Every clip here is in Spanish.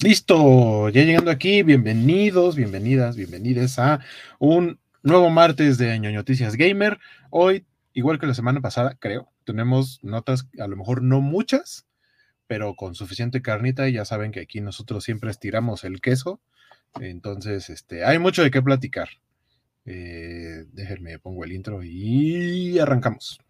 Listo, ya llegando aquí, bienvenidos, bienvenidas, bienvenidas a un nuevo martes de Noticias Gamer. Hoy, igual que la semana pasada, creo, tenemos notas, a lo mejor no muchas, pero con suficiente carnita y ya saben que aquí nosotros siempre estiramos el queso. Entonces, este, hay mucho de qué platicar. Eh, déjenme, pongo el intro y arrancamos.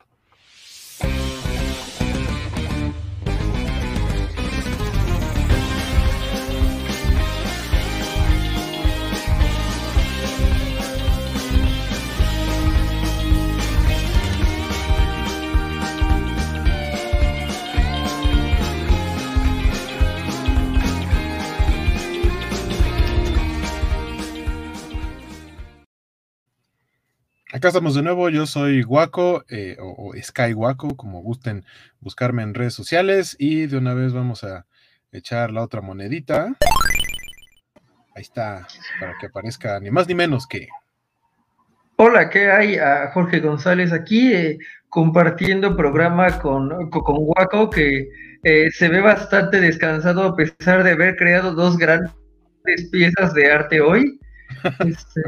Acá estamos de nuevo, yo soy Guaco eh, o, Sky Guaco, como gusten buscarme en redes sociales y de una vez vamos a echar la otra monedita. Ahí está, para que aparezca ni más ni menos que... Hola, ¿qué hay? A Jorge González aquí eh, compartiendo programa con, con Guaco que eh, se ve bastante descansado a pesar de haber creado dos grandes piezas de arte hoy. Este,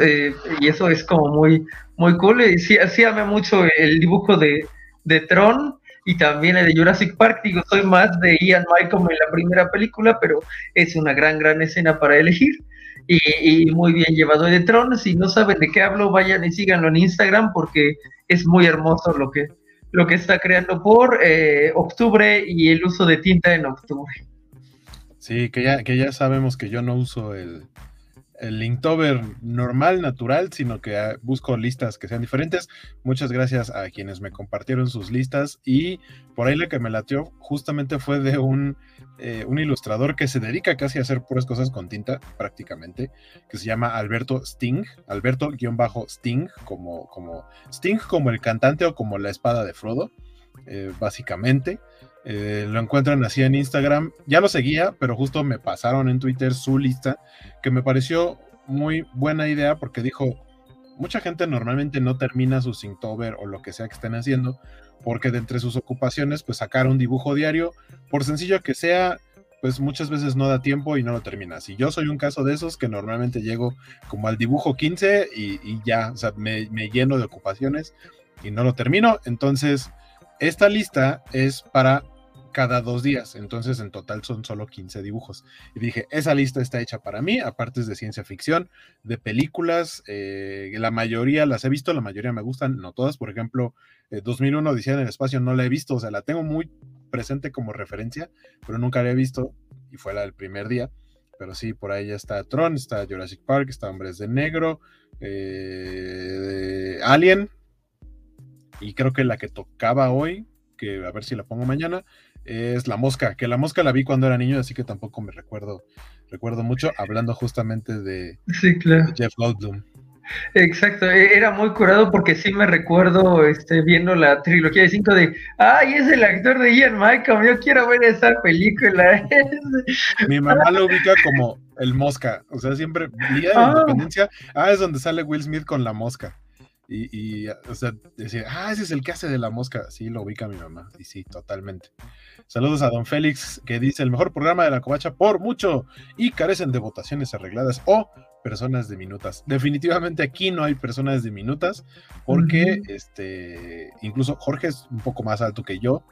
eh, y eso es como muy, muy cool. Y sí, sí amé mucho el dibujo de, de Tron y también el de Jurassic Park. Digo, soy más de Ian Malcolm en la primera película, pero es una gran, gran escena para elegir. Y, muy bien llevado de Tron. Si no saben de qué hablo, vayan y síganlo en Instagram porque es muy hermoso lo que, lo que está creando por eh, octubre y el uso de tinta en octubre. Sí, que ya, que ya sabemos que yo no uso el, el Linktober normal, natural, sino que ah, busco listas que sean diferentes. Muchas gracias a quienes me compartieron sus listas y por ahí la que me latió justamente fue de un, eh, un ilustrador que se dedica casi a hacer puras cosas con tinta prácticamente, que se llama Alberto Sting, Alberto-Sting, como, como Sting como el cantante o como la espada de Frodo, eh, básicamente. Eh, lo encuentran así en Instagram. Ya lo seguía, pero justo me pasaron en Twitter su lista, que me pareció muy buena idea porque dijo, mucha gente normalmente no termina su Synctober o lo que sea que estén haciendo, porque de entre sus ocupaciones, pues sacar un dibujo diario, por sencillo que sea, pues muchas veces no da tiempo y no lo terminas. Y yo soy un caso de esos que normalmente llego como al dibujo 15 y, ya, o sea, me, me lleno de ocupaciones y no lo termino. Entonces, esta lista es para cada dos días, entonces en total son solo 15 dibujos. Y dije, esa lista está hecha para mí, aparte es de ciencia ficción, de películas, eh, la mayoría las he visto, la mayoría me gustan, no todas, por ejemplo, 2001 eh, Odisea en el Espacio no la he visto, o sea, la tengo muy presente como referencia, pero nunca la he visto y fue la del primer día. Pero sí, por ahí ya está Tron, está Jurassic Park, está Hombres de Negro, eh, Alien, y creo que la que tocaba hoy, que a ver si la pongo mañana, es La Mosca, que La Mosca la vi cuando era niño, así que tampoco me recuerdo, recuerdo mucho, hablando justamente de, Jeff Goldblum. Exacto, e-, era muy curado porque sí me recuerdo este, viendo la trilogía de 5 de, ay, es el actor de Ian Malcolm, yo quiero ver esa película. Mi mamá lo ubica como el mosca, o sea, siempre, Día de ah. Independencia, ah, es donde sale Will Smith con la mosca. Y, o sea, decir, ah, ese es el que hace de la mosca. Sí, lo ubica mi mamá. Y sí, totalmente. Saludos a don Félix, que dice el mejor programa de la covacha por mucho y carecen de votaciones arregladas o personas diminutas. Definitivamente aquí no hay personas diminutas, porque este, incluso Jorge es un poco más alto que yo.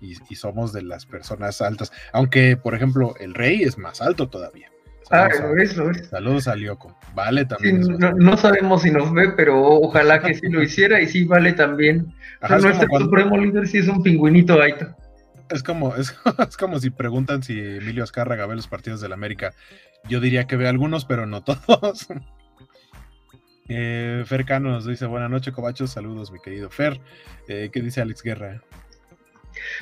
Y, y somos de las personas altas, aunque por ejemplo el rey es más alto todavía. Ah, lo es, lo es. Saludos a Lyoko. Vale también. no, sabemos si nos ve, pero ojalá que sí lo hiciera y sí vale también. nuestro supremo líder sí es un pingüinito gaito. Es como, es, como si preguntan si Emilio Azcárraga ve los partidos del América. Yo diría que ve algunos, pero no todos. eh, Fer Cano nos dice buenas noches, Cobachos. Saludos, mi querido Fer. Eh, ¿Qué dice Alex Guerra?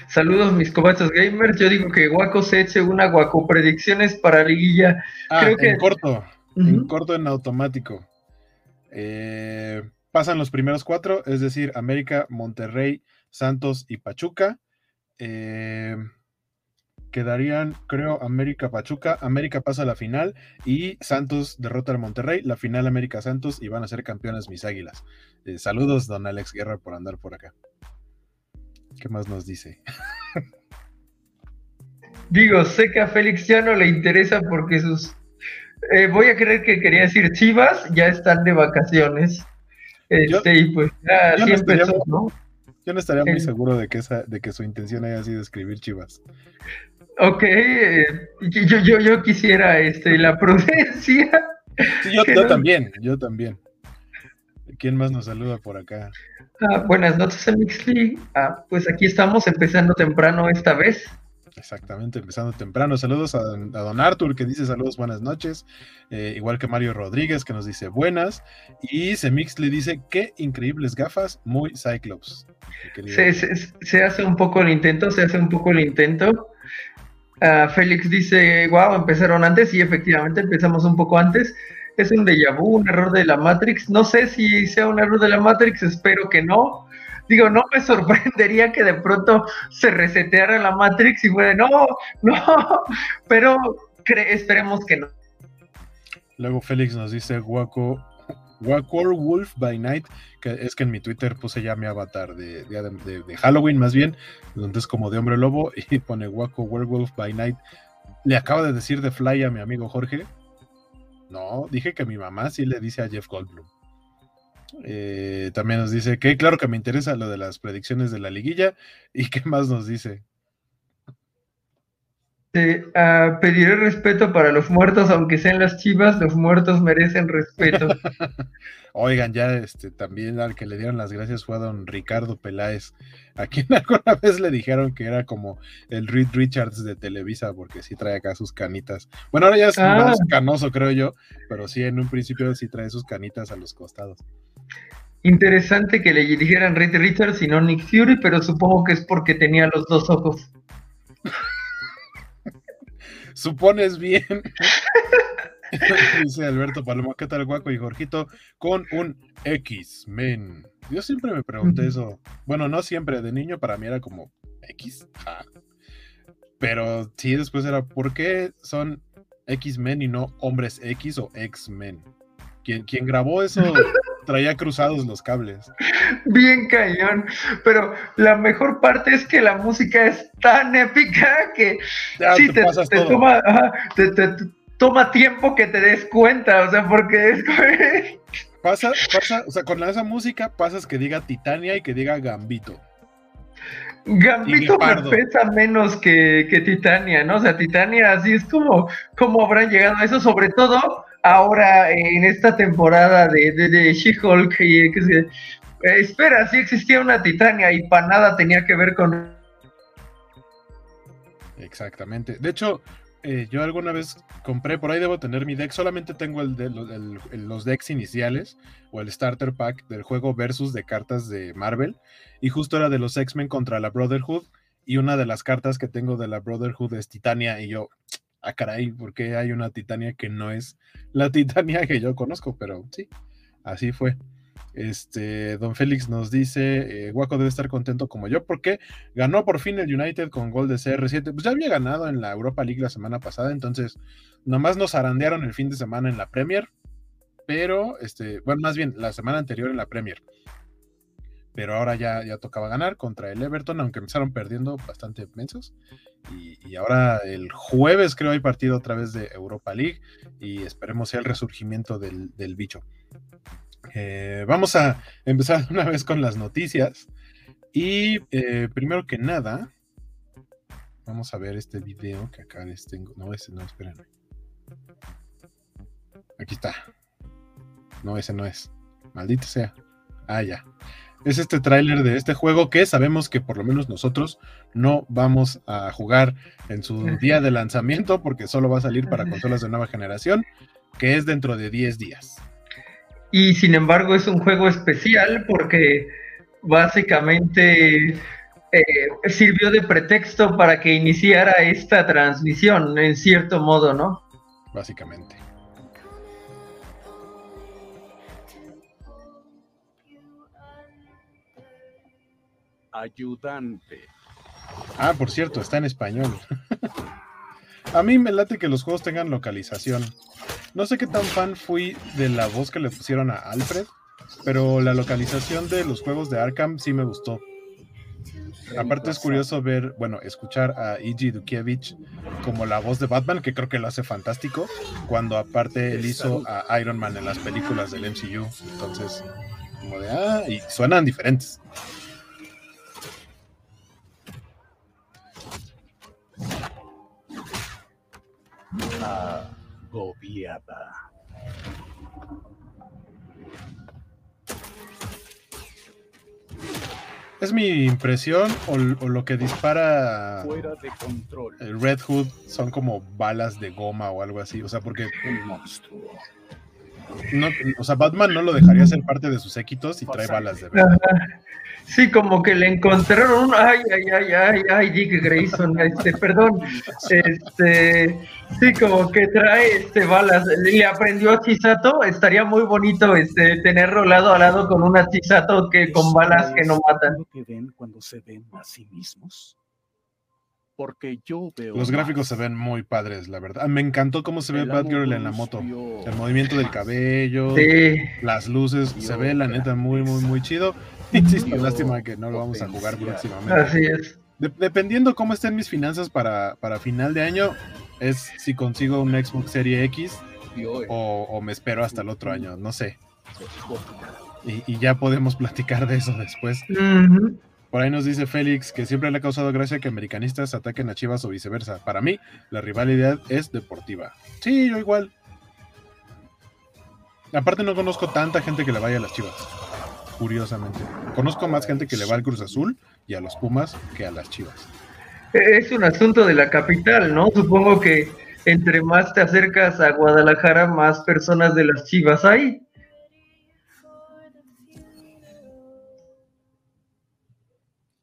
Saludos mis cobachos gamers. Yo digo que Guaco se eche una Guaco predicciones para liguilla. Ah, en corto, en corto en automático. Eh, pasan los primeros cuatro, es decir, América, Monterrey, Santos y Pachuca. Eh, quedarían, creo, América Pachuca. América pasa a la final y Santos derrota al Monterrey. La final América Santos y van a ser campeones mis águilas. Eh, saludos, don Alex Guerra, por andar por acá. ¿Qué más nos dice? Digo, sé que a Félix ya no le interesa porque sus... Eh, voy a creer que quería decir Chivas, ya están de vacaciones. Este, y pues ya así empezó, ¿no? Yo no estaría muy seguro de que, esa, de que su intención haya sido escribir Chivas. Ok, eh, yo, yo, yo, quisiera este, la prudencia. Sí, yo, también, yo también. ¿Quién más nos saluda por acá? Ah, buenas noches, Mixly. Ah, pues aquí estamos empezando temprano esta vez. Exactamente, empezando temprano. Saludos a, don Arthur que dice saludos, buenas noches. Eh, igual que Mario Rodríguez que nos dice buenas. Y Semix le dice qué increíbles gafas, muy Cyclops. Se, hace un poco el intento, se hace un poco el intento. Uh, Félix dice, wow, empezaron antes y efectivamente empezamos un poco antes. Es un déjà vu, un error de la Matrix. No sé si sea un error de la Matrix, espero que no digo, no me sorprendería que de pronto se reseteara la Matrix y fuera, no, no, pero esperemos que no. Luego Félix nos dice, Waco, Waco Wolf by Night, que es que en mi Twitter puse ya mi avatar de, Halloween más bien, donde es como de hombre lobo, y pone Waco Werewolf by Night. Le acabo de decir de Fly a mi amigo Jorge. No, dije que mi mamá sí le dice a Jeff Goldblum. Eh, también nos dice que claro que me interesa lo de las predicciones de la liguilla. ¿Y qué más nos dice? Ah, pediré respeto para los muertos, aunque sean las chivas, los muertos merecen respeto. Oigan, ya este también al que le dieron las gracias fue a don Ricardo Peláez, a quien alguna vez le dijeron que era como el Reed Richards de Televisa, porque sí trae acá sus canitas. Bueno, ahora ya es más ah. canoso, creo yo, pero sí en un principio sí trae sus canitas a los costados. Interesante que le dijeran Reed Richards y no Nick Fury, pero supongo que es porque tenía los dos ojos. Supones bien. Dice Alberto Paloma, ¿qué tal Guaco y Jorgito? Con un X-Men. Yo siempre me pregunté eso. Bueno, no siempre, de niño para mí era como X. Pero sí, después era, ¿por qué son X-Men y no hombres X o X-Men? Quien, quien grabó eso traía cruzados los cables. Bien cañón, pero la mejor parte es que la música es tan épica que sí, te, toma, tiempo que te des cuenta, o sea, porque es... pasa, pasa, o sea, con esa música pasas que diga Titania y que diga Gambito. Gambito me pesa menos que, que, Titania, ¿no? O sea, Titania así es como, como habrán llegado a eso, sobre todo ahora en esta temporada de, de, She-Hulk, que eh, espera, sí existía una Titania y para nada tenía que ver con... Exactamente. De hecho, eh, yo alguna vez compré, por ahí debo tener mi deck, solamente tengo el de los decks iniciales o el starter pack del juego versus de cartas de Marvel y justo era de los X-Men contra la Brotherhood y una de las cartas que tengo de la Brotherhood es Titania y yo, ah, caray, ¿por qué hay una Titania que no es la Titania que yo conozco? Pero sí, así fue. Este, Don Félix nos dice, eh, Guaco debe estar contento como yo porque ganó por fin el United con gol de CR7. Pues ya había ganado en la Europa League la semana pasada, entonces nomás nos arandearon el fin de semana en la Premier, pero, este, bueno, más bien la semana anterior en la Premier pero ahora ya, ya tocaba ganar contra el Everton, aunque empezaron perdiendo bastante mensos. Y, ahora el jueves creo hay partido otra vez de Europa League y esperemos sea el resurgimiento del, bicho. Eh, vamos a empezar una vez con las noticias. Y eh, primero que nada, vamos a ver este video que acá les tengo. No, ese no, espérenme. Aquí está. No, ese no es. Maldito sea. Ah, ya es este tráiler de este juego que sabemos que por lo menos nosotros no vamos a jugar en su día de lanzamiento porque solo va a salir para consolas de nueva generación, que es dentro de 10 días. Y sin embargo es un juego especial porque básicamente eh, sirvió de pretexto para que iniciara esta transmisión, en cierto modo, ¿no? Básicamente. Ayudante. Ah, por cierto, está en español. A mí me late que los juegos tengan localización. No sé qué tan fan fui de la voz que le pusieron a Alfred, pero la localización de los juegos de Arkham sí me gustó. Aparte es curioso ver, bueno, escuchar a E.G. Dukievich como la voz de Batman, que creo que lo hace fantástico, cuando aparte él hizo a Iron Man en las películas del MCU. Entonces, como de, ah, y suenan diferentes. Agobiada. ¿Es mi impresión o, o lo que dispara Fuera de control. el Red Hood son como balas de goma o algo así? O sea, porque Un monstruo. No, o sea, Batman no lo dejaría ser parte de sus séquitos y trae balas de verdad. Sí, como que le encontraron un ay, ay, ay, ay, ay, Dick Grayson, este, perdón, este, sí, como que trae este balas, le aprendió a Chisato, estaría muy bonito este tenerlo lado a lado con una Chisato que con balas que no matan. lo que ven cuando se ven a sí mismos? Porque yo veo. Los gráficos se ven muy padres, la verdad. Me encantó cómo se ve Batgirl en la moto. El movimiento del cabello, Sí, las luces, se ve la neta muy, muy, muy chido. Insisto, lástima que no lo vamos a jugar próximamente. así es. De- dependiendo cómo estén mis finanzas para, para final de año, es si consigo un Xbox Serie X o, o me espero hasta el otro año, no sé. Y, y ya podemos platicar de eso después. Ujú. Por ahí nos dice Félix que siempre le ha causado gracia que americanistas ataquen a Chivas o viceversa. Para mí, la rivalidad es deportiva. Sí, yo igual. Aparte no conozco tanta gente que le vaya a las Chivas. Curiosamente. Conozco más gente que le va al Cruz Azul y a los Pumas que a las Chivas. Es un asunto de la capital, ¿no? Supongo que entre más te acercas a Guadalajara, más personas de las Chivas hay.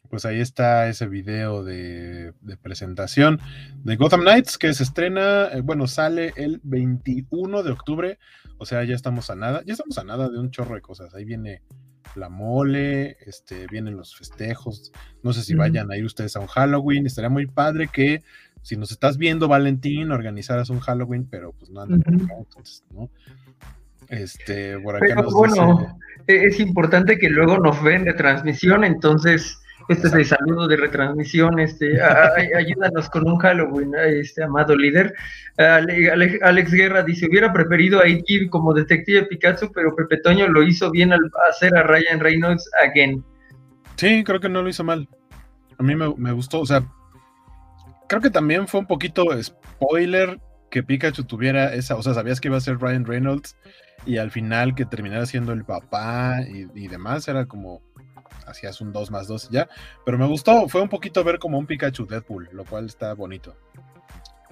Pues ahí está ese video de, de presentación de Gotham Knights que se estrena, eh, bueno, sale el 21 de octubre, o sea, ya estamos a nada, ya estamos a nada de un chorro de cosas. Ahí viene la mole, este, vienen los festejos, no sé si vayan a ir ustedes a un Halloween, estaría muy padre que si nos estás viendo, Valentín, organizaras un Halloween, pero pues no andan por Ujú. acá, entonces, ¿no? Este, por acá Pero nos bueno, e- es importante que luego nos ven de transmisión, entonces este es el saludo de retransmisión, este, a- a- ayúdanos con un Halloween, este amado líder. Ale- Ale- Alex Guerra dice, hubiera preferido a Iggy como detective Pikachu, pero Pepe Toño lo hizo bien al hacer a Ryan Reynolds again. Sí, creo que no lo hizo mal. A mí me, me gustó, o sea, creo que también fue un poquito spoiler que Pikachu tuviera esa, o sea, sabías que iba a ser Ryan Reynolds y al final que terminara siendo el papá y, y demás, era como, hacías un 2 más 2 ya, pero me gustó, fue un poquito ver como un Pikachu Deadpool, lo cual está bonito.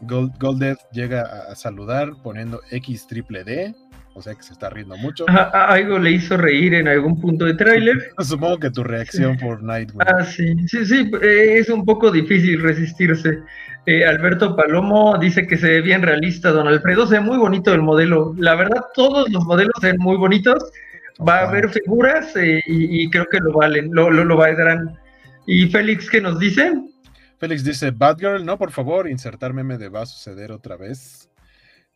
Gold, Goldet llega a, a saludar poniendo X triple D, o sea que se está riendo mucho. Algo le hizo reír en algún punto de tráiler. Supongo que tu reacción por Nightwing. Ah, sí, sí, sí, eh, es un poco difícil resistirse. Eh, Alberto Palomo dice que se ve bien realista, don Alfredo, se ve muy bonito el modelo. La verdad, todos los modelos se ven muy bonitos. Va a haber figuras eh, y, y creo que lo valen, lo, lo, lo valdrán. ¿Y Félix qué nos dice? Félix dice, Batgirl, no, por favor, insertar meme de va a suceder otra vez.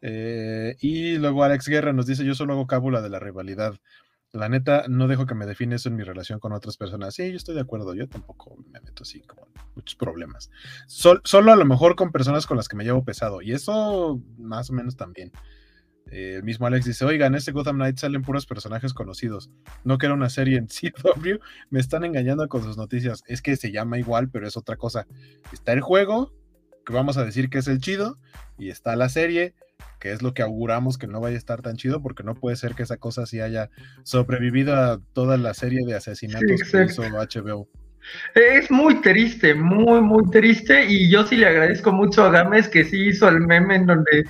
Eh, y luego Alex Guerra nos dice, yo solo hago cábula de la rivalidad. La neta, no dejo que me define eso en mi relación con otras personas. Sí, yo estoy de acuerdo, yo tampoco me meto así como muchos problemas. Sol- solo a lo mejor con personas con las que me llevo pesado. Y eso más o menos también. Eh, el mismo Alex dice, oiga, en este Gotham Knight salen puros personajes conocidos. No que era una serie en CW, me están engañando con sus noticias. Es que se llama igual, pero es otra cosa. Está el juego, que vamos a decir que es el chido, y está la serie, que es lo que auguramos que no vaya a estar tan chido, porque no puede ser que esa cosa sí haya sobrevivido a toda la serie de asesinatos Sí, que hizo HBO. Es muy triste, muy, muy triste. Y yo sí le agradezco mucho a Gámez que sí hizo el meme en donde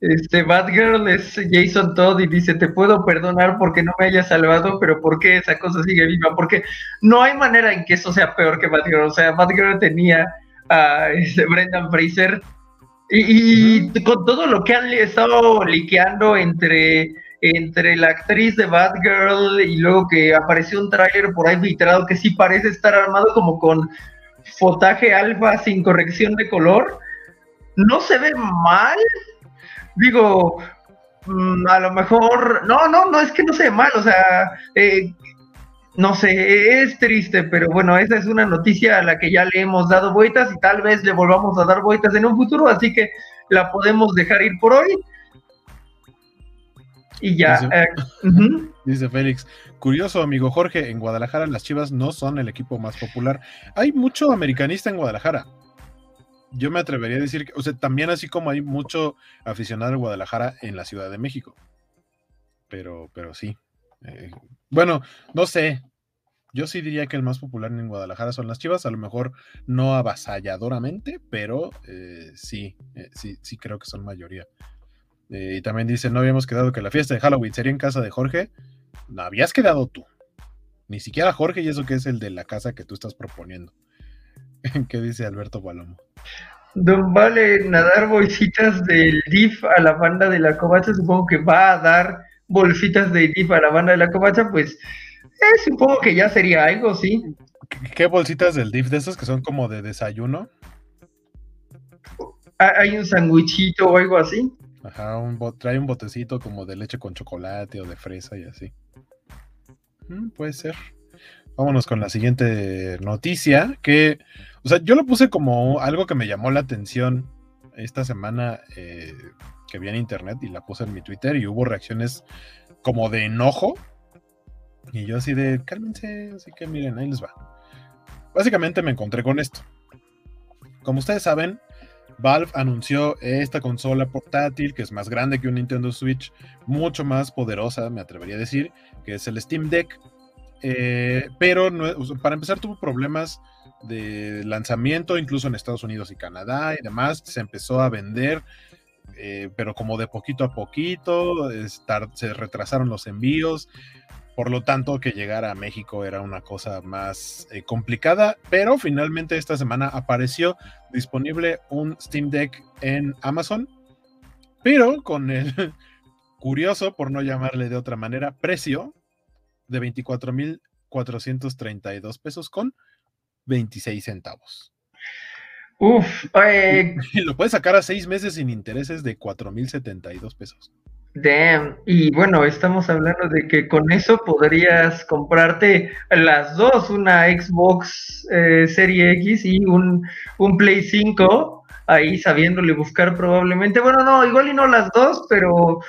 este Batgirl es Jason Todd y dice: Te puedo perdonar porque no me hayas salvado, pero ¿por qué esa cosa sigue viva? Porque no hay manera en que eso sea peor que Batgirl. O sea, Batgirl tenía a este, Brendan Fraser y, y con todo lo que han estado liqueando entre entre la actriz de Batgirl y luego que apareció un tráiler por ahí filtrado que sí parece estar armado como con fotaje alfa sin corrección de color. No se ve mal. Digo, mm, a lo mejor, no, no, no es que no se ve mal, o sea, eh, no sé, es triste, pero bueno, esa es una noticia a la que ya le hemos dado vueltas y tal vez le volvamos a dar vueltas en un futuro, así que la podemos dejar ir por hoy. Y ya. Dice, eh, dice Félix, curioso amigo Jorge, en Guadalajara las Chivas no son el equipo más popular. Hay mucho americanista en Guadalajara. Yo me atrevería a decir que, o sea, también así como hay mucho aficionado al Guadalajara en la Ciudad de México. Pero, pero sí. Eh, bueno, no sé. Yo sí diría que el más popular en Guadalajara son las Chivas, a lo mejor no avasalladoramente, pero eh, sí, sí, sí creo que son mayoría. Eh, y también dice, no habíamos quedado que la fiesta de Halloween sería en casa de Jorge. No habías quedado tú. Ni siquiera Jorge y eso que es el de la casa que tú estás proponiendo. ¿Qué dice Alberto Palomo? Don Vale nadar bolsitas del DIF a la banda de la covacha, supongo que va a dar bolsitas de DIF a la banda de la covacha, pues eh, supongo que ya sería algo, sí. ¿Qué, bolsitas del DIF de esos que son como de desayuno? ¿Hay un sandwichito o algo así? Ajá, un trae un botecito como de leche con chocolate o de fresa y así. Mm, puede ser. Vámonos con la siguiente noticia, que, o sea, yo lo puse como algo que me llamó la atención esta semana eh, que vi en internet y la puse en mi Twitter y hubo reacciones como de enojo. Y yo así de, cálmense, así que miren, ahí les va. Básicamente me encontré con esto. Como ustedes saben, Valve anunció esta consola portátil que es más grande que un Nintendo Switch, mucho más poderosa, me atrevería a decir, que es el Steam Deck. Eh, pero no- para empezar tuvo problemas de lanzamiento, incluso en Estados Unidos y Canadá y demás. Se empezó a vender, eh, pero como de poquito a poquito, se retrasaron los envíos. Por lo tanto, que llegara a México era una cosa más eh, complicada, pero finalmente esta semana apareció disponible un Steam Deck en Amazon, pero con el curioso, por no llamarle de otra manera, precio de 24.432 pesos con 26 centavos. Uf, eh, Y lo puedes sacar a seis meses sin intereses de 4.072 pesos. Damn. Y bueno, estamos hablando de que con eso podrías comprarte las dos, una Xbox eh, Serie X y un, un Play 5, ahí sabiéndole buscar probablemente. Bueno, no, igual y no las dos, pero,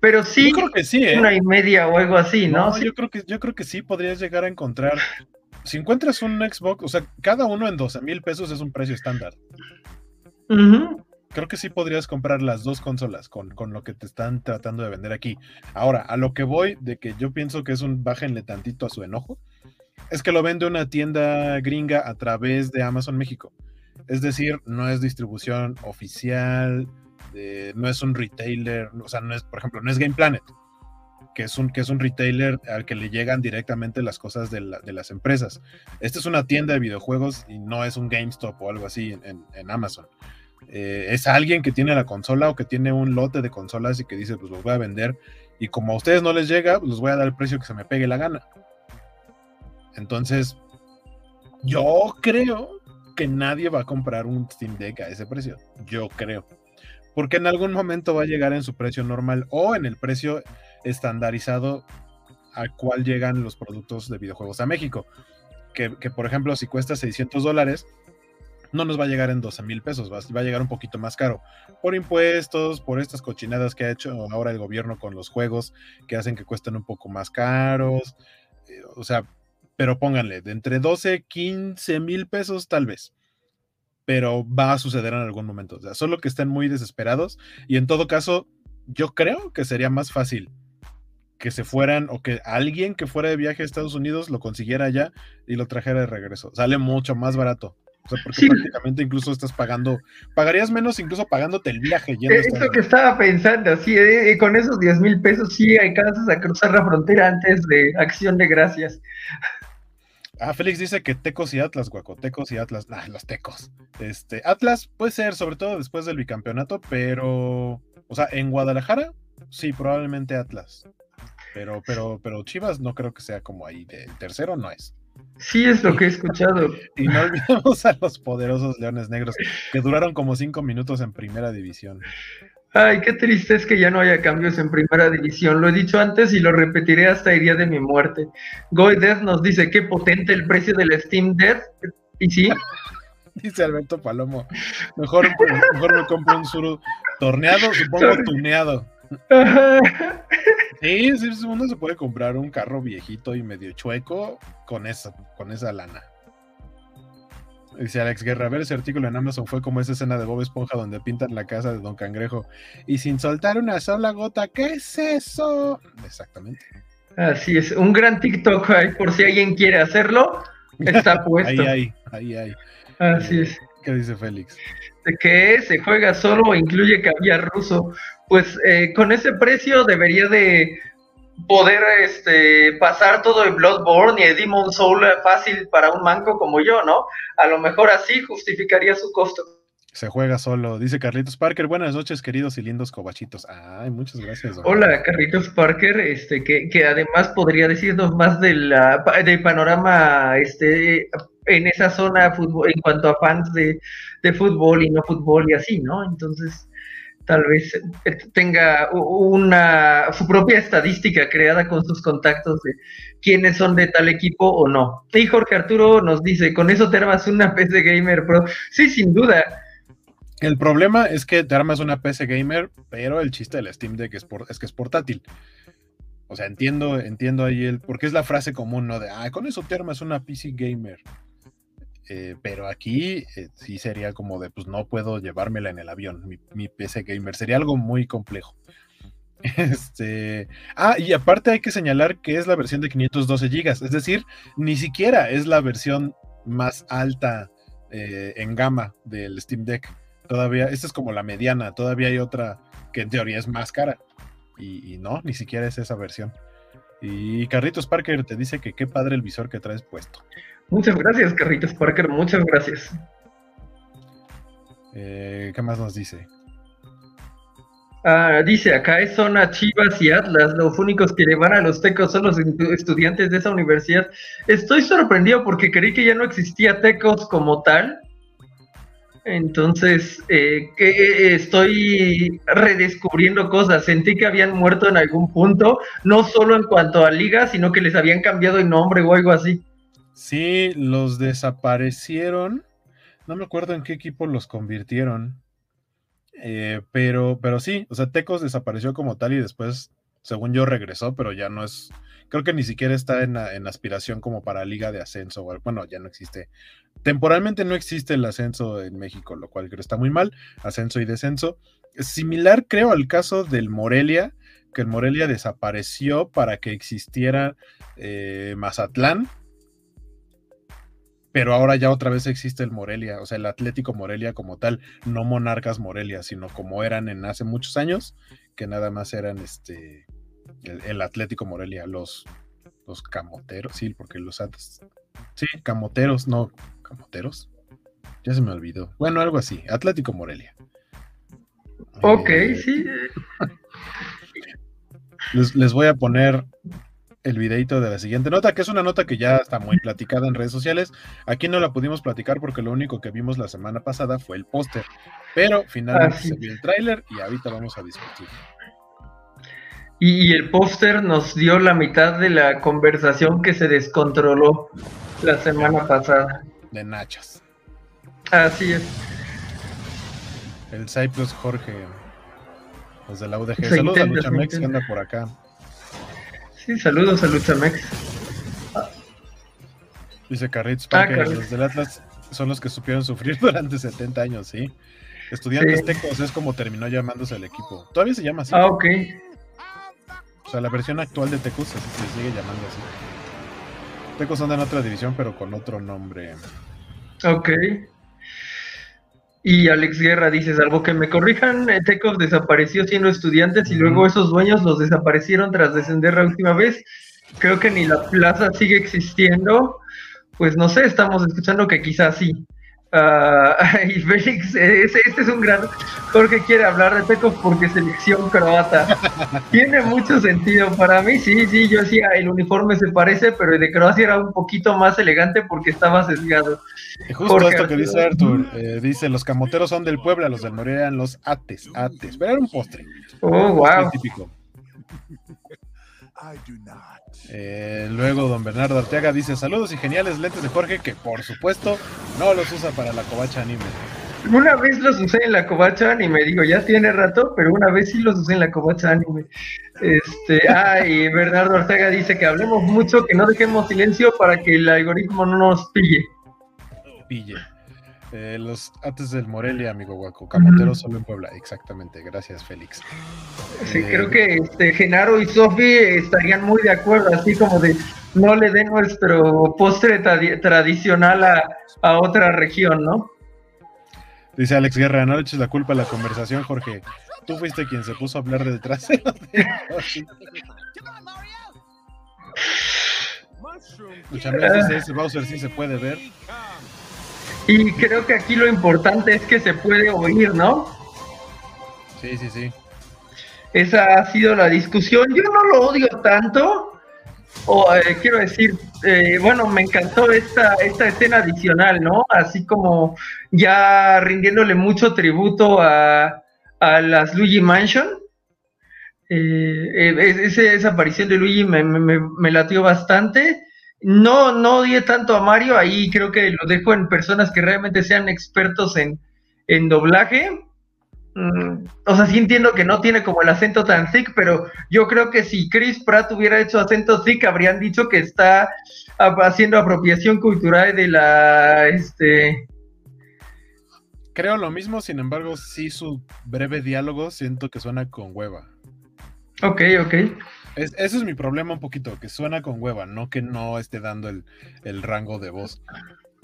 pero sí Yo creo que sí, ¿eh? una y media o algo así, ¿no? No, Sí. yo creo que yo creo que sí podrías llegar a encontrar. Si encuentras un Xbox, o sea, cada uno en 12 mil pesos es un precio estándar. Ujú. Creo que sí podrías comprar las dos consolas con, con lo que te están tratando de vender aquí. Ahora, a lo que voy, de que yo pienso que es un bájenle tantito a su enojo, es que lo vende una tienda gringa a través de Amazon México. Es decir, no es distribución oficial, de- no es un retailer, o sea, no es, por ejemplo, no es Game Planet, que es un, que es un retailer al que le llegan directamente las cosas de, la- de las empresas. Esta es una tienda de videojuegos y no es un GameStop o algo así en Amazon eh, es alguien que tiene la consola o que tiene un lote de consolas y que dice, pues los voy a vender y como a ustedes no les llega, pues les voy a dar el precio que se me pegue la gana. Entonces, yo creo que nadie va a comprar un Steam Deck a ese precio. Yo creo. Porque en algún momento va a llegar en su precio normal o en el precio estandarizado al cual llegan los productos de videojuegos a México. Que, que, por ejemplo, si cuesta 600 dólares, no nos va a llegar en 12 mil pesos, va, a llegar un poquito más caro. Por impuestos, por estas cochinadas que ha hecho ahora el gobierno con los juegos que hacen que cuesten un poco más caros. eh, o sea, pero pónganle, de entre 12, 15 mil pesos tal vez. Pero va a suceder en algún momento. O sea, solo que estén muy desesperados. Y en todo caso, yo creo que sería más fácil que se fueran o que alguien que fuera de viaje a Estados Unidos lo consiguiera allá y lo trajera de regreso. Sale mucho más barato. O sea, porque Sí. prácticamente incluso estás pagando, pagarías menos incluso pagándote el viaje yendo a Es Estados lo que estaba pensando, sí, eh, con esos 10 mil pesos sí alcanzas a cruzar la frontera antes de Acción de Gracias. Ah, Félix dice que Tecos y Atlas, guaco, Tecos y Atlas, nah, los Tecos. Este, Atlas puede ser, sobre todo después del bicampeonato, pero, o sea, en Guadalajara, sí, probablemente Atlas. Pero, pero, pero Chivas no creo que sea como ahí, de tercero no es. Sí, es lo que he escuchado. Y no olvidemos a los poderosos Leones Negros, que duraron como cinco minutos en primera división. Ay, qué triste es que ya no haya cambios en primera división. Lo he dicho antes y lo repetiré hasta el día de mi muerte. Goy Death nos dice qué potente el precio del Steam Death. ¿Y sí? Dice Alberto Palomo. Mejor, mejor me compro un suru torneado, supongo tuneado. Sí, sí, uno se puede comprar un carro viejito y medio chueco con esa, con esa lana. Dice Alex Guerra, a ver ese artículo en Amazon fue como esa escena de Bob Esponja donde pintan la casa de Don Cangrejo y sin soltar una sola gota, ¿qué es eso? Exactamente. Así es, un gran TikTok ahí por si alguien quiere hacerlo, está puesto. ahí hay, ahí hay. Así es. ¿Qué dice Félix? ¿De qué se juega solo o incluye caviar ruso? Pues eh, con ese precio debería de poder este, pasar todo el Bloodborne y el Demon Soul fácil para un manco como yo, ¿no? A lo mejor así justificaría su costo. Se juega solo, dice Carlitos Parker. Buenas noches, queridos y lindos cobachitos. Ay, muchas gracias. Hola, Carlitos Parker, este, que, que, además podría decirnos más de la, del panorama este, en esa zona fútbol, en cuanto a fans de, de fútbol y no fútbol y así, ¿no? Entonces, tal vez eh, tenga una su propia estadística creada con sus contactos de quiénes son de tal equipo o no. Y Jorge Arturo nos dice, con eso te armas una PC Gamer Pro. Sí, sin duda. El problema es que te armas una PC Gamer, pero el chiste del Steam Deck es, es que es portátil. O sea, entiendo, entiendo ahí el, porque es la frase común, ¿no? De, ah, con eso te armas una PC Gamer. Eh, pero aquí eh, sí sería como de, pues no puedo llevármela en el avión, mi, PC gamer, sería algo muy complejo. Este, ah, y aparte hay que señalar que es la versión de 512 GB, es decir, ni siquiera es la versión más alta eh, en gama del Steam Deck. Todavía, esta es como la mediana, todavía hay otra que en teoría es más cara. Y, y no, ni siquiera es esa versión. Y Carritos Parker te dice que qué padre el visor que traes puesto. Muchas gracias, Carritos Parker, muchas gracias. Eh, ¿Qué más nos dice? Ah, dice, acá es zona Chivas y Atlas, los únicos que le van a los tecos son los estudiantes de esa universidad. Estoy sorprendido porque creí que ya no existía tecos como tal. Entonces, eh, que estoy redescubriendo cosas. Sentí que habían muerto en algún punto, no solo en cuanto a liga, sino que les habían cambiado el nombre o algo así. Sí, los desaparecieron. No me acuerdo en qué equipo los convirtieron. Eh, pero, pero sí, o sea, Tecos desapareció como tal y después, según yo, regresó, pero ya no es. Creo que ni siquiera está en, aspiración como para Liga de Ascenso. Bueno, ya no existe. Temporalmente no existe el ascenso en México, lo cual creo está muy mal. Ascenso y descenso. Similar, creo, al caso del Morelia, que el Morelia desapareció para que existiera eh, Mazatlán pero ahora ya otra vez existe el Morelia, o sea, el Atlético Morelia como tal, no Monarcas Morelia, sino como eran en hace muchos años, que nada más eran este el, Atlético Morelia, los, los camoteros, sí, porque los antes, sí, camoteros, no, camoteros, ya se me olvidó. Bueno, algo así, Atlético Morelia. Ok, eh, sí. Les, les voy a poner el videito de la siguiente nota, que es una nota que ya está muy platicada en redes sociales. Aquí no la pudimos platicar porque lo único que vimos la semana pasada fue el póster, pero finalmente se vio el tráiler y ahorita vamos a discutir. Y, el póster nos dio la mitad de la conversación que se descontroló la semana pasada. De Nachas. Así es. El Cyprus Jorge, los de la UDG. Saludos a Lucha Mex que anda por acá. Sí, saludos a Luchamex. Dice Carritos ah, los del Atlas son los que supieron sufrir durante 70 años, ¿sí? Estudiantes Tecos es como terminó llamándose el equipo. Todavía se llama así. Ah, ok. O sea, la versión actual de Tecos se sigue llamando así. Tecos anda en otra división, pero con otro nombre. Ok. Y Alex Guerra dice, salvo que me corrijan, eh, Tecos desapareció siendo estudiantes y luego esos dueños los desaparecieron tras descender la última vez. Creo que ni la plaza sigue existiendo. Pues no sé, estamos escuchando que quizás sí. Ah, y Félix, este, es un gran. Jorge quiere hablar de Pecos porque selección croata. Tiene mucho sentido. Para mí, sí, sí, yo decía, el uniforme se parece, pero el de Croacia era un poquito más elegante porque estaba sesgado. justo esto que dice Arthur, eh, dice: los camoteros son del Puebla, los del Morelia eran los ates, ates. Pero era un postre. Oh, wow. Típico. Eh, luego don Bernardo Arteaga dice saludos y geniales lentes de Jorge que por supuesto no los usa para la covacha anime. Una vez los usé en la covacha anime, digo, ya tiene rato, pero una vez sí los usé en la covacha anime. Este, ah, y Bernardo Arteaga dice que hablemos mucho, que no dejemos silencio para que el algoritmo no nos pille. Pille. Eh, los Ates del Morelia, amigo Guaco. Camotero solo en Puebla. Exactamente. Gracias, Félix. Sí, eh, creo que este, Genaro y Sofi estarían muy de acuerdo, así como de no le den nuestro postre tradicional a, otra región, ¿no? Dice Alex Guerra, no le eches la culpa a la conversación, Jorge. Tú fuiste quien se puso a hablar del trasero de dice, ese Bowser sí se puede ver. Y creo que aquí lo importante es que se puede oír, ¿no? Sí, sí, sí. Esa ha sido la discusión. Yo no lo odio tanto. O eh, quiero decir, eh, bueno, me encantó esta, esta escena adicional, ¿no? Así como ya rindiéndole mucho tributo a, las Luigi Mansion. Eh, esa aparición de Luigi me, me, me latió bastante. No, no odié tanto a Mario, ahí creo que lo dejo en personas que realmente sean expertos en, doblaje. Mm, o sea, sí entiendo que no tiene como el acento tan thick, pero yo creo que si Chris Pratt hubiera hecho acento thick, habrían dicho que está haciendo apropiación cultural de la, este... Creo lo mismo, sin embargo, sí su breve diálogo siento que suena con hueva. Ok, ok. Es, ese es mi problema un poquito, que suena con hueva, no que no esté dando el, rango de voz.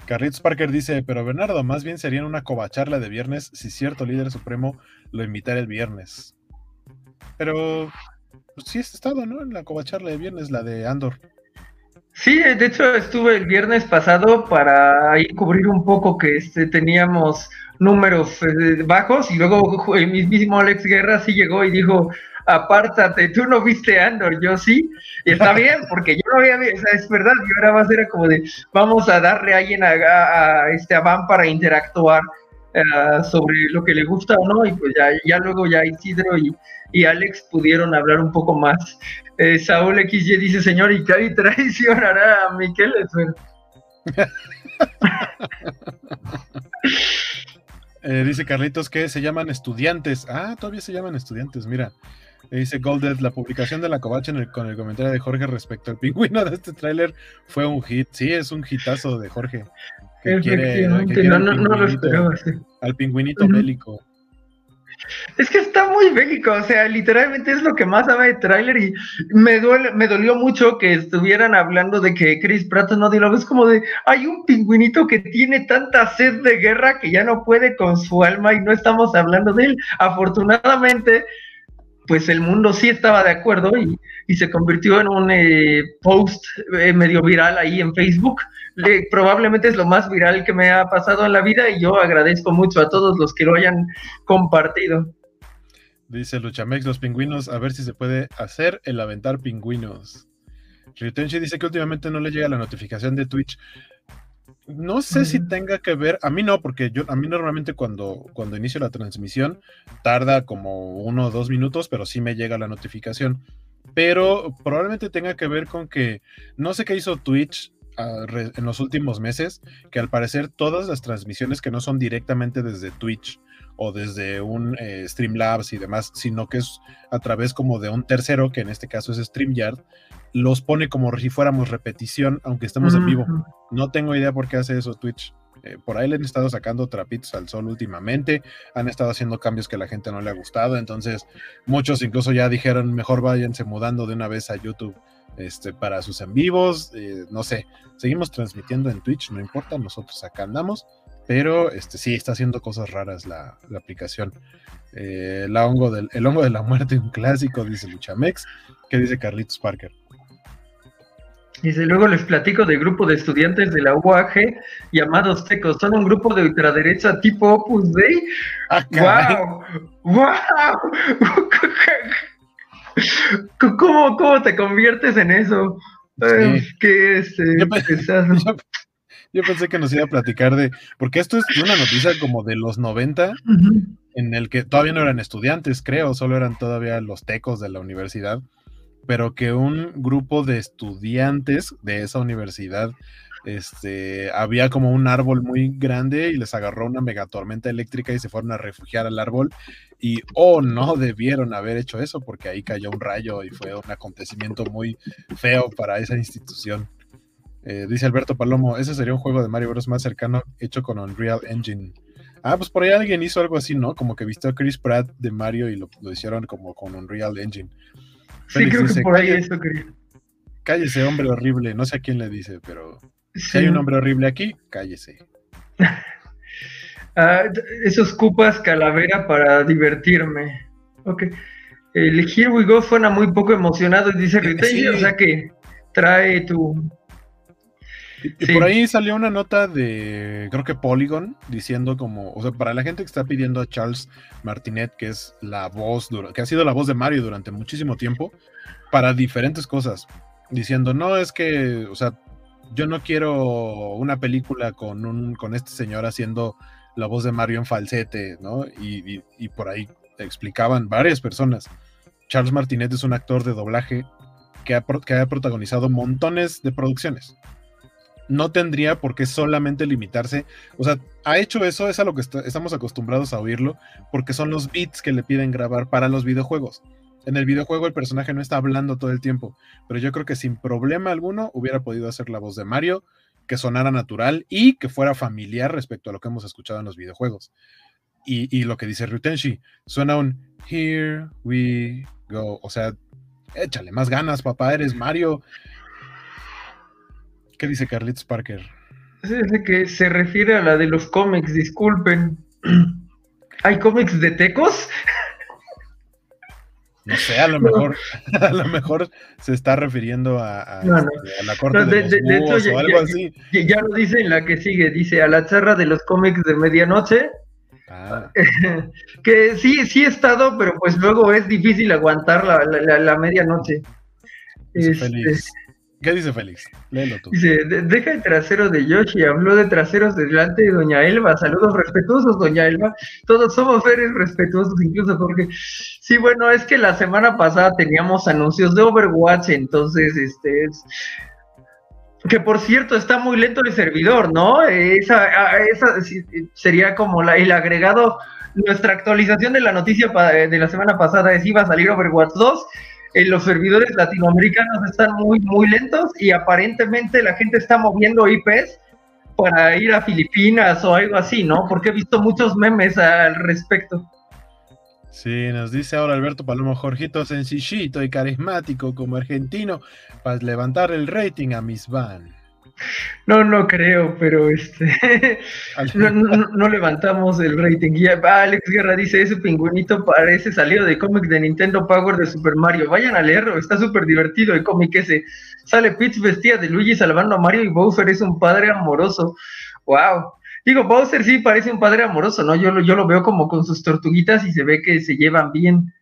Carlitos Parker dice, pero Bernardo, más bien sería una covacharla de viernes si cierto líder supremo lo invitara el viernes. Pero pues, sí has estado, ¿no? En la covacharla de viernes, la de Andor. Sí, de hecho estuve el viernes pasado para ahí cubrir un poco que este, teníamos números eh, bajos y luego el mismísimo Alex Guerra sí llegó y dijo, apártate, tú no viste Andor, yo sí, y está bien, porque yo no había visto, es verdad, yo era más era como de, vamos a darle a alguien a, este, a Van para interactuar eh, sobre lo que le gusta o no, y pues ya, ya luego ya Isidro y, y Alex pudieron hablar un poco más. Eh, Saúl XY dice, señor, ¿y qué traicionará a Miquel? eh, dice Carlitos que se llaman estudiantes. Ah, todavía se llaman estudiantes, mira. Dice Golded, la publicación de la covacha con el comentario de Jorge respecto al pingüino de este tráiler fue un hit. Sí, es un hitazo de Jorge. Que quiere, no, lo esperaba, Al pingüinito bélico. Es que está muy bélico, o sea, literalmente es lo que más sabe de tráiler y me, duele, me dolió mucho que estuvieran hablando de que Chris Pratt no dio la vez como de, hay un pingüinito que tiene tanta sed de guerra que ya no puede con su alma y no estamos hablando de él. Afortunadamente, pues el mundo sí estaba de acuerdo y, se convirtió en un eh, post eh, medio viral ahí en Facebook. probablemente es lo más viral que me ha pasado en la vida y yo agradezco mucho a todos los que lo hayan compartido. Dice Luchamex, los pingüinos, a ver si se puede hacer el aventar pingüinos. Ryutenshi dice que últimamente no le llega la notificación de Twitch. No sé si tenga que ver, a mí no, porque yo, a mí normalmente cuando, cuando inicio la transmisión tarda como uno o dos minutos, pero sí me llega la notificación. Pero probablemente tenga que ver con que no sé qué hizo Twitch ah, en los últimos meses, que al parecer todas las transmisiones que no son directamente desde Twitch o desde un eh, Streamlabs y demás, sino que es a través como de un tercero, que en este caso es StreamYard, los pone como si fuéramos repetición, aunque estemos en vivo. No tengo idea por qué hace eso Twitch. Eh, por ahí le han estado sacando trapitos al sol últimamente, han estado haciendo cambios que a la gente no le ha gustado, entonces muchos incluso ya dijeron, mejor váyanse mudando de una vez a YouTube este, para sus en vivos, eh, no sé, seguimos transmitiendo en Twitch, no importa, nosotros acá andamos, pero este, sí, está haciendo cosas raras la, aplicación. Eh, la hongo del, el hongo de la muerte, un clásico, dice Luchamex, que dice Carlitos Parker. Dice, luego les platico del grupo de estudiantes de la UAG llamados Tecos. Son un grupo de ultraderecha tipo Opus Dei. ¡Wow! ¡Wow! ¿Cómo, ¿Cómo te conviertes en eso? ¿Qué es, eh, yo, pensé que nos iba a platicar de, porque esto es una noticia como de los 90, en el que todavía no eran estudiantes, creo, solo eran todavía los tecos de la universidad, pero que un grupo de estudiantes de esa universidad este, había como un árbol muy grande y les agarró una megatormenta eléctrica y se fueron a refugiar al árbol. Y, oh, no debieron haber hecho eso porque ahí cayó un rayo y fue un acontecimiento muy feo para esa institución. Eh, dice Alberto Palomo, ese sería un juego de Mario Bros. más cercano hecho con Unreal Engine. Ah, pues por ahí alguien hizo algo así, ¿no? Como que vistió a Chris Pratt de Mario y lo, hicieron como con Unreal Engine. Sí, creo que por ahí eso quería. Cállese, hombre horrible. No sé a quién le dice, pero si hay un hombre horrible aquí, cállese. ah, esos cupas calavera para divertirme. Ok. El Here We Go suena muy poco emocionado, dice Rita, o sea que trae tu. Y, por ahí salió una nota de, creo que Polygon, diciendo como, o sea, para la gente que está pidiendo a Charles Martinet, que es la voz, que ha sido la voz de Mario durante muchísimo tiempo, para diferentes cosas, diciendo, no, es que, o sea, yo no quiero una película con, un, con este señor haciendo la voz de Mario en falsete, ¿no? Y, por ahí explicaban varias personas. Charles Martinet es un actor de doblaje que ha, que ha protagonizado montones de producciones. No tendría por qué solamente limitarse, o sea, ha hecho eso, es a lo que estamos acostumbrados a oírlo, porque son los beats que le piden grabar para los videojuegos. En el videojuego el personaje no está hablando todo el tiempo, pero yo creo que sin problema alguno hubiera podido hacer la voz de Mario, que sonara natural y que fuera familiar respecto a lo que hemos escuchado en los videojuegos. Y, lo que dice Ryutenshi, suena un Here we go. O sea, échale más ganas, papá, eres Mario. ¿Qué dice Carlitos Parker? Dice que se refiere a la de los cómics, disculpen. ¿Hay cómics de tecos? No sé, a lo mejor, a lo mejor se está refiriendo a, este, la corte de, los o algo así. Ya, lo dice en la que sigue, dice a la charra de los cómics de medianoche. Ah. que sí, sí he estado, pero pues luego es difícil aguantar la, la, la medianoche. Este, ¿Qué dice Félix? Léelo tú. Dice, deja el trasero de Yoshi, habló de traseros delante de Doña Elba. Saludos respetuosos, Doña Elba. Todos somos seres respetuosos, incluso Jorge. Sí, bueno, es que la semana pasada teníamos anuncios de Overwatch, entonces, este, es, que por cierto está muy lento el servidor, ¿no? Esa, esa sería como la, el agregado, nuestra actualización de la noticia de la semana pasada es iba a salir Overwatch 2 los servidores latinoamericanos están muy, muy lentos y aparentemente la gente está moviendo IPs para ir a Filipinas o algo así, ¿no? Porque he visto muchos memes al respecto. Sí, nos dice ahora Alberto Palomo, Jorgito sencillito y carismático como argentino para levantar el rating a Miss Van. No, no creo, pero este no, levantamos el rating. Alex Guerra dice, ese pingüinito parece salido de cómic de Nintendo Power de Super Mario. Vayan a leerlo, está súper divertido el cómic ese. Sale Peach vestida de Luigi salvando a Mario y Bowser es un padre amoroso. Wow. Digo, Bowser sí parece un padre amoroso, ¿no? Yo lo, yo lo veo como con sus tortuguitas y se ve que se llevan bien.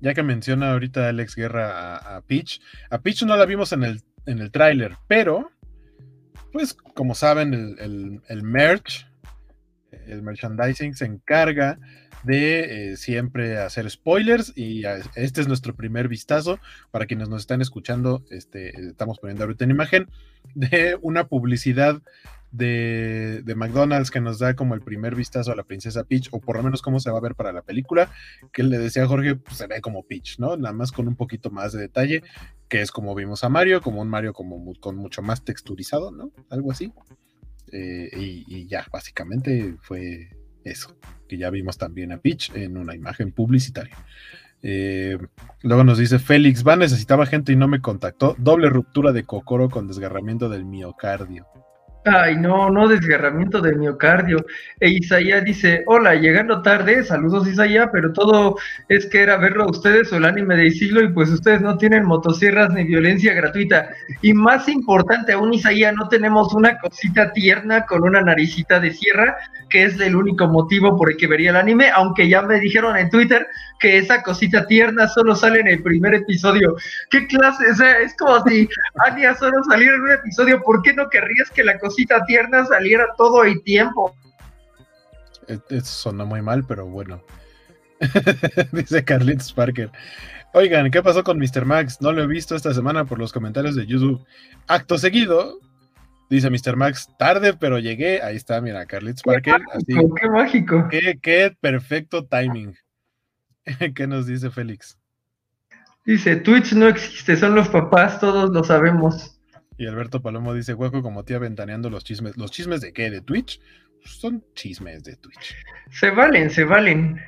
Ya que menciona ahorita Alex Guerra a, Peach, a Peach no la vimos en el, en el tráiler, pero pues como saben, el, merch, el merchandising se encarga de eh, siempre hacer spoilers y este es nuestro primer vistazo. Para quienes nos están escuchando, este, estamos poniendo ahorita en imagen de una publicidad de, McDonald's que nos da como el primer vistazo a la princesa Peach, o por lo menos cómo se va a ver para la película, que le decía a Jorge, pues, se ve como Peach, ¿no? Nada más con un poquito más de detalle, que es como vimos a Mario, como un Mario como con mucho más texturizado, ¿no? Algo así. Eh, y, ya, básicamente fue eso, que ya vimos también a Peach en una imagen publicitaria. Eh, luego nos dice Félix, va, necesitaba gente y no me contactó. Doble ruptura de cocoro con desgarramiento del miocardio. Ay, no, no desgarramiento de miocardio. E Isaías dice, hola, llegando tarde, saludos Isaías, pero todo es que era verlo a ustedes o el anime de siglo y pues ustedes no tienen motosierras ni violencia gratuita. Y más importante aún, Isaías, no tenemos una cosita tierna con una naricita de sierra, que es el único motivo por el que vería el anime, aunque ya me dijeron en Twitter que esa cosita tierna solo sale en el primer episodio. ¿Qué clase? O sea, es como si Anya solo saliera en un episodio, ¿por qué no querrías que la cosita tierna saliera todo el tiempo? Eso suena muy mal, pero bueno. Dice Carlitos Parker. Oigan, ¿qué pasó con Mr. Max? No lo he visto esta semana por los comentarios de YouTube. Acto seguido, dice Mr. Max, tarde, pero llegué. Ahí está, mira, Carlitos Parker. Qué mágico. qué, mágico. Qué, qué perfecto timing. ¿Qué nos dice Félix? Dice, Twitch no existe, son los papás, todos lo sabemos. Y Alberto Palomo dice, hueco como tía ventaneando los chismes. ¿Los chismes de qué? ¿De Twitch? Son chismes de Twitch. Se valen, se valen.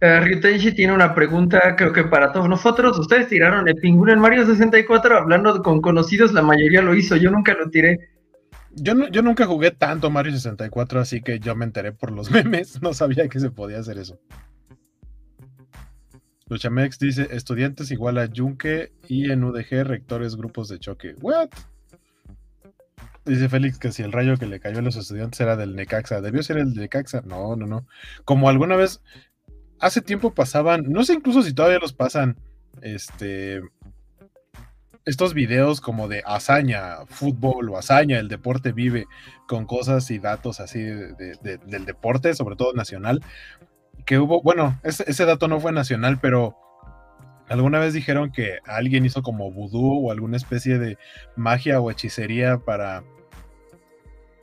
Uh, Ryutenshi tiene una pregunta, creo que para todos nosotros. Ustedes tiraron el pingüino en Mario 64 hablando con conocidos, la mayoría lo hizo, yo nunca lo tiré. Yo, no, yo nunca jugué tanto Mario 64, así que yo me enteré por los memes, no sabía que se podía hacer eso. Luchamex dice estudiantes igual a Yunque y en UDG rectores grupos de choque. ¿What? Dice Félix que si el rayo que le cayó a los estudiantes era del Necaxa. ¿Debió ser el Necaxa? No, no, no. Como alguna vez, hace tiempo pasaban, no sé incluso si todavía los pasan, este, estos videos como de hazaña, fútbol o hazaña, el deporte vive con cosas y datos así del deporte, sobre todo nacional que hubo, bueno, ese, dato no fue nacional, pero alguna vez dijeron que alguien hizo como vudú o alguna especie de magia o hechicería para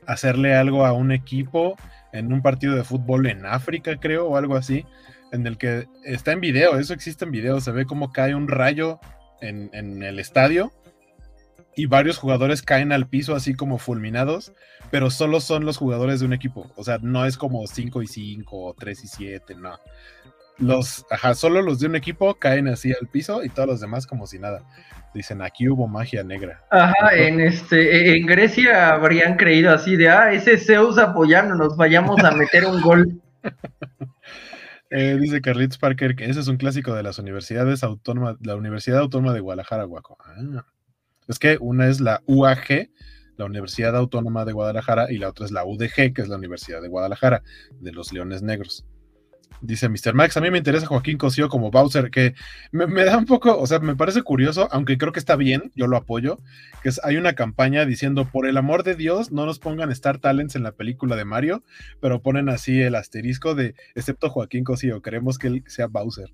hacerle algo a un equipo en un partido de fútbol en África, creo, o algo así, en el que está en video, eso existe en video, se ve como cae un rayo en, el estadio y varios jugadores caen al piso así como fulminados, pero solo son los jugadores de un equipo. O sea, no es como 5 y 5 o 3 y 7, no. Los, ajá, solo los de un equipo caen así al piso y todos los demás como si nada. Dicen, aquí hubo magia negra. Ajá, en este, en Grecia habrían creído así de, ah, ese Zeus apoyándonos, vayamos a meter un gol. Eh, dice Carlitos Parker que ese es un clásico de las universidades autónomas, la Universidad Autónoma de Guadalajara, Guaco. Ah. Es que una es la UAG, la Universidad Autónoma de Guadalajara, y la otra es la UDG, que es la Universidad de Guadalajara, de los Leones Negros. Dice Mr. Max, a mí me interesa Joaquín Cosío como Bowser, que me, da un poco, o sea, me parece curioso, aunque creo que está bien, yo lo apoyo, que es, hay una campaña diciendo, por el amor de Dios, no nos pongan Star Talents en la película de Mario, pero ponen así el asterisco de, excepto Joaquín Cosío, queremos que él sea Bowser.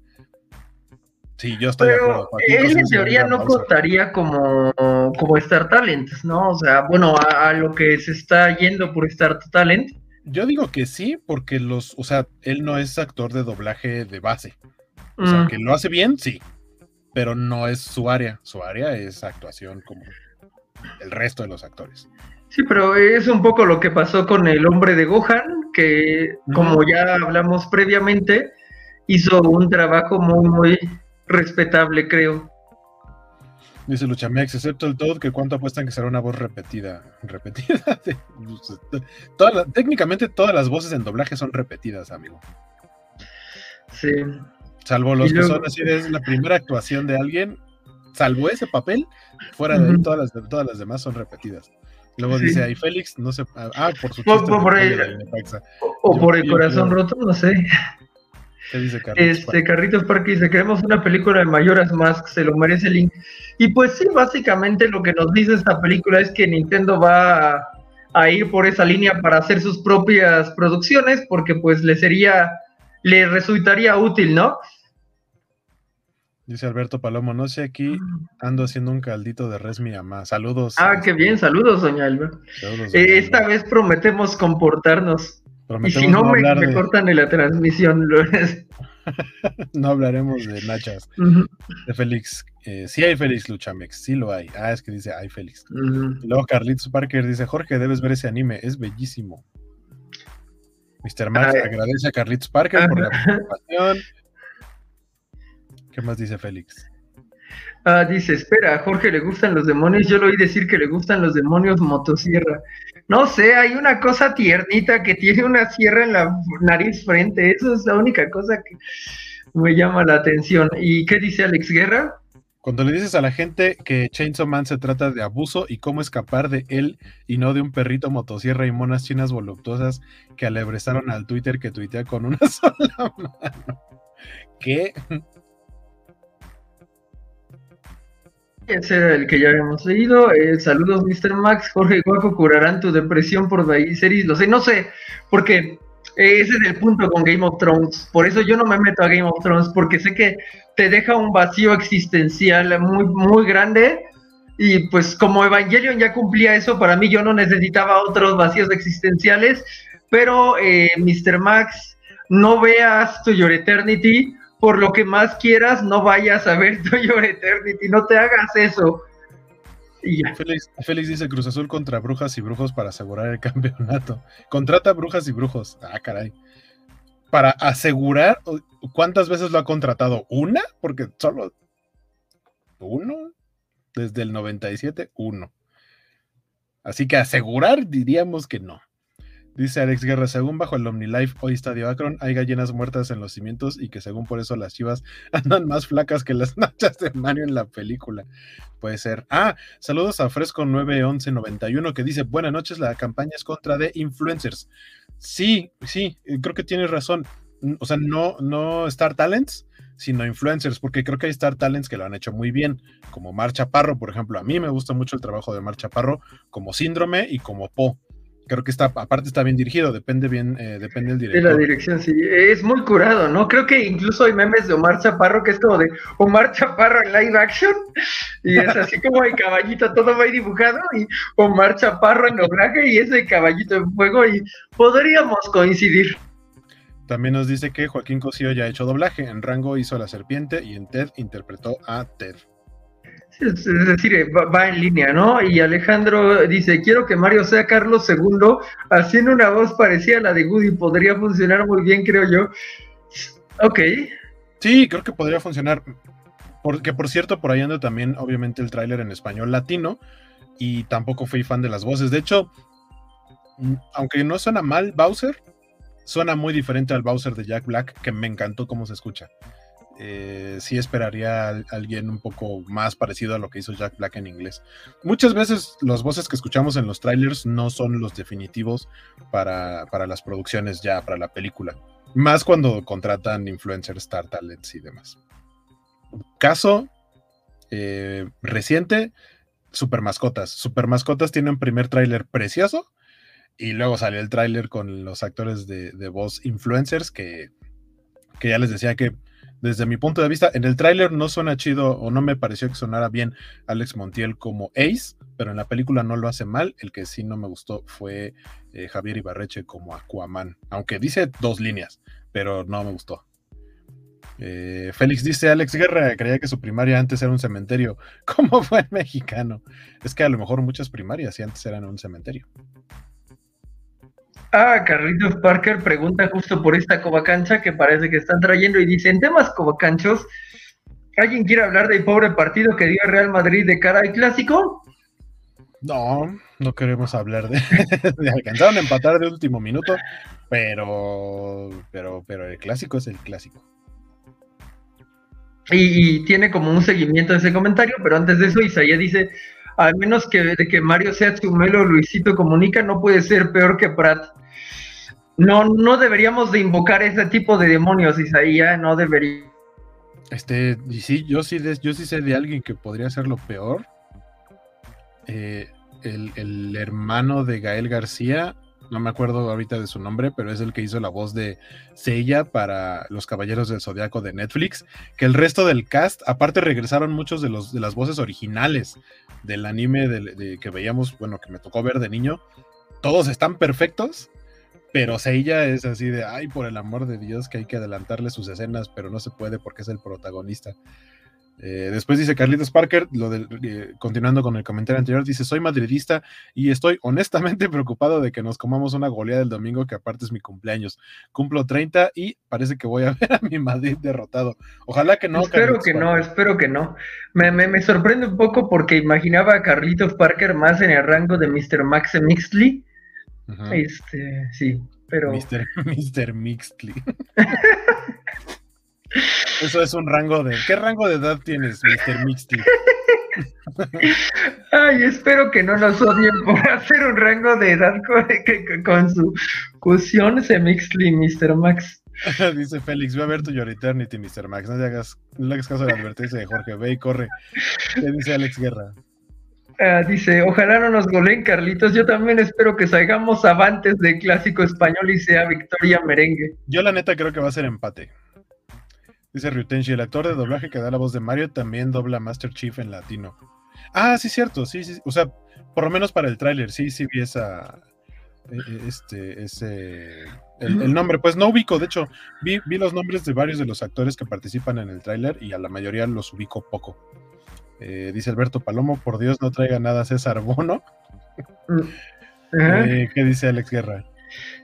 Sí, yo estoy Pero de acuerdo. él en teoría no contaría como, como Star Talent, ¿no? O sea, bueno, a, lo que se está yendo por Star Talent. Yo digo que sí, porque los, o sea, él no es actor de doblaje de base. O sea, mm. que lo hace bien, sí. Pero no es su área. Su área es actuación como el resto de los actores. Sí, pero es un poco lo que pasó con el hombre de Gohan, que como ya hablamos previamente, hizo un trabajo muy, muy respetable, creo. Dice Luchamex, excepto el Todd, que cuánto apuestan que será una voz repetida. Repetida. técnicamente todas las voces en doblaje son repetidas, amigo. Sí. Salvo los que son así, es la primera actuación de alguien, salvo ese papel, fuera de todas las, todas las demás son repetidas. Luego dice ahí Félix, no sé, ah, por su o, por el, o por el corazón roto, no sé. ¿Qué dice Carlitos este, Carritos Parque dice, queremos una película de Mayoras Mask, se lo merece Link. Y pues sí, básicamente lo que nos dice esta película es que Nintendo va a, ir por esa línea para hacer sus propias producciones, porque pues le sería, le resultaría útil, ¿no? Dice Alberto Palomo, no sé, aquí ando haciendo un caldito de res mi mamá. Saludos. Ah, qué bien, saludos, doña Albert. Eh, esta vez prometemos comportarnos y si no, me, cortan en la transmisión. no hablaremos de Nachas. De Félix. Eh, sí hay Félix Luchamex, sí lo hay. Ah, es que dice hay Félix. Luego Carlitos Parker dice, Jorge, debes ver ese anime, es bellísimo. Mr. Max agradece a Carlitos Parker por la participación. ¿Qué más dice Félix? Ah, dice, espera, a Jorge le gustan los demonios. Yo lo oí decir que le gustan los demonios motosierra. No sé, hay una cosa tiernita que tiene una sierra en la nariz frente. Eso es la única cosa que me llama la atención. ¿Y qué dice Alex Guerra? Cuando le dices a la gente que Chainsaw Man se trata de abuso y cómo escapar de él y no de un perrito motosierra y monas chinas voluptuosas que alebrezaron al Twitter que tuitea con una sola mano. ¿Qué? Ese era el que ya habíamos leído. Eh, saludos, Mr. Max. Jorge Guaco curarán tu depresión por series. Lo sé, no sé, porque ese es el punto con Game of Thrones. Por eso yo no me meto a Game of Thrones, porque sé que te deja un vacío existencial muy, muy grande. Y pues como Evangelion ya cumplía eso, para mí yo no necesitaba otros vacíos existenciales. Pero, eh, Mr. Max, no veas To Your Eternity. Por lo que más quieras, no vayas a ver To Your Eternity. No te hagas eso. Félix, dice Cruz Azul contra Brujas y Brujos para asegurar el campeonato. Contrata Brujas y Brujos. Ah, caray. Para asegurar, ¿cuántas veces lo ha contratado? ¿Una? Porque solo uno. Desde el 97, uno. Así que asegurar diríamos que no. Dice Alex Guerra, según bajo el OmniLife hoy Estadio Akron, hay gallinas muertas en los cimientos y que según por eso las chivas andan más flacas que las nachas de Mario en la película. Puede ser. Ah, saludos a Fresco 91191 que dice, buenas noches, la campaña es contra de influencers. Sí, sí, eh, creo que tienes razón. O sea, no, no Star Talents, sino influencers, porque creo que hay Star Talents que lo han hecho muy bien, como Marcha Parro, por ejemplo. A mí me gusta mucho el trabajo de Marcha Parro, como Síndrome y como Po creo que está, aparte está bien dirigido, depende bien, eh, depende del director. De la dirección, sí, es muy curado, ¿no? Creo que incluso hay memes de Omar Chaparro que es como de Omar Chaparro en live action, y es así como el caballito todo va dibujado, y Omar Chaparro en doblaje, y ese caballito en fuego, y podríamos coincidir. También nos dice que Joaquín Cosío ya ha hecho doblaje, en Rango hizo a la serpiente y en Ted interpretó a Ted. Es decir, va, en línea, ¿no? Y Alejandro dice, quiero que Mario sea Carlos II, haciendo una voz parecida a la de Woody, podría funcionar muy bien, creo yo. Ok. Sí, creo que podría funcionar. Porque, por cierto, por ahí anda también, obviamente, el tráiler en español latino, y tampoco fui fan de las voces. De hecho, mm, aunque no suena mal Bowser, suena muy diferente al Bowser de Jack Black, que me encantó cómo se escucha eh, sí esperaría a alguien un poco más parecido a lo que hizo Jack Black en inglés. Muchas veces los voces que escuchamos en los trailers no son los definitivos para, las producciones ya, para la película. Más cuando contratan influencers, star talents y demás. Caso eh, reciente, Super Mascotas. Super Mascotas tiene un primer tráiler precioso y luego salió el tráiler con los actores de, voz influencers que, que ya les decía que desde mi punto de vista, en el tráiler no suena chido o no me pareció que sonara bien Alex Montiel como Ace, pero en la película no lo hace mal. El que sí no me gustó fue eh, Javier Ibarreche como Aquaman, aunque dice dos líneas, pero no me gustó. Eh, Félix dice, Alex Guerra creía que su primaria antes era un cementerio. ¿Cómo fue el mexicano? Es que a lo mejor muchas primarias sí antes eran un cementerio. Ah, Carlitos Parker pregunta justo por esta covacancha que parece que están trayendo y dice, en temas covacanchos, ¿alguien quiere hablar del pobre partido que dio Real Madrid de cara al clásico? No, no queremos hablar de, alcanzaron a empatar de último minuto, pero, pero, pero el clásico es el clásico. Y, tiene como un seguimiento de ese comentario, pero antes de eso Isaías dice, al menos que de que Mario sea Chumelo Luisito Comunica, no puede ser peor que Prat. No, no deberíamos de invocar ese tipo de demonios, Isaías, no debería. Este, sí, yo sí, yo sí sé de alguien que podría lo peor. Eh, el, hermano de Gael García, no me acuerdo ahorita de su nombre, pero es el que hizo la voz de Seiya para Los Caballeros del Zodiaco de Netflix. Que el resto del cast, aparte regresaron muchos de, los, de las voces originales del anime que veíamos, bueno, que me tocó ver de niño. Todos están perfectos pero Seiya es así de, ay, por el amor de Dios, que hay que adelantarle sus escenas, pero no se puede porque es el protagonista. Eh, después dice Carlitos Parker, lo del, eh, continuando con el comentario anterior, dice, soy madridista y estoy honestamente preocupado de que nos comamos una goleada el domingo, que aparte es mi cumpleaños. Cumplo 30 y parece que voy a ver a mi Madrid derrotado. Ojalá que no. Espero que no, espero que no. Me, me, sorprende un poco porque imaginaba a Carlitos Parker más en el rango de Mr. Max Mixley Este, sí, pero. Mr. Mr. Mixtly. Eso es un rango de. ¿Qué rango de edad tienes, Mr. Mixtly? Ay, espero que no nos odien por hacer un rango de edad con, con su fusión Semixly, Mr. Max. Dice Félix, ve a ver tu Your Eternity, Mr. Max. No le hagas, no le hagas caso a la advertencia de Jorge. Ve y corre. ¿Qué dice Alex Guerra? Ah, dice, ojalá no nos goleen, Carlitos. Yo también espero que salgamos avantes de clásico español y sea victoria merengue. Yo la neta creo que va a ser empate. Dice Ryutenshi, el actor de doblaje que da la voz de Mario también dobla Master Chief en latino. Ah, sí, cierto, sí, sí. O sea, por lo menos para el tráiler, sí, sí vi esa. eh, eh, Este, ese. El, el nombre, pues no ubico, de hecho, vi, vi los nombres de varios de los actores que participan en el tráiler y a la mayoría los ubico poco. Eh, dice Alberto Palomo, por Dios no traiga nada a César Bono. Ajá. Eh, ¿Qué dice Alex Guerra?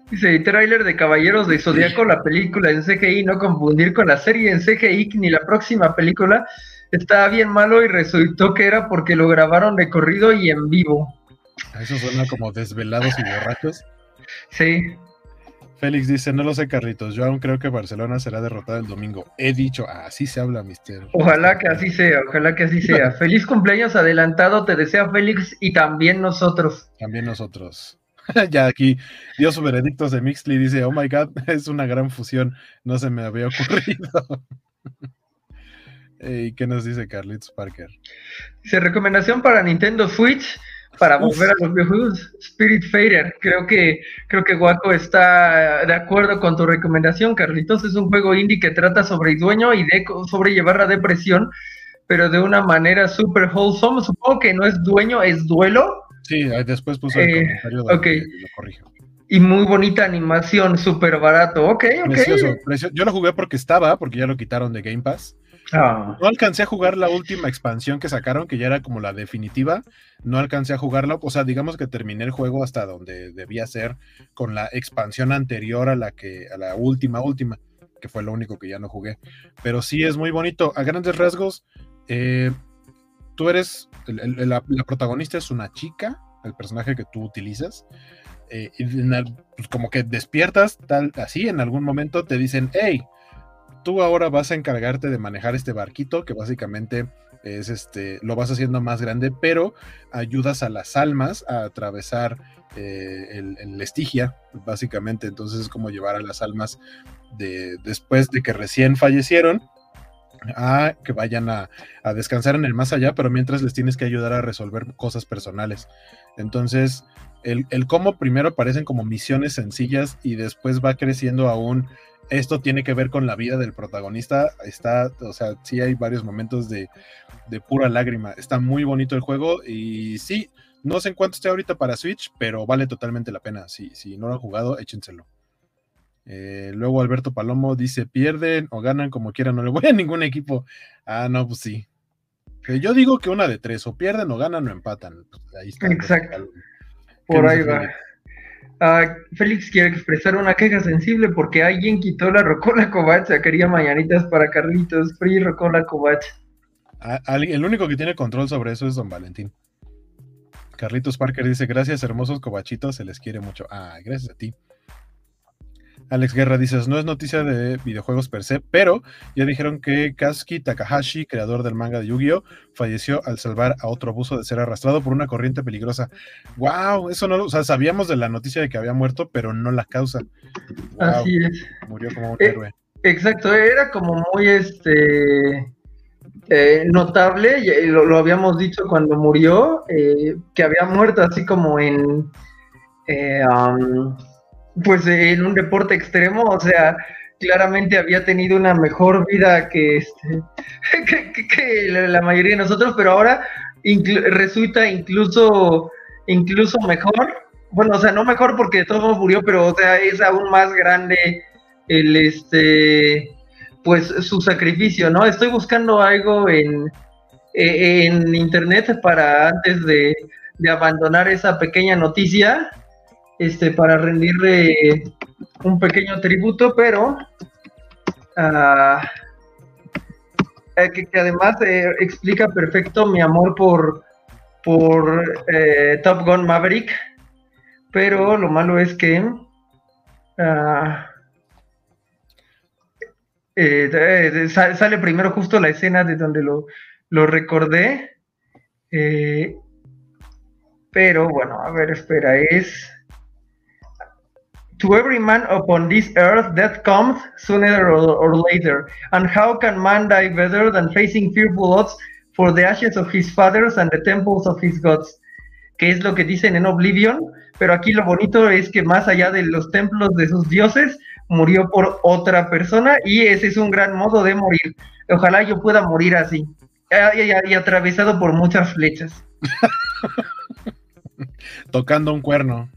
Dice, tráiler de Caballeros de Zodíaco, la película en CGI, no confundir con la serie en CGI ni la próxima película. Estaba bien malo y resultó que era porque lo grabaron de corrido y en vivo. Eso suena como desvelados y borrachos. Sí, Félix dice, no lo sé, Carlitos, yo aún creo que Barcelona será derrotada el domingo. He dicho, así se habla, mister. ojalá que así sea, ojalá que así sea. Feliz cumpleaños adelantado, te desea Félix y también nosotros. También nosotros. ya aquí dio su veredicto de Mixly, dice, oh my god, es una gran fusión, no se me había ocurrido. ¿Y qué nos dice Carlitos Parker? Dice, recomendación para Nintendo Switch para Uf. volver a los videojuegos, Spirit Fader. Creo que, creo que Waco está de acuerdo con tu recomendación, Carlitos. Es un juego indie que trata sobre el dueño y de sobrellevar la depresión, pero de una manera super wholesome. Supongo que no es dueño, es duelo. Sí, después puso el Eh, comentario ok. lo corrijo. Y muy bonita animación, súper barato. Ok, ok. Precioso, precioso. Yo lo jugué porque estaba, porque ya lo quitaron de Game Pass. Ah, No alcancé a jugar la última expansión que sacaron, que ya era como la definitiva. No alcancé a jugarla. O sea, digamos que terminé el juego hasta donde debía ser con la expansión anterior a la que, a la última, última, que fue lo único que ya no jugué. Pero sí es muy bonito. A grandes rasgos, eh, tú eres. el- el- la, protagonista es una chica, el personaje que tú utilizas. eh, y en al- pues como que despiertas tal así en algún momento te dicen hey tú ahora vas a encargarte de manejar este barquito que básicamente es este, lo vas haciendo más grande, pero ayudas a las almas a atravesar eh, el, Estigia, básicamente. Entonces es como llevar a las almas de después de que recién fallecieron a que vayan a, a descansar en el más allá, pero mientras les tienes que ayudar a resolver cosas personales. Entonces, el, el cómo primero aparecen como misiones sencillas y después va creciendo aún esto tiene que ver con la vida del protagonista. Está, o sea, sí hay varios momentos de, de pura lágrima. Está muy bonito el juego y sí, no sé en cuánto esté ahorita para Switch, pero vale totalmente la pena. Si, si no lo han jugado, échenselo. Eh, luego Alberto Palomo dice, pierden o ganan como quieran, no le voy a ningún equipo. Ah, no, pues sí. Yo digo que una de tres, o pierden o ganan o empatan. Pues ahí está. Exacto. ¿Qué por ahí va. Félix? Ah, Félix quiere expresar una queja sensible porque alguien quitó la Rocola Covacha. Quería mañanitas para Carlitos. Free Rocola alguien- el único que tiene control sobre eso es Don Valentín. Carlitos Parker dice: Gracias, hermosos cobachitos, se les quiere mucho. Ah, gracias a ti. Alex Guerra dices: No es noticia de videojuegos per se, pero ya dijeron que Kazuki Takahashi, creador del manga de Yu-Gi-Oh!, falleció al salvar a otro abuso de ser arrastrado por una corriente peligrosa. ¡Wow! Eso no lo. O sea, sabíamos de la noticia de que había muerto, pero no la causa. ¡Wow! Así es. Murió como un Eh, héroe. Exacto, era como muy este eh, notable, y, lo, lo habíamos dicho cuando murió, eh, que había muerto así como en um, pues en un deporte extremo, o sea, claramente había tenido una mejor vida que este que, la, mayoría de nosotros, pero ahora resulta incluso incluso mejor. Bueno, o sea, no mejor porque todo murió, pero o sea, es aún más grande el este pues su sacrificio, ¿no? Estoy buscando algo en, eh, en internet para antes de, de abandonar esa pequeña noticia, este, para rendirle un pequeño tributo, pero ah, eh, que, además eh, explica perfecto mi amor por, por eh, Top Gun Maverick, pero lo malo es que ah, sale primero justo la escena de donde lo, lo recordé. Pero bueno, a ver, espera, es. To every man upon this earth that comes sooner or, later. And how can man die better than facing fearful odds for the ashes of his fathers and the temples of his gods? Que es lo que dicen en Oblivion, pero aquí lo bonito es que más allá de los templos de sus dioses, murió por otra persona y ese es un gran modo de morir. Ojalá yo pueda morir así y, atravesado por muchas flechas. Tocando un cuerno.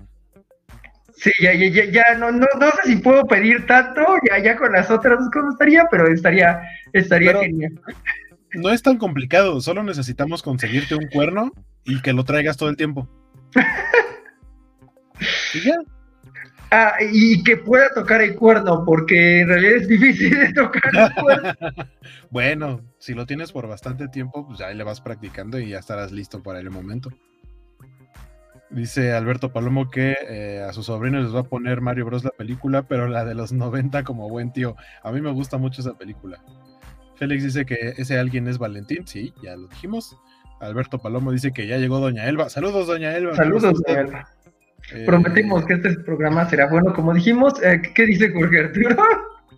Sí, ya, ya, ya, no, no, no, sé si puedo pedir tanto, ya, ya con las otras cosas estaría, pero estaría, estaría genial. No es tan complicado, solo necesitamos conseguirte un cuerno y que lo traigas todo el tiempo. y ya. Ah, y que pueda tocar el cuerno, porque en realidad es difícil de tocar el cuerno. bueno, si lo tienes por bastante tiempo, pues ya le vas practicando y ya estarás listo para el momento. Dice Alberto Palomo que eh, a sus sobrinos les va a poner Mario Bros la película, pero la de los 90 como buen tío. A mí me gusta mucho esa película. Félix dice que ese alguien es Valentín, sí, ya lo dijimos. Alberto Palomo dice que ya llegó Doña Elba. Saludos, Doña Elba. Saludos, Doña Elba. Eh, Prometemos que este programa será bueno, como dijimos. Eh, ¿Qué dice Jorge Arturo?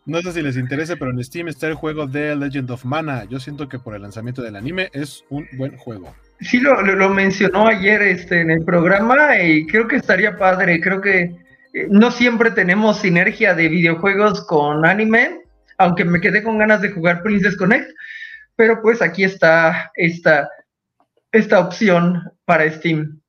No sé si les interesa, pero en Steam está el juego The Legend of Mana. Yo siento que por el lanzamiento del anime es un buen juego. Sí, lo, lo, mencionó ayer este, en el programa y creo que estaría padre. Creo que eh, no siempre tenemos sinergia de videojuegos con anime, aunque me quedé con ganas de jugar Princess Connect. Pero pues aquí está esta, esta opción para Steam.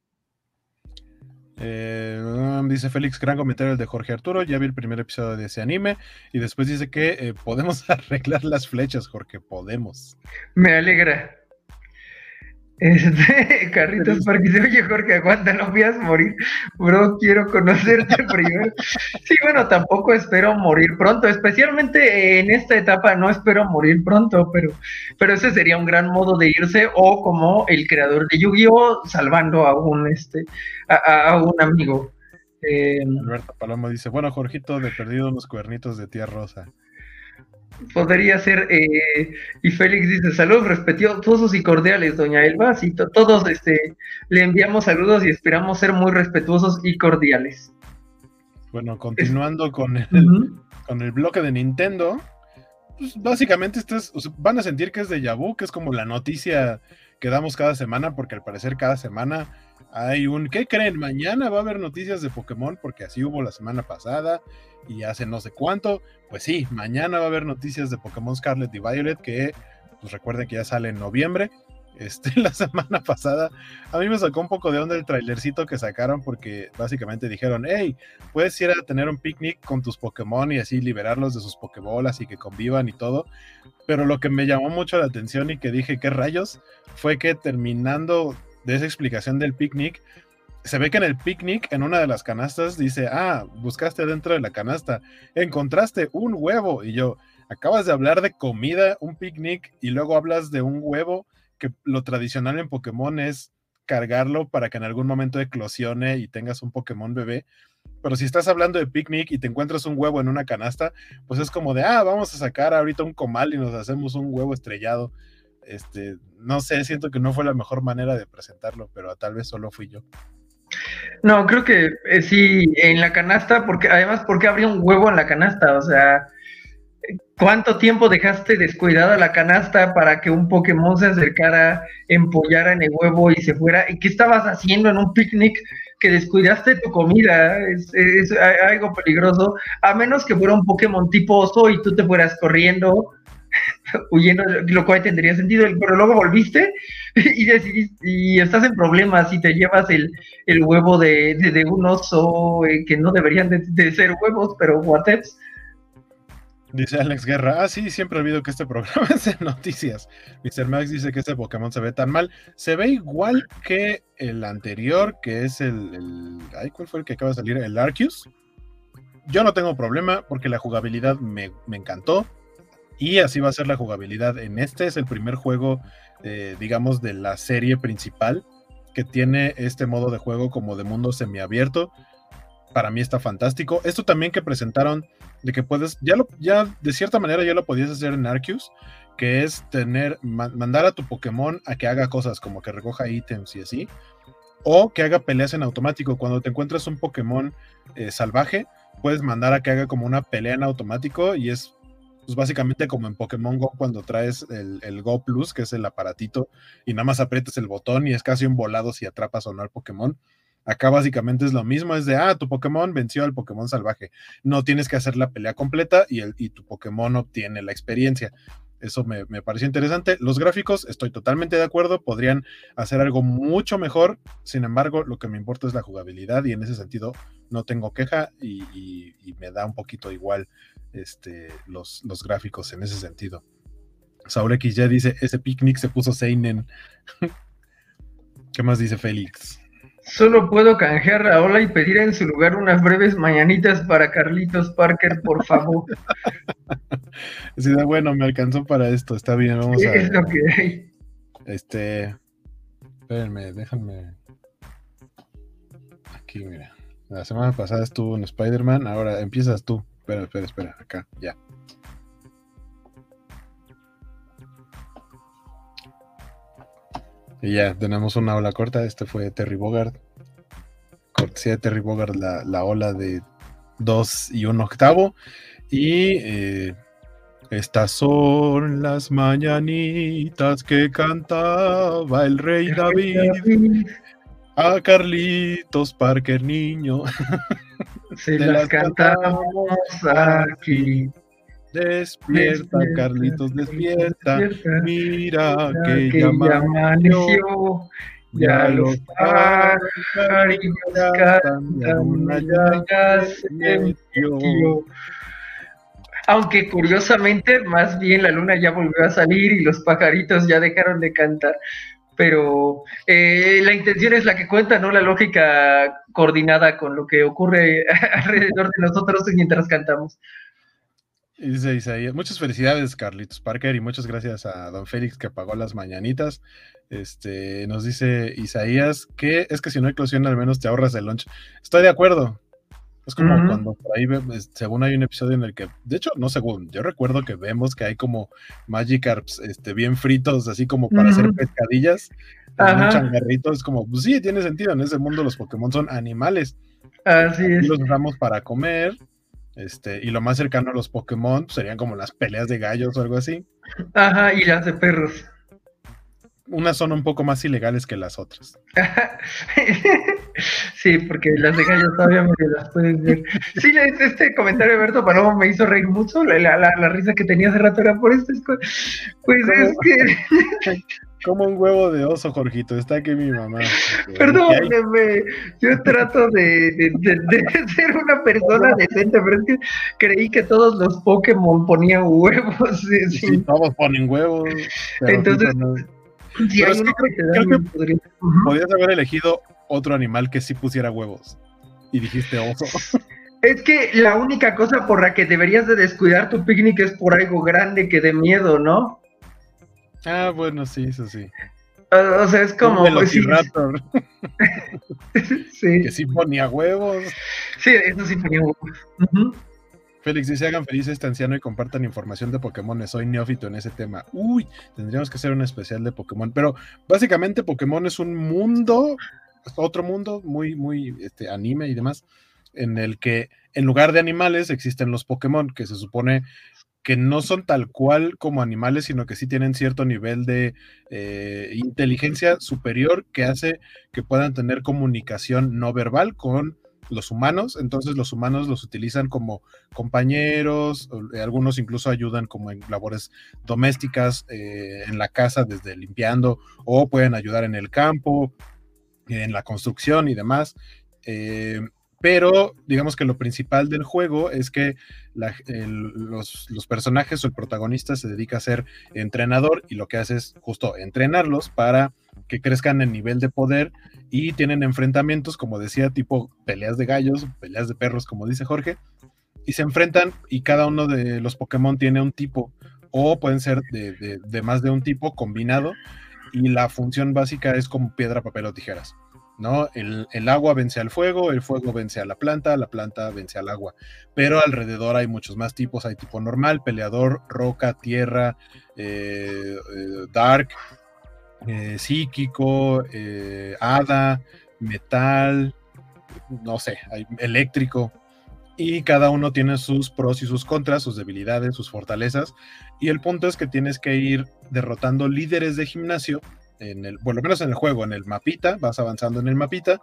Eh, dice Félix, gran comentario el de Jorge Arturo. Ya vi el primer episodio de ese anime. Y después dice que eh, podemos arreglar las flechas, Jorge. Podemos. Me alegra. Este, Carritos porque dice, oye Jorge, aguanta, no voy a morir. Bro, quiero conocerte primero. Sí, bueno, tampoco espero morir pronto, especialmente en esta etapa no espero morir pronto, pero, pero ese sería un gran modo de irse, o como el creador de Yu-Gi-Oh! salvando a un este a, un amigo. Eh, Alberto Palomo dice, bueno, Jorgito, de perdido unos cuernitos de tía Rosa. Podría ser, eh, y Félix dice, saludos respetuosos y cordiales, doña Elba. Sí, todos este, le enviamos saludos y esperamos ser muy respetuosos y cordiales. Bueno, continuando con, el, con el bloque de Nintendo, pues básicamente van a sentir que es de Yabu, que es como la noticia que damos cada semana, porque al parecer cada semana hay un, ¿qué creen? Mañana va a haber noticias de Pokémon, porque así hubo la semana pasada y hace no sé cuánto. Pues sí, mañana va a haber noticias de Pokémon Scarlet y Violet, que pues recuerden que ya sale en noviembre. Este, la semana pasada, a mí me sacó un poco de onda el trailercito que sacaron porque básicamente dijeron, hey, puedes ir a tener un picnic con tus Pokémon y así liberarlos de sus Pokébolas y que convivan y todo. Pero lo que me llamó mucho la atención y que dije, ¿qué rayos? Fue que terminando de esa explicación del picnic, se ve que en el picnic, en una de las canastas, dice, ah, buscaste dentro de la canasta, encontraste un huevo. Y yo, acabas de hablar de comida, un picnic, y luego hablas de un huevo, que lo tradicional en Pokémon es cargarlo para que en algún momento eclosione y tengas un Pokémon bebé. Pero si estás hablando de picnic y te encuentras un huevo en una canasta, pues es como de, ah, vamos a sacar ahorita un comal y nos hacemos un huevo estrellado. Este, no sé, siento que no fue la mejor manera de presentarlo, pero tal vez solo fui yo. No, creo que eh, sí, en la canasta, porque además, ¿por qué un huevo en la canasta? O sea, ¿cuánto tiempo dejaste descuidada la canasta para que un Pokémon se acercara, empollara en el huevo y se fuera? ¿Y qué estabas haciendo en un picnic que descuidaste tu comida? Es, es algo peligroso, a menos que fuera un Pokémon tipo oso y tú te fueras corriendo huyendo, lo cual tendría sentido, pero luego volviste y decidiste, y estás en problemas y te llevas el, huevo de, de, un oso eh, que no deberían de, ser huevos, pero whatevs. Dice Alex Guerra, ah sí, siempre olvido que este programa es de noticias. Mr. Max dice que este Pokémon se ve tan mal. Se ve igual que el anterior, que es el, el ¿cuál fue el que acaba de salir? El Arceus. Yo no tengo problema porque la jugabilidad me, me encantó y así va a ser la jugabilidad. En este es el primer juego, eh, digamos, de la serie principal que tiene este modo de juego como de mundo semiabierto. para mí está fantástico. Esto también que presentaron de que puedes, ya lo, ya de cierta manera ya lo podías hacer en Arceus, que es tener, mandar a tu Pokémon a que haga cosas como que recoja ítems y así, o que haga peleas en automático. Cuando te encuentras un Pokémon eh, salvaje, puedes mandar a que haga como una pelea en automático y es pues básicamente como en Pokémon Go cuando traes el, Go Plus, que es el aparatito, y nada más aprietas el botón y es casi un volado si atrapas o no al Pokémon. Acá básicamente es lo mismo, es de, ah, tu Pokémon venció al Pokémon salvaje. No tienes que hacer la pelea completa y, el, y tu Pokémon obtiene la experiencia. Eso me, me, pareció interesante. Los gráficos, estoy totalmente de acuerdo, podrían hacer algo mucho mejor. Sin embargo, lo que me importa es la jugabilidad y en ese sentido no tengo queja y, y, me da un poquito igual este, los, los gráficos en ese sentido. X ya dice, ese picnic se puso Seinen. ¿Qué más dice Félix? Solo puedo canjear a Ola y pedir en su lugar unas breves mañanitas para Carlitos Parker, por favor. Sí, bueno, me alcanzó para esto, está bien, vamos a... Es lo que hay. Este... Espérenme, déjenme... Aquí, mira. La semana pasada estuvo en Spider-Man, ahora empiezas tú. Espera, espera, espera, acá, ya. Y ya, tenemos una ola corta. Este fue Terry Bogard. Cortesía de Terry Bogard, la, ola de 2 y 1 octavo. Y eh, estas son las mañanitas que cantaba el rey David. A Carlitos Parker, niño. Se las cantamos aquí. Despierta, Carlitos, despierta. Mira que, ya amaneció. Ya los pajaritos cantan, una ya se Aunque curiosamente, más bien la luna ya volvió a salir y los pajaritos ya dejaron de cantar. Pero eh, la intención es la que cuenta, no la lógica coordinada con lo que ocurre alrededor de nosotros mientras cantamos. Dice Isaías, muchas felicidades Carlitos Parker y muchas gracias a don Félix que pagó las mañanitas. Este, nos dice Isaías que es que si no hay eclosión al menos te ahorras el lunch. Estoy de acuerdo. Es como cuando por ahí, según hay un episodio en el que, de hecho, no según, yo recuerdo que vemos que hay como Magikarps este, bien fritos, así como para hacer pescadillas, en un changarrito, es como, pues sí, tiene sentido, en ese mundo los Pokémon son animales. Así es. los usamos para comer, este, y lo más cercano a los Pokémon pues, serían como las peleas de gallos o algo así. Ajá, y las de perros. Unas son un poco más ilegales que las otras. sí, porque las de gallos todavía me las puedes ver. Sí, este comentario de Berto Palomo me hizo reír mucho. La, la, la, risa que tenía hace rato era por esto. Pues es que. Como un huevo de oso, Jorgito. Está aquí mi mamá. Perdóneme, yo trato de, ser una persona decente, pero es que creí que todos los Pokémon ponían huevos. Sí, todos ponen huevos. Entonces, que, podrías haber elegido otro animal que sí pusiera huevos. Y dijiste oso. Es que la única cosa por la que deberías de descuidar tu picnic es por algo grande que de miedo, ¿no? Ah, bueno, sí, eso sí. O, sea, es como. Un pues, sí. sí. Que sí ponía huevos. Sí, eso sí ponía huevos. Félix dice: hagan feliz este anciano y compartan información de Pokémon. Soy neófito en ese tema. Uy, tendríamos que hacer un especial de Pokémon. Pero básicamente, Pokémon es un mundo, otro mundo, muy, muy este, anime y demás, en el que en lugar de animales existen los Pokémon, que se supone que no son tal cual como animales, sino que sí tienen cierto nivel de eh, inteligencia superior que hace que puedan tener comunicación no verbal con los humanos. Entonces los humanos los utilizan como compañeros, eh, algunos incluso ayudan como en labores domésticas eh, en la casa, desde limpiando, o pueden ayudar en el campo, en la construcción y demás pero digamos que lo principal del juego es que los, personajes o el protagonista se dedica a ser entrenador y lo que hace es justo entrenarlos para que crezcan en nivel de poder y tienen enfrentamientos, como decía, tipo peleas de gallos, peleas de perros, como dice Jorge, y se enfrentan y cada uno de los Pokémon tiene un tipo o pueden ser de, de más de un tipo combinado y la función básica es como piedra, papel o tijeras ¿no? El, agua vence al fuego, el fuego vence a la planta, la planta vence al agua. Pero alrededor hay muchos más tipos, hay tipo normal, peleador, roca, tierra, eh, eh, dark, eh, psíquico, hada, metal, no sé, eléctrico. Y cada uno tiene sus pros y sus contras, sus debilidades, sus fortalezas. Y el punto es que tienes que ir derrotando líderes de gimnasio en el, por lo menos en el juego, en el mapita, vas avanzando en el mapita,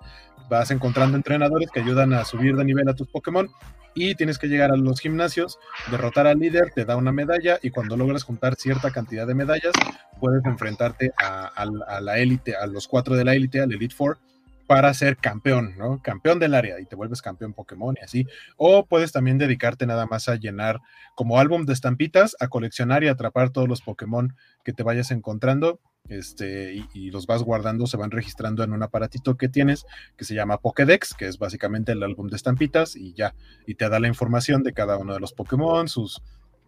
vas encontrando entrenadores que ayudan a subir de nivel a tus Pokémon y tienes que llegar a los gimnasios, derrotar al líder, te da una medalla y cuando logras juntar cierta cantidad de medallas, puedes enfrentarte a, la élite, a los cuatro de la élite, al Elite Four, para ser campeón, ¿no? Campeón del área y te vuelves campeón Pokémon y así. O puedes también dedicarte nada más a llenar como álbum de estampitas, a coleccionar y atrapar todos los Pokémon que te vayas encontrando este, y, los vas guardando, se van registrando en un aparatito que tienes que se llama Pokédex, que es básicamente el álbum de estampitas y ya, y te da la información de cada uno de los Pokémon, sus,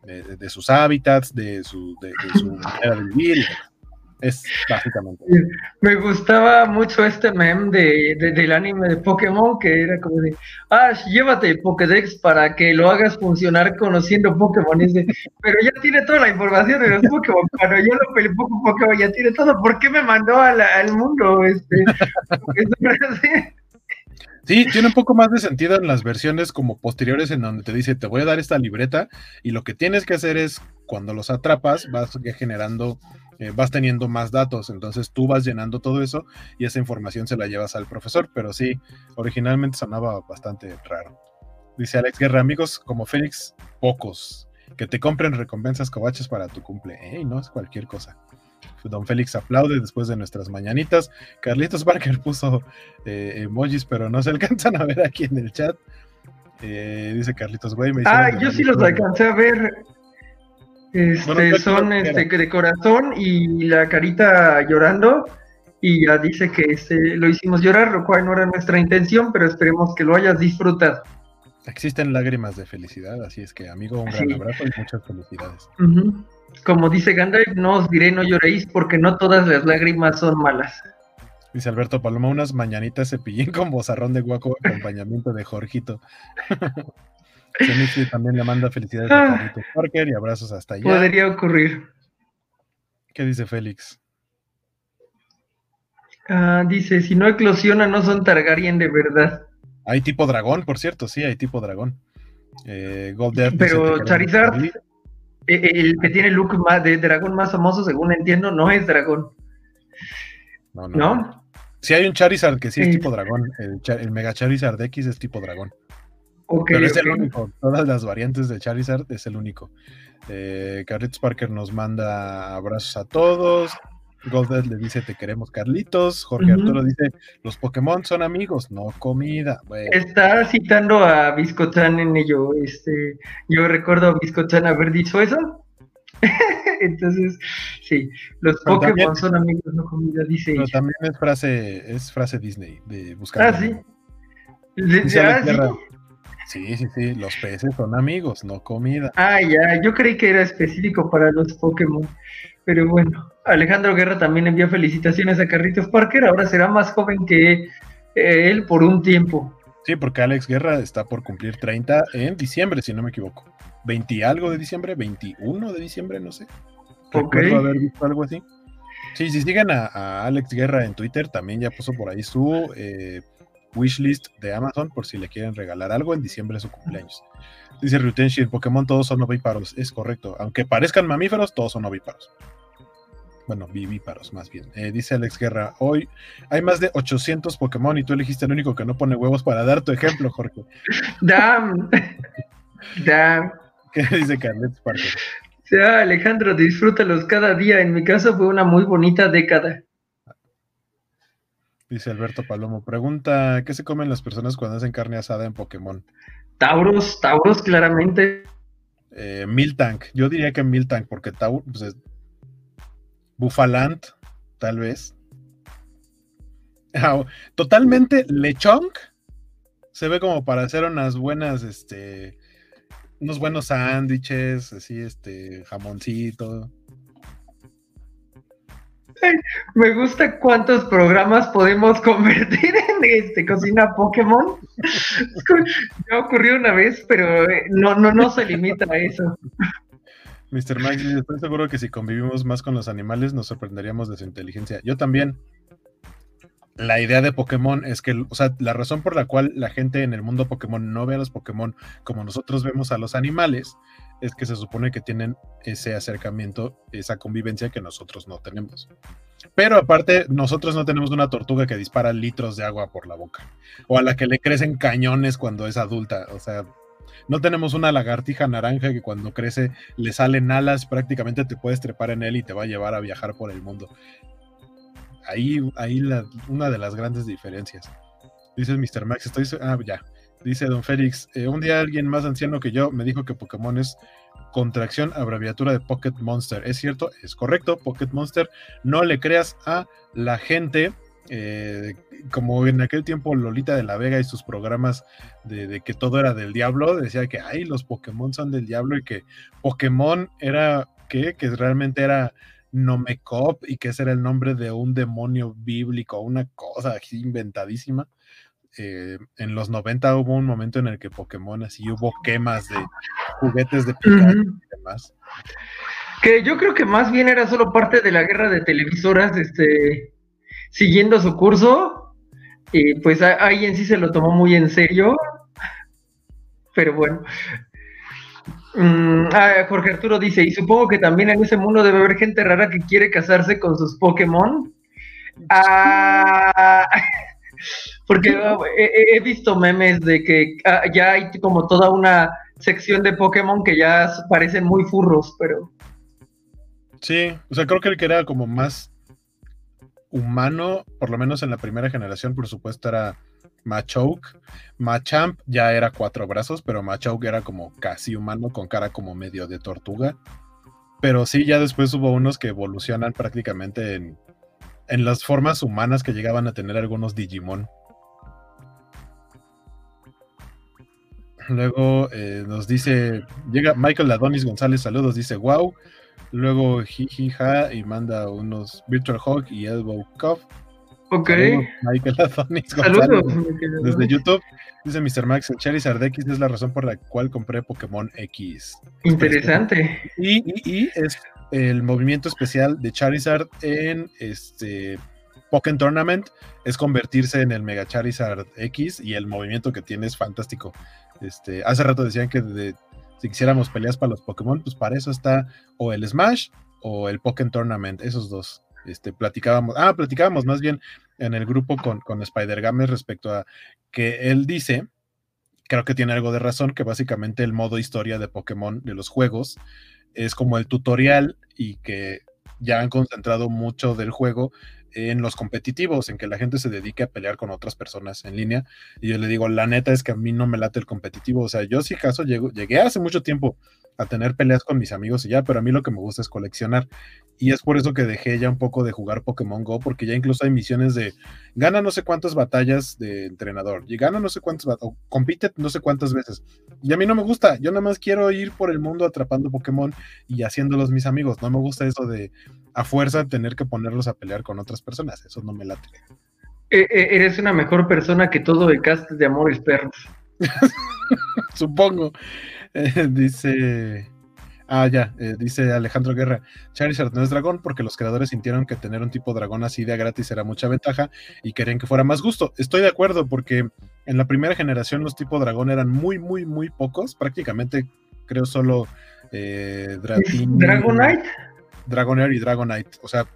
de, sus hábitats, de su, de, su manera de vivir. Es básicamente. Me gustaba mucho este meme de, del anime de Pokémon que era como de, ah, llévate Pokédex para que lo hagas funcionar conociendo Pokémon. pero ya tiene toda la información de los Pokémon. Cuando yo lo peleé Pokémon ya tiene todo. ¿Por qué me mandó al, al mundo? Este, Sí, tiene un poco más de sentido en las versiones como posteriores en donde te dice, te voy a dar esta libreta y lo que tienes que hacer es, cuando los atrapas, vas generando eh, vas teniendo más datos, entonces tú vas llenando todo eso y esa información se la llevas al profesor, pero sí, originalmente sonaba bastante raro. Dice Alex Guerra, amigos como Félix, pocos, que te compren recompensas covaches para tu cumple, no es cualquier cosa. Don Félix aplaude después de nuestras mañanitas. Carlitos Barker puso eh, emojis, pero no se alcanzan a ver aquí en el chat. Eh, dice Carlitos, güey, me Ah, yo sí los alcancé a ver. Este, son este, de corazón y la carita llorando. Y ya dice que este, lo hicimos llorar, lo cual no era nuestra intención, pero esperemos que lo hayas disfrutado. Existen lágrimas de felicidad, así es que, amigo, un gran abrazo y muchas felicidades. Como dice Gandalf, no os diré no lloréis porque no todas las lágrimas son malas. Dice Alberto Paloma, unas mañanitas cepillín con bozarrón de guaco, acompañamiento de Jorgito. también le manda felicidades a ah. Carlitos Parker y abrazos hasta allá. Podría ocurrir. ¿Qué dice Félix? Ah, dice, si no eclosiona no son Targaryen de verdad. Hay tipo dragón, por cierto, sí, hay tipo dragón. Eh, Pero Charizard, el que tiene el look más de dragón más famoso, según entiendo, no es dragón. No, no. ¿No? Sí hay un Charizard que sí es tipo dragón. El, el, Mega Charizard X es tipo dragón. Pero es el único. Todas las variantes de Charizard es el único. Eh, Carlitos Parker nos manda abrazos a todos. Goldet le dice te queremos Carlitos. Jorge Arturo dice los Pokémon son amigos, no comida. Está citando a Biscochan en ello. Este, yo recuerdo a Biscochan haber dicho eso. Entonces, sí, los Pokémon son amigos, no comida, dice. Pero también es frase, es frase Disney de buscar. Ah, sí. Ah, Sí, sí, sí, los peces son amigos, no comida. Ah, ya, yo creí que era específico para los Pokémon. Pero bueno, Alejandro Guerra también envió felicitaciones a Carritos Parker, ahora será más joven que eh, él por un tiempo. Sí, porque Alex Guerra está por cumplir 30 en diciembre, si no me equivoco. 20 algo de diciembre, 21 de diciembre, no sé. Recuerdo haber visto algo así. Sí, si siguen a, Alex Guerra en Twitter, también ya puso por ahí su eh, wishlist de Amazon por si le quieren regalar algo en diciembre de su cumpleaños. Dice Rutenshi, en Pokémon todos son ovíparos. Es correcto. Aunque parezcan mamíferos, todos son ovíparos. Bueno, vivíparos más bien. Eh, dice Alex Guerra, hoy hay más de 800 Pokémon y tú elegiste el único que no pone huevos para dar tu ejemplo, Jorge. Damn. Damn. ¿Qué dice Carlet Parker? sea, Alejandro, disfrútalos cada día. En mi caso fue una muy bonita década. Dice Alberto Palomo, pregunta, ¿qué se comen las personas cuando hacen carne asada en Pokémon? Tauros, Tauros claramente. Eh, Miltank, yo diría que Miltank, porque Tauros, pues es Bufalant, tal vez. Ah, totalmente Lechonk. Se ve como para hacer unas buenas, este, unos buenos sándwiches, así, este, jamoncito. Me gusta cuántos programas podemos convertir en este cocina Pokémon. Ya ocurrió una vez, pero eh, no, no, no se limita a eso. Mr. Max, estoy seguro que si convivimos más con los animales nos sorprenderíamos de su inteligencia. Yo también. La idea de Pokémon es que, o sea, la razón por la cual la gente en el mundo Pokémon no ve a los Pokémon como nosotros vemos a los animales es que se supone que tienen ese acercamiento, esa convivencia que nosotros no tenemos. Pero aparte, nosotros no tenemos una tortuga que dispara litros de agua por la boca, o a la que le crecen cañones cuando es adulta, o sea, no tenemos una lagartija naranja que cuando crece le salen alas, prácticamente te puedes trepar en él y te va a llevar a viajar por el mundo. Ahí, ahí una de las grandes diferencias. Dice Mr. Max, estoy... Ah, ya. Dice Don Félix, eh, un día alguien más anciano que yo me dijo que Pokémon es contracción, abreviatura de Pocket Monster. ¿Es cierto? Es correcto, Pocket Monster. No le creas a la gente, eh, como en aquel tiempo Lolita de la Vega y sus programas de, que todo era del diablo, decía que, ay, los Pokémon son del diablo y que Pokémon era, ¿qué? Que realmente era Nomecop y que ese era el nombre de un demonio bíblico, una cosa así inventadísima. Eh, en los 90 hubo un momento en el que Pokémon así hubo quemas de juguetes de Pikachu y demás. Que yo creo que más bien era solo parte de la guerra de televisoras, este, siguiendo su curso, y pues alguien sí se lo tomó muy en serio, pero bueno. Mm, ah, Jorge Arturo dice, y supongo que también en ese mundo debe haber gente rara que quiere casarse con sus Pokémon. Ah, porque ah, he, visto memes de que ah, ya hay como toda una sección de Pokémon que ya parecen muy furros, pero... Sí, o sea, creo que el que era como más humano, por lo menos en la primera generación, por supuesto, era Machoke. Machamp ya era cuatro brazos, pero Machoke era como casi humano, con cara como medio de tortuga. Pero sí, ya después hubo unos que evolucionan prácticamente en, en las formas humanas que llegaban a tener algunos Digimon. Luego eh, nos dice, llega Michael Adonis González, saludos, dice wow. Luego Jijija y manda unos Virtual Hawk y Elbow Cuff. Ok. Michael Adonis González desde YouTube. Dice Mr. Max, el Charizard X es la razón por la cual compré Pokémon X. Interesante. Y, y, es el movimiento especial de Charizard en este Pokémon Tournament es convertirse en el Mega Charizard X y el movimiento que tiene es fantástico. Este, hace rato decían que si quisiéramos peleas para los Pokémon, pues para eso está o el Smash o el Pokémon Tournament, esos dos. Este, platicábamos, ah, platicábamos más bien en el grupo con, con Spider Games respecto a que él dice, creo que tiene algo de razón, que básicamente el modo historia de Pokémon de los juegos es como el tutorial y que ya han concentrado mucho del juego en los competitivos, en que la gente se dedique a pelear con otras personas en línea. Y yo le digo, la neta es que a mí no me late el competitivo. O sea, yo si caso llegué hace mucho tiempo a tener peleas con mis amigos y ya, pero a mí lo que me gusta es coleccionar. Y es por eso que dejé ya un poco de jugar Pokémon Go, porque ya incluso hay misiones de gana no sé cuántas batallas de entrenador, y gana no sé cuántas o compite no sé cuántas veces. Y a mí no me gusta, yo nada más quiero ir por el mundo atrapando Pokémon y haciéndolos mis amigos. No me gusta eso de a fuerza tener que ponerlos a pelear con otras personas, eso no me late. E, e, eres una mejor persona que todo el cast de Amores Perros. Supongo. dice. Ah, ya, eh, dice Alejandro Guerra. Charizard no es dragón porque los creadores sintieron que tener un tipo dragón así de gratis era mucha ventaja y querían que fuera más gusto. Estoy de acuerdo porque en la primera generación los tipos dragón eran muy, muy, muy pocos. Prácticamente creo solo eh, Dragonite. Dragonair y Dragonite. O sea,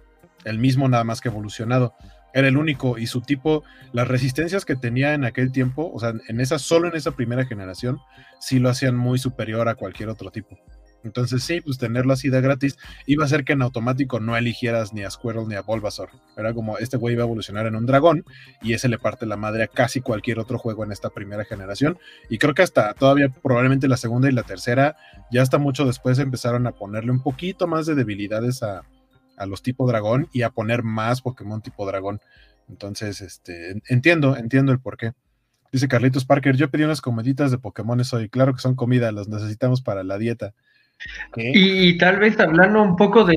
el mismo nada más que evolucionado era el único y su tipo, las resistencias que tenía en aquel tiempo, o sea, en esa, solo en esa primera generación, sí lo hacían muy superior a cualquier otro tipo. Entonces sí, pues tenerlo así de gratis iba a hacer que en automático no eligieras ni a Squirrel ni a Bulbasaur. Era como este güey iba a evolucionar en un dragón y ese le parte la madre a casi cualquier otro juego en esta primera generación. Y creo que hasta todavía probablemente la segunda y la tercera, ya hasta mucho después empezaron a ponerle un poquito más de debilidades a, a los tipo dragón y a poner más Pokémon tipo dragón. Entonces, este, entiendo, entiendo el por qué. Dice Carlitos Parker, yo pedí unas comeditas de Pokémon hoy. Claro que son comida, los necesitamos para la dieta. Y, tal vez hablando un poco de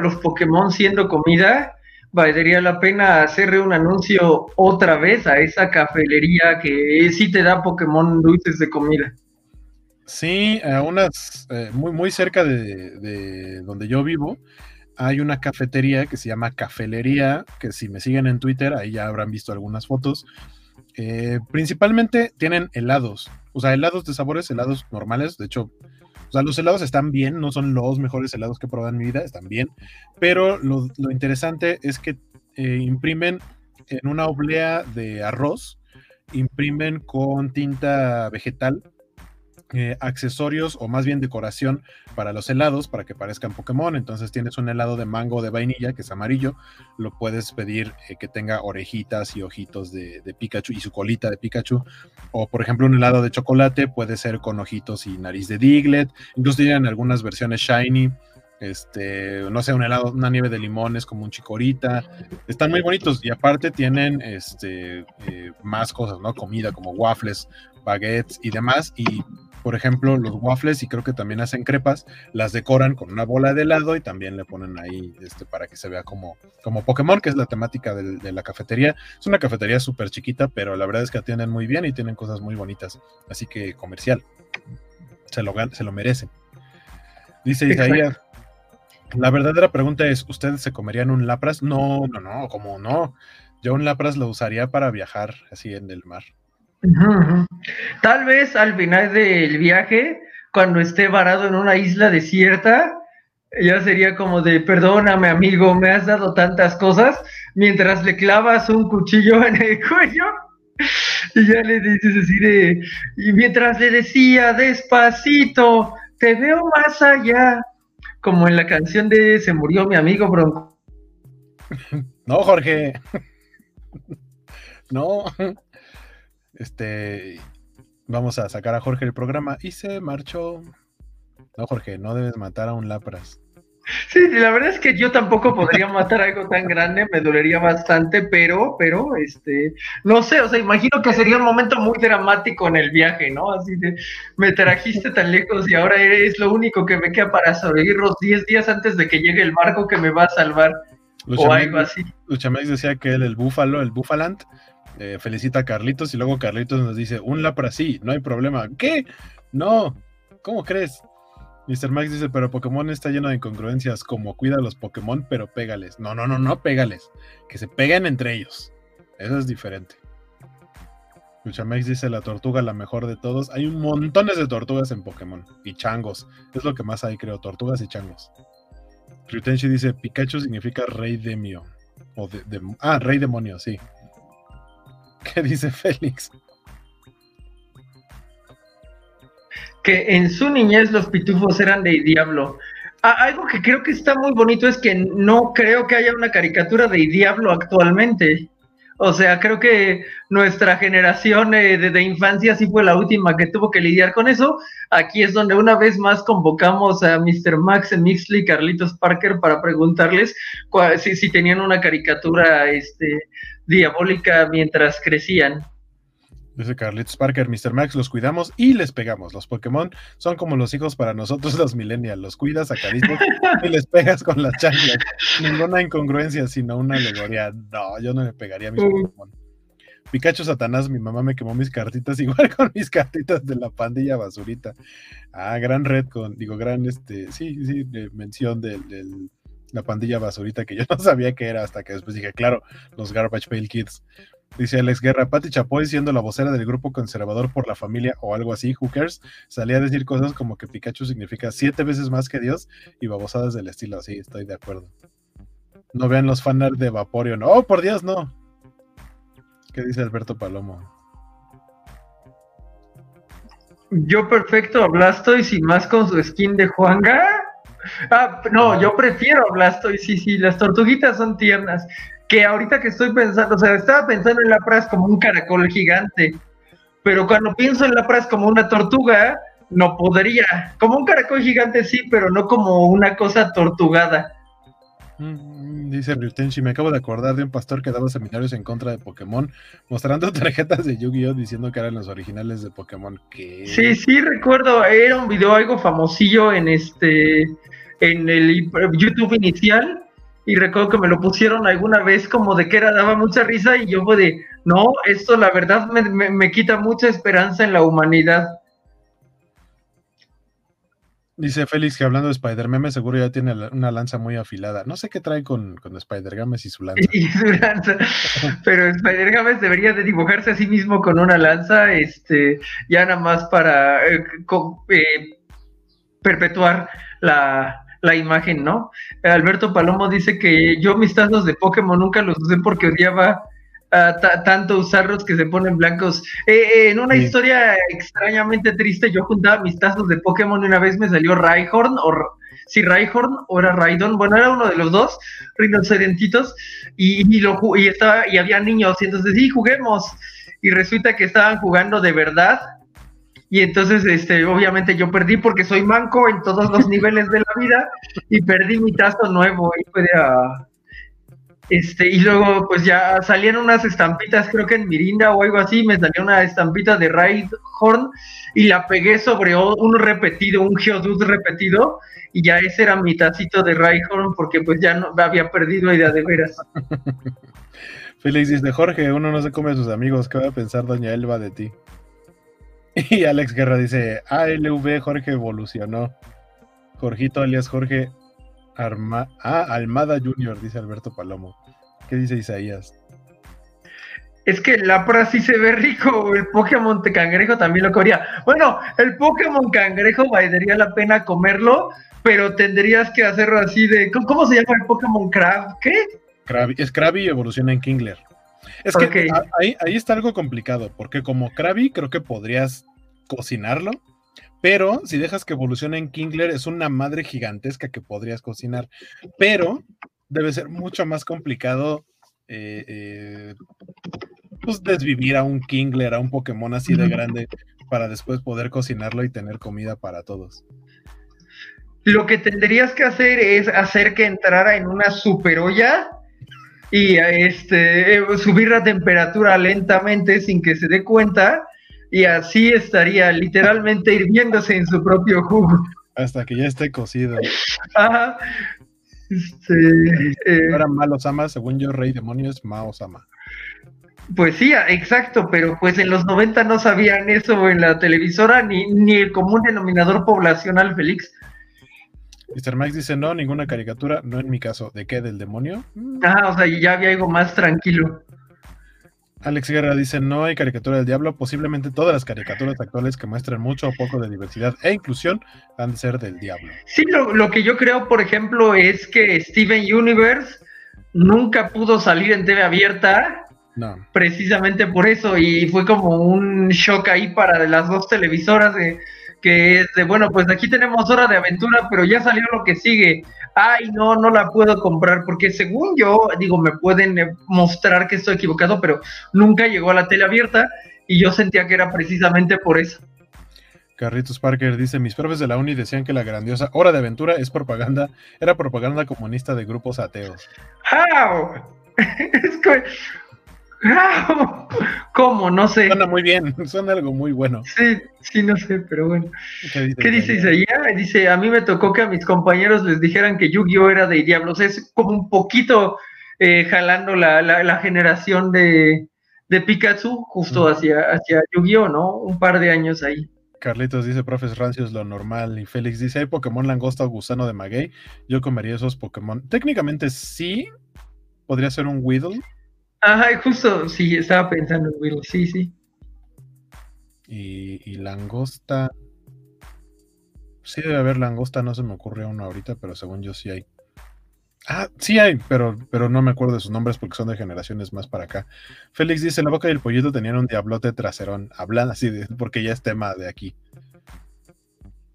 los Pokémon siendo comida, valdría la pena hacerle un anuncio otra vez a esa cafelería que sí te da Pokémon dulces de comida. Sí, a unas eh, muy, muy cerca de, donde yo vivo, hay una cafetería que se llama Cafelería, que si me siguen en Twitter, ahí ya habrán visto algunas fotos. Eh, principalmente tienen helados, o sea, helados de sabores, helados normales. De hecho, o sea, los helados están bien, no son los mejores helados que he probado en mi vida, están bien. Pero lo, interesante es que eh, imprimen en una oblea de arroz, imprimen con tinta vegetal eh, accesorios o más bien decoración para los helados para que parezcan Pokémon. Entonces tienes un helado de mango de vainilla que es amarillo, lo puedes pedir eh, que tenga orejitas y ojitos de, Pikachu y su colita de Pikachu. O por ejemplo un helado de chocolate puede ser con ojitos y nariz de Diglett. Incluso tienen algunas versiones shiny. Este, no sé, un helado, una nieve de limones como un chicorita. Están muy bonitos y aparte tienen este, eh, más cosas, ¿no? Comida como waffles, baguettes y demás. Y por ejemplo, los waffles y creo que también hacen crepas, las decoran con una bola de helado y también le ponen ahí este, para que se vea como, como Pokémon, que es la temática de, la cafetería. Es una cafetería súper chiquita, pero la verdad es que atienden muy bien y tienen cosas muy bonitas. Así que comercial. Se lo, se lo merecen. Dice Isaías. La verdadera pregunta es, ¿ustedes se comerían un lapras? No, no, no, como no. Yo un lapras lo usaría para viajar así en el mar. Tal vez al final del viaje, cuando esté varado en una isla desierta, ya sería como de, perdóname amigo, me has dado tantas cosas, mientras le clavas un cuchillo en el cuello y ya le dices así de, y mientras le decía despacito, te veo más allá, como en la canción de Se murió mi amigo Bronco. No, Jorge. No. Este, vamos a sacar a Jorge del programa y se marchó. No, Jorge, no debes matar a un Lapras. Sí, la verdad es que yo tampoco podría matar algo tan grande, me dolería bastante, pero, pero, este, no sé, o sea, imagino que sería un momento muy dramático en el viaje, ¿no? Así de, me trajiste tan lejos y ahora eres lo único que me queda para sobrevivir los 10 días antes de que llegue el barco que me va a salvar. o algo así. Luchamex decía que él, el búfalo, el búfalant, eh, felicita a Carlitos y luego Carlitos nos dice, un lapra sí, no hay problema. ¿Qué? No, ¿cómo crees? Mr. Max dice, pero Pokémon está lleno de incongruencias, como cuida a los Pokémon, pero pégales. No, no, no, no pégales. Que se peguen entre ellos. Eso es diferente. Luchamex dice, la tortuga la mejor de todos. Hay un montones de tortugas en Pokémon. Y changos. Es lo que más hay, creo. Tortugas y changos. Ryutenshi dice, Pikachu significa rey demio. O de, ah, rey demonio, sí. ¿Qué dice Félix? Que en su niñez los pitufos eran de Diablo. Ah, algo que creo que está muy bonito es que no creo que haya una caricatura de Diablo actualmente. O sea, creo que nuestra generación eh, de, infancia sí fue la última que tuvo que lidiar con eso. Aquí es donde una vez más convocamos a Mr. Max Mixley Carlitos Parker para preguntarles si, si, tenían una caricatura este, diabólica mientras crecían. Dice Carlitos Parker, Mr. Max, los cuidamos y les pegamos. Los Pokémon son como los hijos para nosotros los millennials. Los cuidas, acaricias y les pegas con las chanclas. Ninguna incongruencia, sino una alegoría. No, yo no le pegaría a mis Pokémon. Pikachu Satanás, mi mamá me quemó mis cartitas igual con mis cartitas de la pandilla basurita. Ah, gran red con, digo, gran, este, sí, sí, mención de, la pandilla basurita que yo no sabía que era hasta que después dije, claro, los Garbage Pail Kids. Dice Alex Guerra, Patti Chapoy siendo la vocera del grupo conservador por la familia o algo así, hookers, salía a decir cosas como que Pikachu significa siete veces más que Dios y babosadas del estilo, sí, estoy de acuerdo. No vean los fanarts de Vaporeon, oh, por Dios, no. ¿Qué dice Alberto Palomo? Yo perfecto Blastoise y más con su skin de Juanga. Ah, no, yo prefiero Blastoise, sí, sí, las tortuguitas son tiernas que ahorita que estoy pensando, o sea, estaba pensando en la Pras como un caracol gigante, pero cuando pienso en la Pras como una tortuga, no podría. Como un caracol gigante sí, pero no como una cosa tortugada. Mm, Dice Ryutenshi, me acabo de acordar de un pastor que daba seminarios en contra de Pokémon, mostrando tarjetas de Yu-Gi-Oh! diciendo que eran los originales de Pokémon. ¿Qué? Sí, sí, recuerdo, era un video algo famosillo en este, en el YouTube inicial, y recuerdo que me lo pusieron alguna vez como de que era, daba mucha risa, y yo fue de, no, esto la verdad me, me- me quita mucha esperanza en la humanidad. Dice Félix que hablando de Spider-Meme seguro ya tiene una lanza muy afilada. No sé qué trae con, con Spider-Games y su lanza. Y su lanza. Pero Spider-Games debería de dibujarse a sí mismo con una lanza, este, ya nada más para eh, eh, perpetuar la, la imagen, ¿no? Alberto Palomo dice que yo mis tazos de Pokémon nunca los usé porque odiaba ah, ta- tanto usarlos que se ponen blancos. Eh, eh, en una Sí. historia extrañamente triste, yo juntaba mis tazos de Pokémon y una vez me salió Rhyhorn, o si Rhyhorn o era Raidon, bueno, era uno de los dos, rinocerontitos, y, y, lo, y, estaba, y había niños, y entonces sí, juguemos. Y resulta que estaban jugando de verdad. Y entonces, este, obviamente yo perdí porque soy manco en todos los niveles de la vida y perdí mi tazo nuevo y fue de, ah, este, y luego pues ya salían unas estampitas, creo que en Mirinda o algo así, me salió una estampita de Raidhorn y la pegué sobre un repetido, un Geodude repetido, y ya ese era mi tacito de Raidhorn porque pues ya no había perdido idea de veras. Félix dice, Jorge, uno no se come a sus amigos, ¿qué va a pensar Doña Elba de ti? Y Alex Guerra dice, ALV Jorge evolucionó. Jorgito alias Jorge Arma ah, Almada Junior, dice Alberto Palomo. ¿Qué dice Isaías? Es que el Lapra sí se ve rico, el Pokémon de cangrejo también lo comería. Bueno, el Pokémon cangrejo valdría la pena comerlo, pero tendrías que hacerlo así de. ¿Cómo, se llama el Pokémon Crab? ¿Qué? Krabby, es Krabby evoluciona en Kingler. Es que ahí, ahí está algo complicado, porque como Krabby creo que podrías cocinarlo, pero si dejas que evolucione en Kingler es una madre gigantesca que podrías cocinar, pero debe ser mucho más complicado eh, eh, pues desvivir a un Kingler, a un Pokémon así de grande para después poder cocinarlo y tener comida para todos. Lo que tendrías que hacer es hacer que entrara en una super olla y este, subir la temperatura lentamente sin que se dé cuenta y así estaría literalmente hirviéndose en su propio jugo. Hasta que ya esté cocido. Ajá. Este, eh, Malo Sama, según yo, Rey Demonio es Mao Sama. Pues sí, exacto, pero pues en los 90 no sabían eso en la televisora ni, ni el común denominador poblacional, Félix. Mr. Max dice, no, ninguna caricatura, no en mi caso. ¿De qué? ¿Del demonio? Ajá, o sea, ya había algo más tranquilo. Alex Guerra dice, no hay caricatura del diablo. Posiblemente todas las caricaturas actuales que muestran mucho o poco de diversidad e inclusión han de ser del diablo. Sí, lo, lo que yo creo, por ejemplo, es que Steven Universe nunca pudo salir en TV abierta No. precisamente por eso y fue como un shock ahí para las dos televisoras de que es de bueno pues aquí tenemos hora de aventura pero ya salió lo que sigue ay no no la puedo comprar porque según yo digo me pueden eh, mostrar que estoy equivocado pero nunca llegó a la tele abierta y yo sentía que era precisamente por eso Carritos Parker dice, mis profes de la uni decían que la grandiosa Hora de Aventura es propaganda, era propaganda comunista de grupos ateos. ¡How! es que. ¿Cómo? No sé. Suena muy bien, suena algo muy bueno. Sí, sí, no sé, pero bueno. ¿Qué dice, ¿Qué dice Isaías? Dice, a mí me tocó que a mis compañeros les dijeran que Yu-Gi-Oh era de diablos. Es como un poquito eh, jalando la, la- la generación de, de Pikachu justo hacia, hacia Yu-Gi-Oh, ¿no? Un par de años ahí. Carlitos dice, profes rancios lo normal. Y Félix dice, hay Pokémon langosta o gusano de maguey. Yo comería esos Pokémon. Técnicamente sí, podría ser un Weedle. Ajá, justo, sí, estaba pensando en Will, sí, sí. Y, langosta. Sí debe haber langosta, no se me ocurre uno ahorita, pero según yo sí hay. Ah, sí hay, pero, pero no me acuerdo de sus nombres porque son de generaciones más para acá. Félix dice, la boca y el pollito tenían un diablote traserón. Hablan así, de, porque ya es tema de aquí.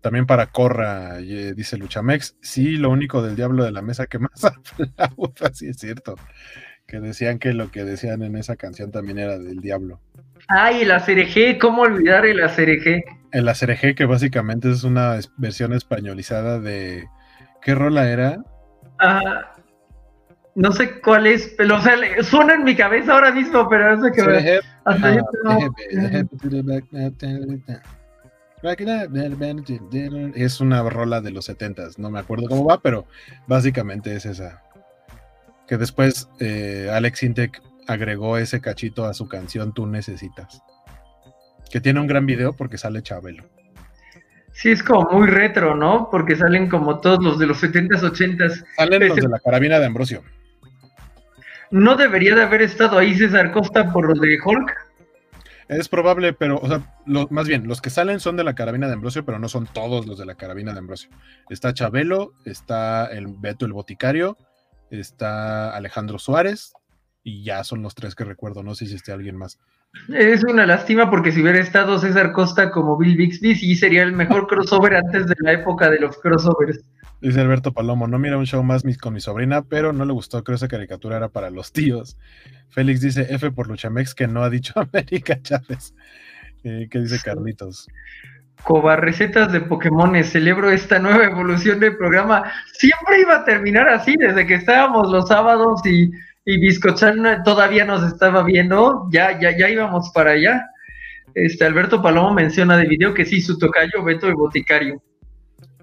También para Corra, dice Luchamex, sí, lo único del diablo de la mesa que más aplauda, sí es cierto. Que decían que lo que decían en esa canción también era del diablo. Ay, el ACRG, ¿cómo olvidar el ACRG? El ACRG, que básicamente es una versión españolizada de. ¿Qué rola era? Ajá, no sé cuál es, pero o sea, suena en mi cabeza ahora mismo, pero no sé qué. Es una rola de los setentas, no me acuerdo cómo va, pero básicamente es esa. Que después eh, Alex Intec agregó ese cachito a su canción Tú Necesitas. Que tiene un gran video porque sale Chabelo. Sí, es como muy retro, ¿no? Porque salen como todos los de los 70s, 80s. Salen los de la carabina de Ambrosio. ¿No debería de haber estado ahí César Costa por lo de Hulk? Es probable, pero, o sea, más bien, los que salen son de la carabina de Ambrosio, pero no son todos los de la carabina de Ambrosio. Está Chabelo, está el Beto el Boticario, está Alejandro Suárez, y ya son los tres que recuerdo, no sé si esté alguien más. Es una lástima porque si hubiera estado César Costa como Bill Bixby, sí sería el mejor crossover antes de la época de los crossovers. Dice Alberto Palomo, no mira un show más con mi sobrina, pero no le gustó, creo esa caricatura era para los tíos. Félix dice F por Luchamex que no ha dicho América Chávez. Eh, ¿Qué dice Carlitos? Coba recetas de Pokémon, celebro esta nueva evolución del programa. Siempre iba a terminar así, desde que estábamos los sábados y y Biscochan todavía nos estaba viendo, ya, ya, ya íbamos para allá. Este Alberto Palomo menciona de video que sí, su tocayo Beto el Boticario.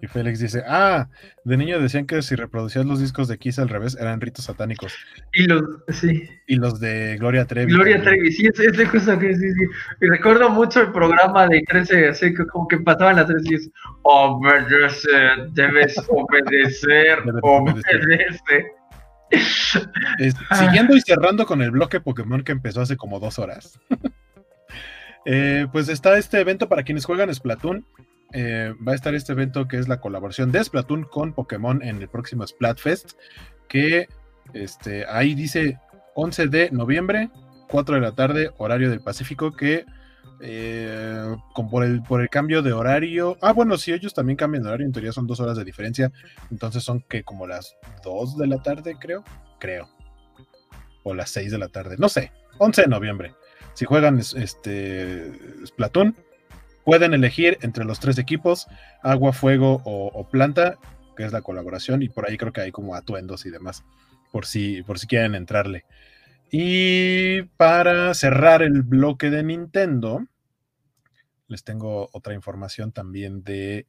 Y Félix dice, ah, de niño decían que si reproducías los discos de Kiss al revés eran ritos satánicos. Y los, sí. Y los de Gloria Trevi. Gloria Trevi, sí, es, de cosa que sí, sí. Y recuerdo mucho el programa de 13, así que como que pasaban las tres y es, obedece, debes obedecer, obedece. Ah. siguiendo y cerrando con el bloque Pokémon que empezó hace como dos horas. Eh, pues está este evento para quienes juegan Splatoon. Eh, va a estar este evento que es la colaboración de Splatoon con Pokémon en el próximo Splatfest. Que este, ahí dice 11 de noviembre, 4 de la tarde, horario del Pacífico. Que eh, con por, el, por el cambio de horario. Ah, bueno, si ellos también cambian de horario, en teoría son dos horas de diferencia. Entonces son que como las 2 de la tarde, creo. Creo. O las 6 de la tarde. No sé. 11 de noviembre. Si juegan este Splatoon, pueden elegir entre los tres equipos, agua, fuego o, planta, que es la colaboración. Y por ahí creo que hay como atuendos y demás. Por si, por si quieren entrarle. Y para cerrar el bloque de Nintendo, les tengo otra información también de...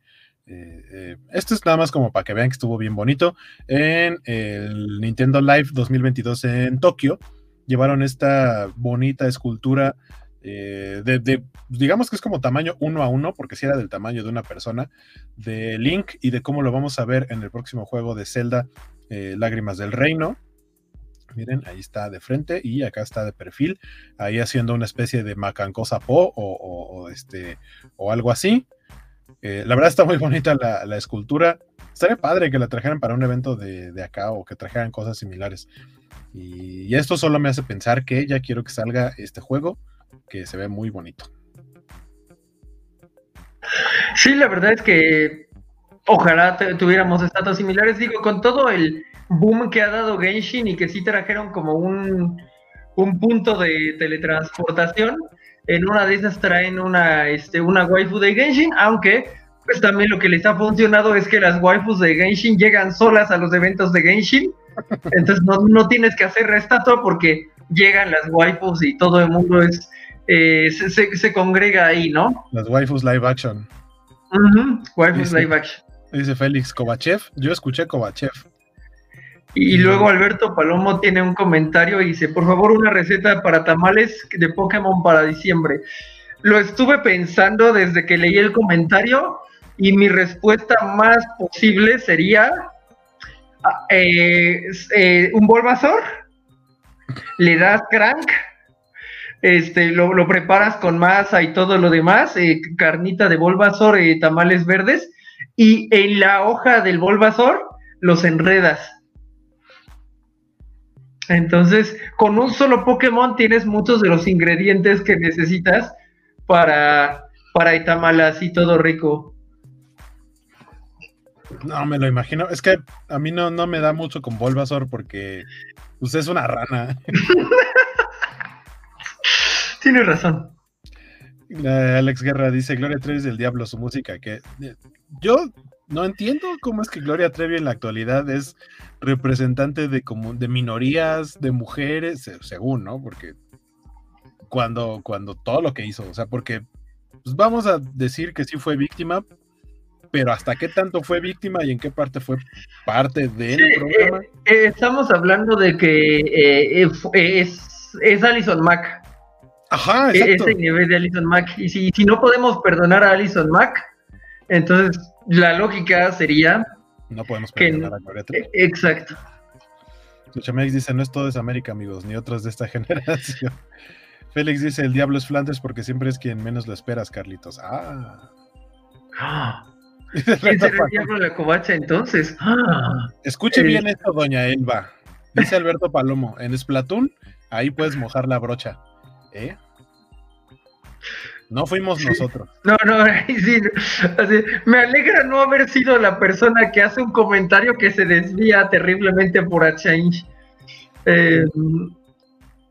Eh, eh, esto es nada más como para que vean que estuvo bien bonito. En el Nintendo Live 2022 en Tokio, llevaron esta bonita escultura eh, de, digamos que es como tamaño uno a uno, porque si era del tamaño de una persona, de Link y de cómo lo vamos a ver en el próximo juego de Zelda, Lágrimas del Reino. Miren, ahí está de frente y acá está de perfil, ahí haciendo una especie de macancosa po o, este, o algo así. Eh, la verdad está muy bonita la, escultura. Estaría padre que la trajeran para un evento de, acá o que trajeran cosas similares. Y, esto solo me hace pensar que ya quiero que salga este juego, que se ve muy bonito. Sí, la verdad es que ojalá tuviéramos estatus similares. Digo, con todo el boom que ha dado Genshin y que sí trajeron como un, un punto de teletransportación. En una de esas traen una, este, una waifu de Genshin, aunque pues también lo que les ha funcionado es que las waifus de Genshin llegan solas a los eventos de Genshin. Entonces no, no tienes que hacer restato porque llegan las waifus y todo el mundo es eh, se, se, congrega ahí, ¿no? Las waifus live action. waifus live action. Dice Félix Kovachev. Yo escuché Kovachev. Y luego Alberto Palomo tiene un comentario y dice, por favor, una receta para tamales de Pokémon para diciembre. Lo estuve pensando desde que leí el comentario y mi respuesta más posible sería ah, eh, eh, un Bulbasaur, le das crank, este, lo, preparas con masa y todo lo demás, eh, carnita de Bulbasaur, tamales verdes, y en la hoja del Bulbasaur los enredas entonces, con un solo Pokémon tienes muchos de los ingredientes que necesitas para, para Itamala, así todo rico. No, me lo imagino. Es que a mí no, no me da mucho con Bulbasaur porque usted es una rana. Tienes razón. Alex Guerra dice Gloria Trevi del Diablo, su música, que eh, yo no entiendo cómo es que Gloria Trevi en la actualidad es representante de, como, de minorías, de mujeres, según, ¿no? Porque cuando, cuando todo lo que hizo, o sea, porque pues vamos a decir que sí fue víctima, pero hasta qué tanto fue víctima y en qué parte fue parte del programa. Eh, eh, estamos hablando de que eh, es, es Alison Mack. Ajá, e-, exacto. Ese nivel de Alison Mack. Y si, si no podemos perdonar a Alison Mack, entonces la lógica sería. No podemos perdonar a Gloria e-, Exacto. Chamex dice: No es todo es América, amigos, ni otros de esta generación. Félix dice: El diablo es Flanders porque siempre es quien menos lo esperas, Carlitos. Ah. ¿Quién será el diablo de la covacha entonces? Ah. Escuche bien esto, doña Elba. Dice Alberto Palomo: En Splatoon, ahí puedes mojar la brocha. ¿Eh? No fuimos nosotros. No, no, sí, me alegra no haber sido la persona que hace un comentario que se desvía terriblemente por a change. Eh,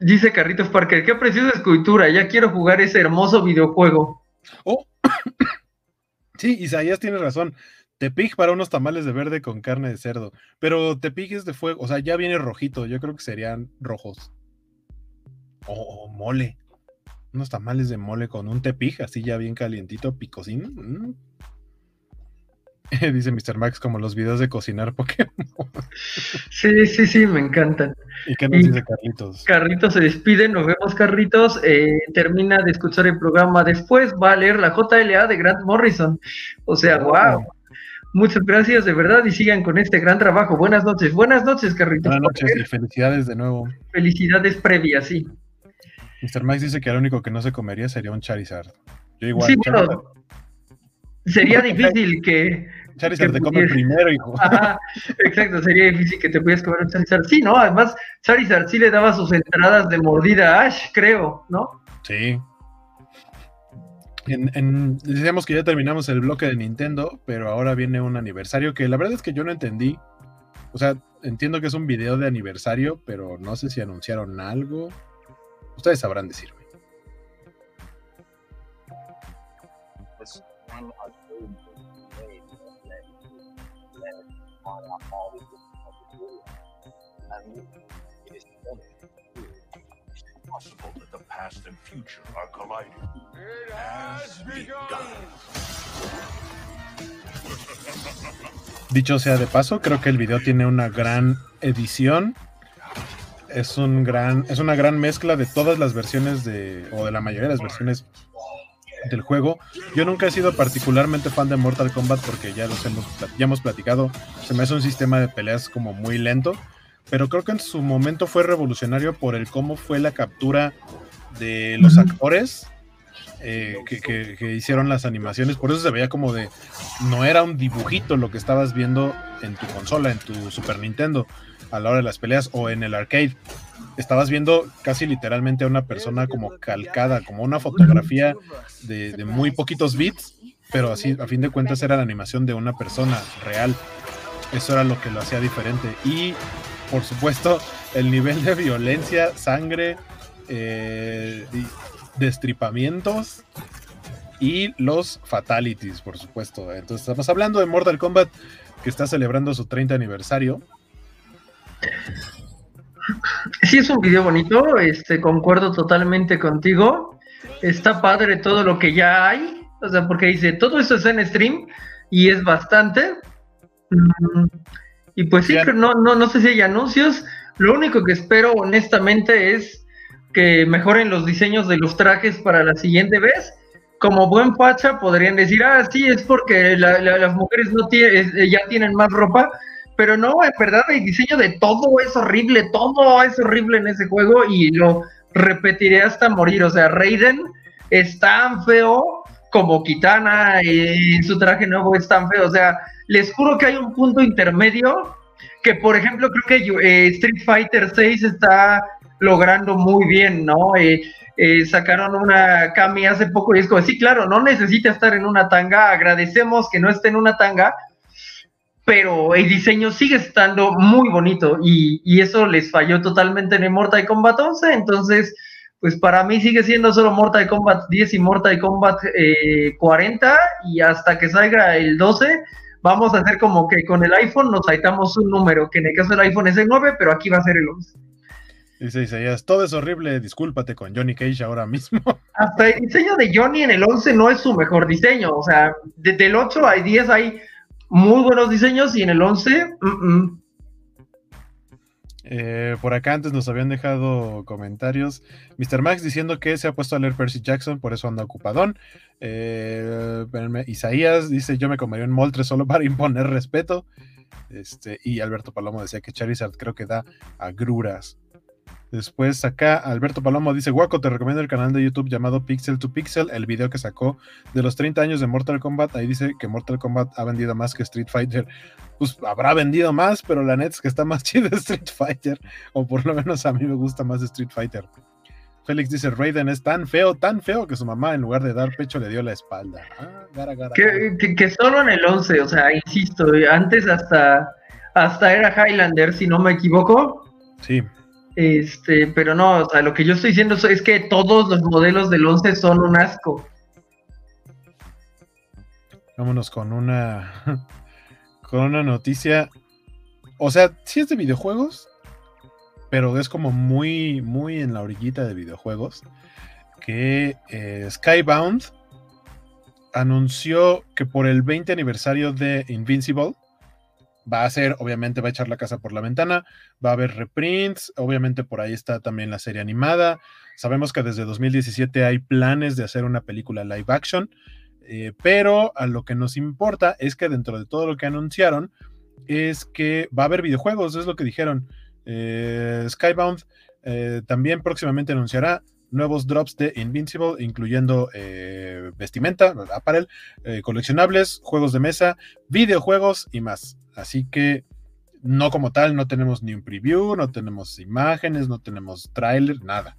dice Carritos Parker, qué preciosa escultura, ya quiero jugar ese hermoso videojuego. Oh, sí, Isaías tiene razón. Tepic para unos tamales de verde con carne de cerdo. Pero Tepic es de fuego, o sea, ya viene rojito, yo creo que serían rojos. O mole unos tamales de mole con un tepij, así ya bien calientito, picosín. Mm. Dice Mr. Max, como los videos de cocinar Pokémon. Sí, sí, sí, me encantan. ¿Y qué nos dice Carlitos? Carlitos se despide, nos vemos Carlitos, eh, termina de escuchar el programa después, va a leer la JLA de Grant Morrison. O sea, wow. Muchas gracias de verdad y sigan con este gran trabajo. Buenas noches, buenas noches, Carlitos. Buenas noches y felicidades de nuevo. Felicidades previas, sí. Mr. Max dice que el único que no se comería sería un Charizard. Yo igual. Sí, sería difícil que. Charizard te come primero, hijo. exacto, sería difícil que te pudieras comer un Charizard. Sí, ¿no? Además, Charizard sí le daba sus entradas de mordida a Ash, creo, ¿no? Sí. En, decíamos que ya terminamos el bloque de Nintendo, pero ahora viene un aniversario que la verdad es que yo no entendí. O sea, entiendo que es un video de aniversario, pero no sé si anunciaron algo. Ustedes sabrán decirme. Dicho sea de paso, creo que el video tiene una gran edición es un gran, es una gran mezcla de todas las versiones de, o de la mayoría de las versiones del juego. Yo nunca he sido particularmente fan de Mortal Kombat porque ya los hemos, ya hemos platicado. Se me hace un sistema de peleas como muy lento, pero creo que en su momento fue revolucionario por el cómo fue la captura de los actores eh, que, que, hicieron las animaciones. Por eso se veía como de, no era un dibujito lo que estabas viendo en tu consola, en tu Super Nintendo a la hora de las peleas o en el arcade. Estabas viendo casi literalmente a una persona como calcada, como una fotografía de, muy poquitos bits, pero así a fin de cuentas era la animación de una persona real. Eso era lo que lo hacía diferente. Y por supuesto, el nivel de violencia, sangre, eh, destripamientos y los fatalities, por supuesto. Entonces, estamos hablando de Mortal Kombat que está celebrando su 30 aniversario. Sí, es un video bonito, este, concuerdo totalmente contigo. Está padre todo lo que ya hay, o sea, porque dice, todo esto es en stream y es bastante. Mm, y pues sí, pero no, no, no sé si hay anuncios. Lo único que espero honestamente es que mejoren los diseños de los trajes para la siguiente vez. Como buen facha podrían decir, ah, sí, es porque las mujeres no tienen, ya tienen más ropa, pero no, en verdad el diseño de todo es horrible, todo es horrible en ese juego y lo repetiré hasta morir. O sea, Raiden es tan feo como Kitana y su traje nuevo es tan feo. O sea, les juro que hay un punto intermedio que, por ejemplo, creo que eh, Street Fighter 6 está logrando muy bien, ¿no? Eh, eh, sacaron una Kami hace poco y es como, sí, claro, no necesita estar en una tanga, agradecemos que no esté en una tanga, pero el diseño sigue estando muy bonito y, eso les falló totalmente en el Mortal Kombat 11, entonces pues para mí sigue siendo solo Mortal Kombat 10 y Mortal Kombat 40 eh, y hasta que salga el 12 vamos a hacer como que con el iPhone nos saltamos un número, que en el caso del iPhone es el 9, pero aquí va a ser el 11. Dice Isaías, todo es horrible, discúlpate con Johnny Cage ahora mismo. Hasta el diseño de Johnny en el 11 no es su mejor diseño, o sea, desde el 8 al 10 hay muy buenos diseños y en el 11, eh, por acá antes nos habían dejado comentarios. Mr. Max diciendo que se ha puesto a leer Percy Jackson, por eso anda ocupadón. Eh, Isaías dice: Yo me comería un moltre solo para imponer respeto. Este, y Alberto Palomo decía que Charizard creo que da agruras. Después acá Alberto Palomo dice, Guaco, te recomiendo el canal de YouTube llamado Pixel to Pixel, el video que sacó de los 30 años de Mortal Kombat. Ahí dice que Mortal Kombat ha vendido más que Street Fighter. Pues habrá vendido más, pero la neta es que está más chido Street Fighter. O por lo menos a mí me gusta más Street Fighter. Félix dice, Raiden es tan feo, tan feo que su mamá en lugar de dar pecho le dio la espalda. Ah, que, que, solo en el 11, o sea, insisto, antes hasta, hasta era Highlander, si no me equivoco. Sí. Este, pero no, o sea, lo que yo estoy diciendo es que todos los modelos del 11 son un asco. Vámonos con una con una noticia. O sea, sí es de videojuegos, pero es como muy muy en la orillita de videojuegos que eh, Skybound anunció que por el 20 aniversario de Invincible va a ser, obviamente va a echar la casa por la ventana, va a haber reprints, obviamente por ahí está también la serie animada. Sabemos que desde 2017 hay planes de hacer una película live action, eh, pero a lo que nos importa es que dentro de todo lo que anunciaron es que va a haber videojuegos, es lo que dijeron. Eh, Skybound eh, también próximamente anunciará nuevos drops de Invincible, incluyendo vestimenta, apparel, coleccionables, juegos de mesa, videojuegos y más. Así que no como tal, no tenemos ni un preview, no tenemos imágenes, no tenemos trailer, nada.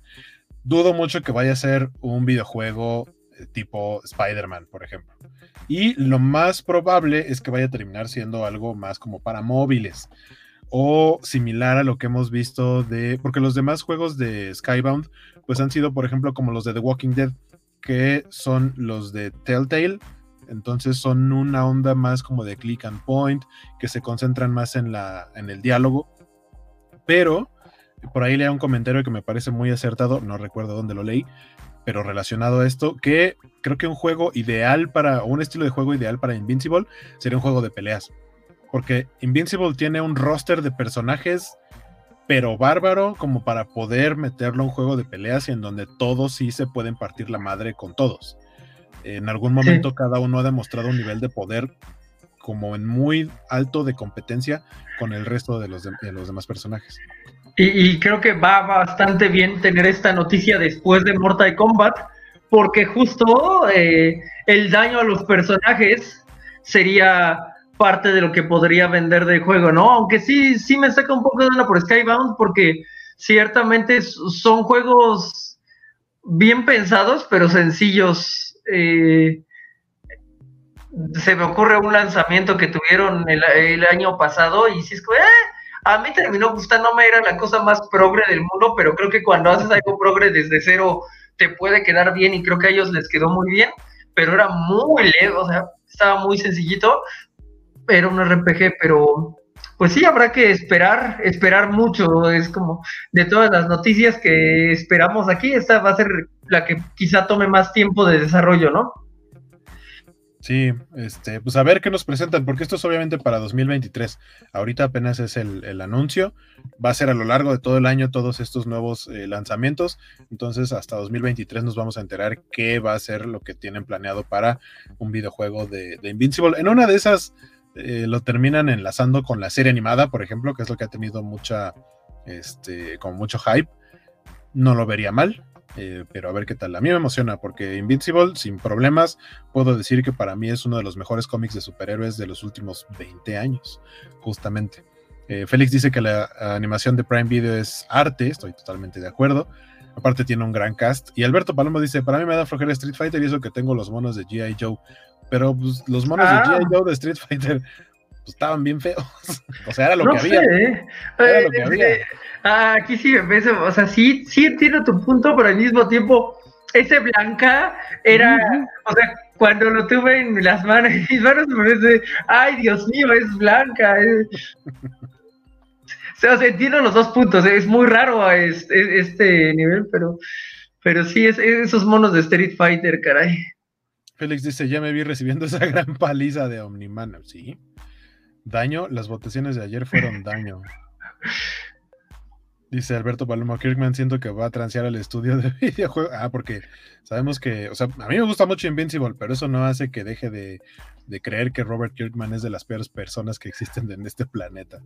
Dudo mucho que vaya a ser un videojuego eh, tipo Spider-Man, por ejemplo. Y lo más probable es que vaya a terminar siendo algo más como para móviles o similar a lo que hemos visto de, porque los demás juegos de Skybound, pues han sido, por ejemplo, como los de The Walking Dead, que son los de Telltale, entonces son una onda más como de click and point, que se concentran más en, la, en el diálogo. Pero por ahí leí un comentario que me parece muy acertado, no recuerdo dónde lo leí, pero relacionado a esto, que creo que un juego ideal para, un estilo de juego ideal para Invincible sería un juego de peleas. Porque Invincible tiene un roster de personajes, pero bárbaro, como para poder meterlo a un juego de peleas y en donde todos sí se pueden partir la madre con todos. En algún momento cada uno ha demostrado un nivel de poder como en muy alto de competencia con el resto de los, los demás personajes. Y, creo que va bastante bien tener esta noticia después de Mortal Kombat, porque justo eh, el daño a los personajes sería parte de lo que podría vender del juego, ¿no? Aunque sí, sí me saca un poco de una por Skybound, porque ciertamente son juegos bien pensados, pero sencillos eh, se me ocurre un lanzamiento que tuvieron el, año pasado y si es que, eh, a mí terminó gustándome, era la cosa más progre del mundo, pero creo que cuando haces algo progre desde cero te puede quedar bien y creo que a ellos les quedó muy bien, pero era muy leve, o sea, estaba muy sencillito, era un RPG, pero pues sí, habrá que esperar, esperar mucho. Es como de todas las noticias que esperamos aquí, esta va a ser la que quizá tome más tiempo de desarrollo, ¿no? Sí, este, pues a ver qué nos presentan, porque esto es obviamente para 2023. Ahorita apenas es el, anuncio. Va a ser a lo largo de todo el año todos estos nuevos eh, lanzamientos. Entonces, hasta 2023 nos vamos a enterar qué va a ser lo que tienen planeado para un videojuego de, de Invincible. En una de esas eh, lo terminan enlazando con la serie animada, por ejemplo, que es lo que ha tenido mucha, este, como mucho hype. No lo vería mal, eh, pero a ver qué tal. A mí me emociona porque Invincible, sin problemas, puedo decir que para mí es uno de los mejores cómics de superhéroes de los últimos 20 años, justamente. Eh, Félix dice que la animación de Prime Video es arte, estoy totalmente de acuerdo. Aparte tiene un gran cast. Y Alberto Palomo dice, para mí me da flojera Street Fighter y eso que tengo los monos de G.I. Joe. Pero pues, los monos de G.I. Ah. Joe de Street Fighter pues, estaban bien feos. o sea, era lo que había. ¿eh? Era lo que había. Ah, aquí sí me o sea, sí, sí entiendo tu punto, pero al mismo tiempo, ese Blanca era, o sea, cuando lo tuve en las manos, mis manos me parece, ay Dios mío, es blanca. O sea, entiendo los dos puntos, es muy raro este, este nivel, pero, pero sí, es, esos monos de Street Fighter, caray. Félix dice, ya me vi recibiendo esa gran paliza de Omniman, sí. Daño, las votaciones de ayer fueron daño. Dice Alberto Paloma Kirkman, siento que va a transear el estudio de videojuegos. Ah, porque sabemos que, o sea, a mí me gusta mucho Invincible, pero eso no hace que deje de, creer que Robert Kirkman es de las peores personas que existen en este planeta.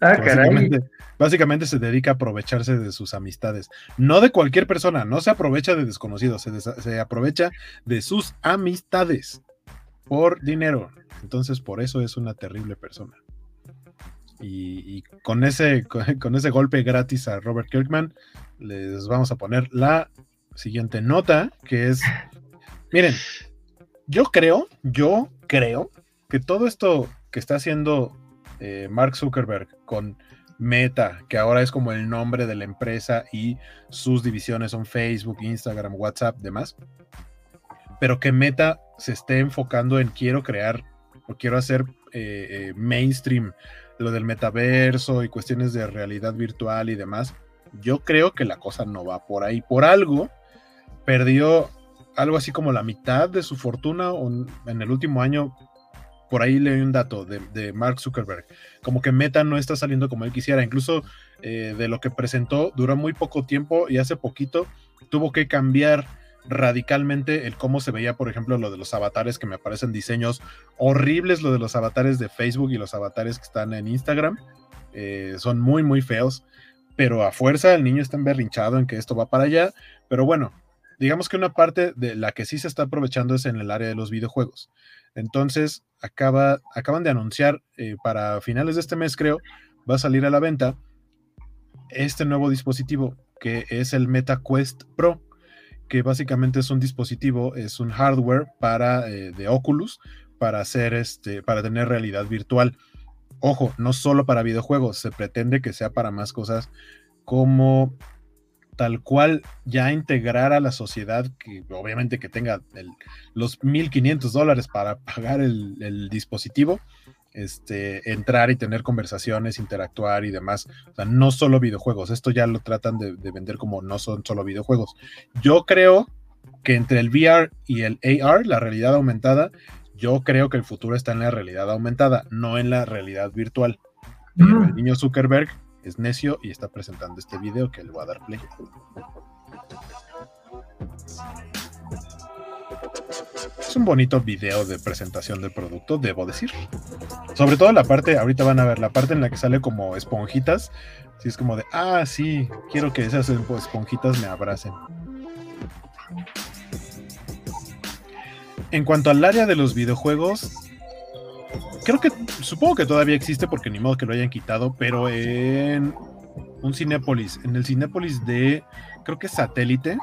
Ah, básicamente, básicamente, se dedica a aprovecharse de sus amistades. No de cualquier persona, no se aprovecha de desconocidos, se, se aprovecha de sus amistades por dinero. Entonces, por eso es una terrible persona. Y, con, ese, con, ese golpe gratis a Robert Kirkman, les vamos a poner la siguiente nota, que es, miren, yo creo, yo creo que todo esto que está haciendo eh, Mark Zuckerberg con Meta, que ahora es como el nombre de la empresa y sus divisiones son Facebook, Instagram, WhatsApp, demás, pero que Meta se esté enfocando en quiero crear o quiero hacer eh, eh, mainstream lo del metaverso y cuestiones de realidad virtual y demás, yo creo que la cosa no va por ahí. Por algo, perdió algo así como la mitad de su fortuna en el último año. Por ahí leí un dato de, Mark Zuckerberg, como que Meta no está saliendo como él quisiera. Incluso eh, de lo que presentó, duró muy poco tiempo y hace poquito tuvo que cambiar radicalmente el cómo se veía, por ejemplo, lo de los avatares que me aparecen diseños horribles, lo de los avatares de Facebook y los avatares que están en Instagram. Eh, son muy, muy feos, pero a fuerza el niño está emberrinchado en que esto va para allá. Pero bueno, digamos que una parte de la que sí se está aprovechando es en el área de los videojuegos. Entonces, acaba, acaban de anunciar eh, para finales de este mes, creo, va a salir a la venta este nuevo dispositivo que es el Meta Quest Pro que básicamente es un dispositivo, es un hardware para eh, de Oculus para hacer este, para tener realidad virtual. Ojo, no solo para videojuegos, se pretende que sea para más cosas como tal cual ya integrar a la sociedad, que obviamente que tenga los 1.500 dólares para pagar el, el dispositivo, este, entrar y tener conversaciones, interactuar y demás. O sea, no solo videojuegos, esto ya lo tratan de, vender como no son solo videojuegos. Yo creo que entre el VR y el AR, la realidad aumentada, yo creo que el futuro está en la realidad aumentada, no en la realidad virtual. Pero el niño Zuckerberg es necio y está presentando este video que le voy a dar play. Es un bonito video de presentación del producto, debo decir. Sobre todo la parte, ahorita van a ver, la parte en la que sale como esponjitas. Si es como de, ah, sí, quiero que esas esponjitas me abracen. En cuanto al área de los videojuegos, creo que, supongo que todavía existe porque ni modo que lo hayan quitado, pero en un Cinépolis, en el Cinépolis de, creo que satélite,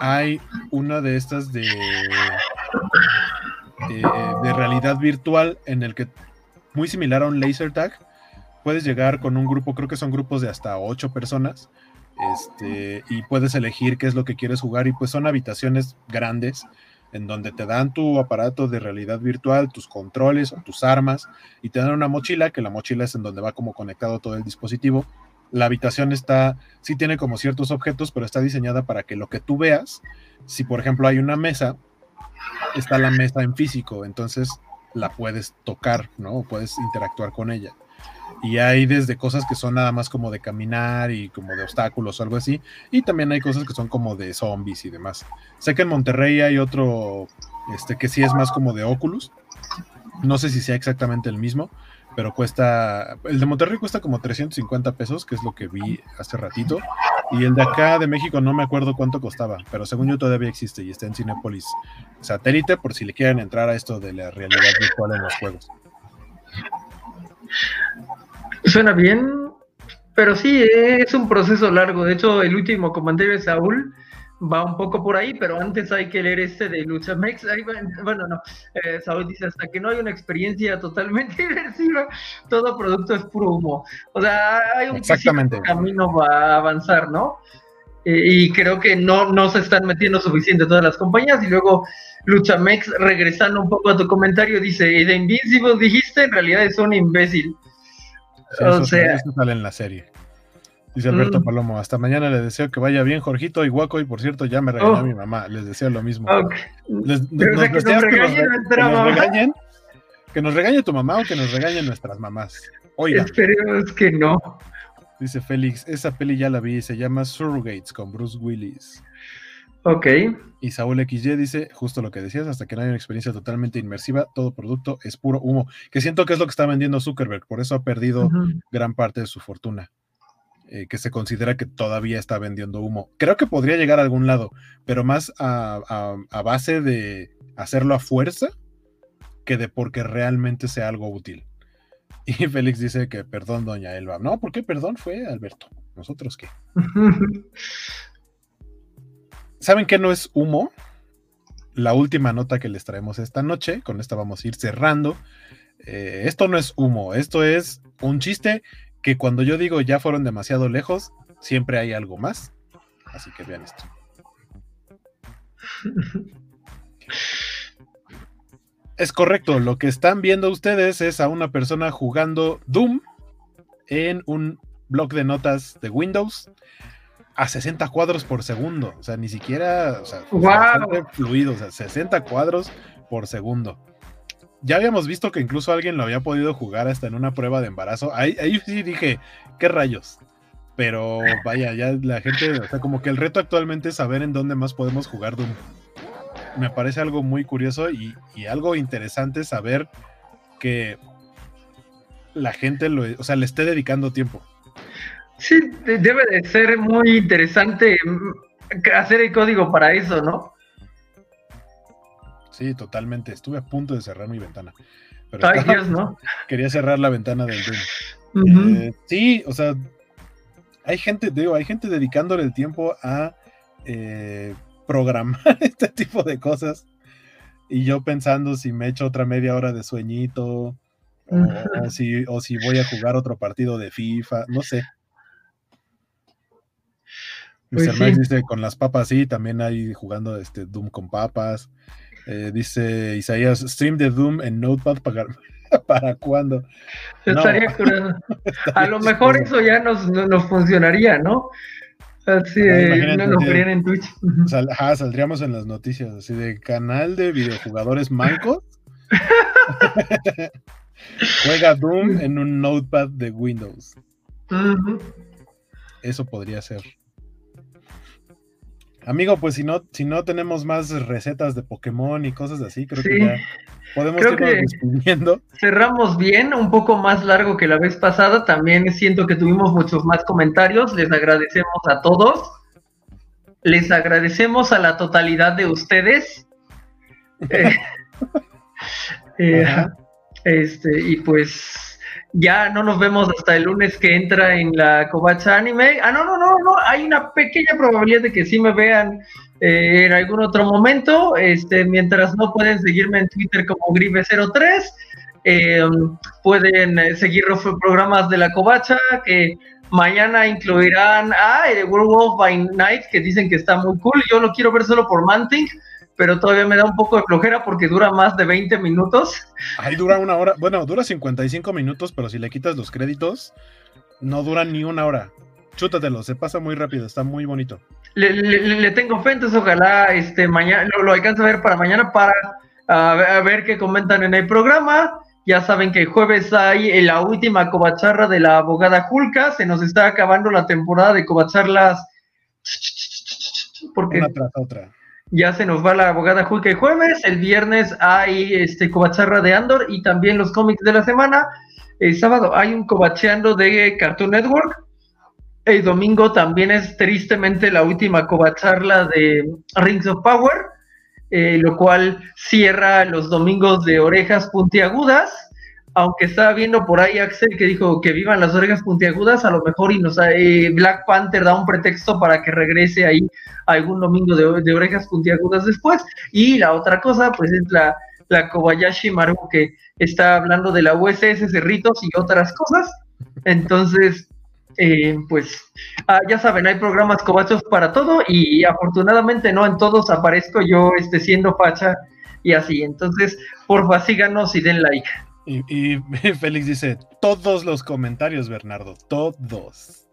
hay una de estas de, de, realidad virtual en el que, muy similar a un laser tag, puedes llegar con un grupo, creo que son grupos de hasta ocho personas, este, y puedes elegir qué es lo que quieres jugar, y pues son habitaciones grandes en donde te dan tu aparato de realidad virtual, tus controles o tus armas, y te dan una mochila, que la mochila es en donde va como conectado todo el dispositivo, la habitación está, sí tiene como ciertos objetos, pero está diseñada para que lo que tú veas, si por ejemplo hay una mesa, está la mesa en físico, entonces la puedes tocar, ¿no? Puedes interactuar con ella. Y hay desde cosas que son nada más como de caminar y como de obstáculos o algo así. Y también hay cosas que son como de zombies y demás. Sé que en Monterrey hay otro, este, que sí es más como de Oculus. No sé si sea exactamente el mismo, pero cuesta, el de Monterrey cuesta como 350 pesos, que es lo que vi hace ratito, y el de acá de México no me acuerdo cuánto costaba, pero según yo todavía existe y está en Cinepolis satélite por si le quieren entrar a esto de la realidad virtual en los juegos. Suena bien, pero sí, es un proceso largo. De hecho, el último comentario de Saúl va un poco por ahí, pero antes hay que leer este de Luchamex. bueno, no, eh, Saúl dice, hasta que no hay una experiencia totalmente inmersiva, todo producto es puro humo. O sea, hay un Exactamente. camino va a avanzar, ¿no? Eh, y creo que no, no se están metiendo suficiente todas las compañías. Y luego Luchamex, regresando un poco a tu comentario, dice, de Invincible dijiste, en realidad es un imbécil. O sea, eso sale en la serie. Dice Alberto mm. Palomo, hasta mañana les deseo que vaya bien, Jorgito y Guaco, y por cierto, ya me regañó oh. mi mamá, les deseo lo mismo. Les, que, nos regañen, que nos regañe tu mamá o que nos regañen nuestras mamás. Oiga. Esperemos que no. Dice Félix, esa peli ya la vi, se llama Surrogates con Bruce Willis. Ok. Y Saúl XY dice, justo lo que decías, hasta que no haya una experiencia totalmente inmersiva, todo producto es puro humo, que siento que es lo que está vendiendo Zuckerberg, por eso ha perdido gran parte de su fortuna, eh, que se considera que todavía está vendiendo humo. Creo que podría llegar a algún lado, pero más a, a base de hacerlo a fuerza que de porque realmente sea algo útil. Y Félix dice que perdón, doña Elba. No, ¿por qué perdón? Fue Alberto. ¿Nosotros qué? ¿Saben qué no es humo? La última nota que les traemos esta noche, con esta vamos a ir cerrando. Eh, esto no es humo, esto es un chiste que cuando yo digo ya fueron demasiado lejos, siempre hay algo más. Así que vean esto. Es correcto, lo que están viendo ustedes es a una persona jugando Doom en un bloc de notas de Windows a 60 cuadros por segundo. O sea, ni siquiera, o sea, fluido, o sea, 60 cuadros por segundo. Ya habíamos visto que incluso alguien lo había podido jugar hasta en una prueba de embarazo. Ahí, ahí sí dije, ¿qué rayos? Pero vaya, ya la gente, o sea, como que el reto actualmente es saber en dónde más podemos jugar Doom me parece algo muy curioso y, algo interesante saber que la gente lo, o sea, le esté dedicando tiempo. Sí, debe de ser muy interesante mm, hacer el código para eso, ¿no? Sí, totalmente. Estuve a punto de cerrar mi ventana. Pero Ay, Dios, ¿no? Quería cerrar la ventana del Doom. Eh, sí, o sea, hay gente, digo, hay gente dedicándole el tiempo a eh, programar este tipo de cosas. Y yo pensando si me echo otra media hora de sueñito, o, si, o si voy a jugar otro partido de FIFA, no sé. Pues Mr. Dice con las papas, sí, también hay jugando este Doom con papas. Eh, dice Isaías, stream de Doom en Notepad para, para cuándo. Estaría A lo mejor eso ya nos, nos funcionaría, ¿no? Así no nos verían en Twitch. saldríamos en las noticias, así de canal de videojugadores mancos. Juega Doom en un notepad de Windows. Eso podría ser. Amigo, pues si no, si no tenemos más recetas de Pokémon y cosas así, creo que ya podemos irnos despidiendo. Cerramos bien, un poco más largo que la vez pasada. También siento que tuvimos muchos más comentarios. Les agradecemos a todos. Les agradecemos a la totalidad de ustedes. Eh, eh, este, y pues ya no nos vemos hasta el lunes que entra en la Covacha Anime. Ah, no, no, no, no, hay una pequeña probabilidad de que sí me vean eh, en algún otro momento. Este, mientras no pueden seguirme en Twitter como Gribe03, eh, pueden eh, seguir los programas de la Covacha que mañana incluirán a ah, Werewolf by Night, que dicen que está muy cool. Yo lo quiero ver solo por Manting pero todavía me da un poco de flojera porque dura más de 20 minutos. Ahí dura una hora, bueno, dura 55 minutos, pero si le quitas los créditos, no dura ni una hora. Chútatelo, se pasa muy rápido, está muy bonito. Le, tengo fe, entonces ojalá este, mañana lo, alcance a ver para mañana para a, ver qué comentan en el programa. Ya saben que el jueves hay la última cobacharra de la abogada Julka. Se nos está acabando la temporada de cobacharlas. Porque... Una tras otra ya se nos va la abogada Julka el jueves, el viernes hay este cobacharra de Andor y también los cómics de la semana. El sábado hay un cobacheando de Cartoon Network. El domingo también es tristemente la última cobacharla de Rings of Power, eh, lo cual cierra los domingos de orejas puntiagudas aunque estaba viendo por ahí Axel que dijo que vivan las orejas puntiagudas, a lo mejor y nos eh, Black Panther da un pretexto para que regrese ahí algún domingo de, orejas puntiagudas después. Y la otra cosa, pues es la, la Kobayashi Maru que está hablando de la USS Cerritos y otras cosas. Entonces, eh, pues ah, ya saben, hay programas cobachos para todo y afortunadamente no en todos aparezco yo este, siendo facha y así. Entonces, porfa, síganos y den like. Y, Félix dice, todos los comentarios, Bernardo, todos.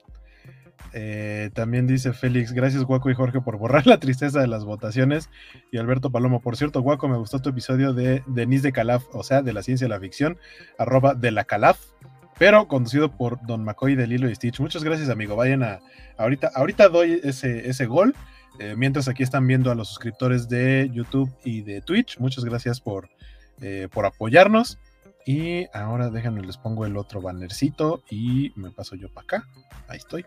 Eh, también dice Félix, gracias Guaco y Jorge por borrar la tristeza de las votaciones. Y Alberto Palomo, por cierto, Guaco, me gustó tu episodio de Denise de Calaf, o sea, de la ciencia de la ficción, arroba de la Calaf pero conducido por Don McCoy de Lilo y Stitch. Muchas gracias, amigo. Vayan a. Ahorita, ahorita doy ese, ese gol. Eh, mientras aquí están viendo a los suscriptores de YouTube y de Twitch. Muchas gracias por, eh, por apoyarnos. Y ahora déjenme, les pongo el otro bannercito y me paso yo para acá. Ahí estoy.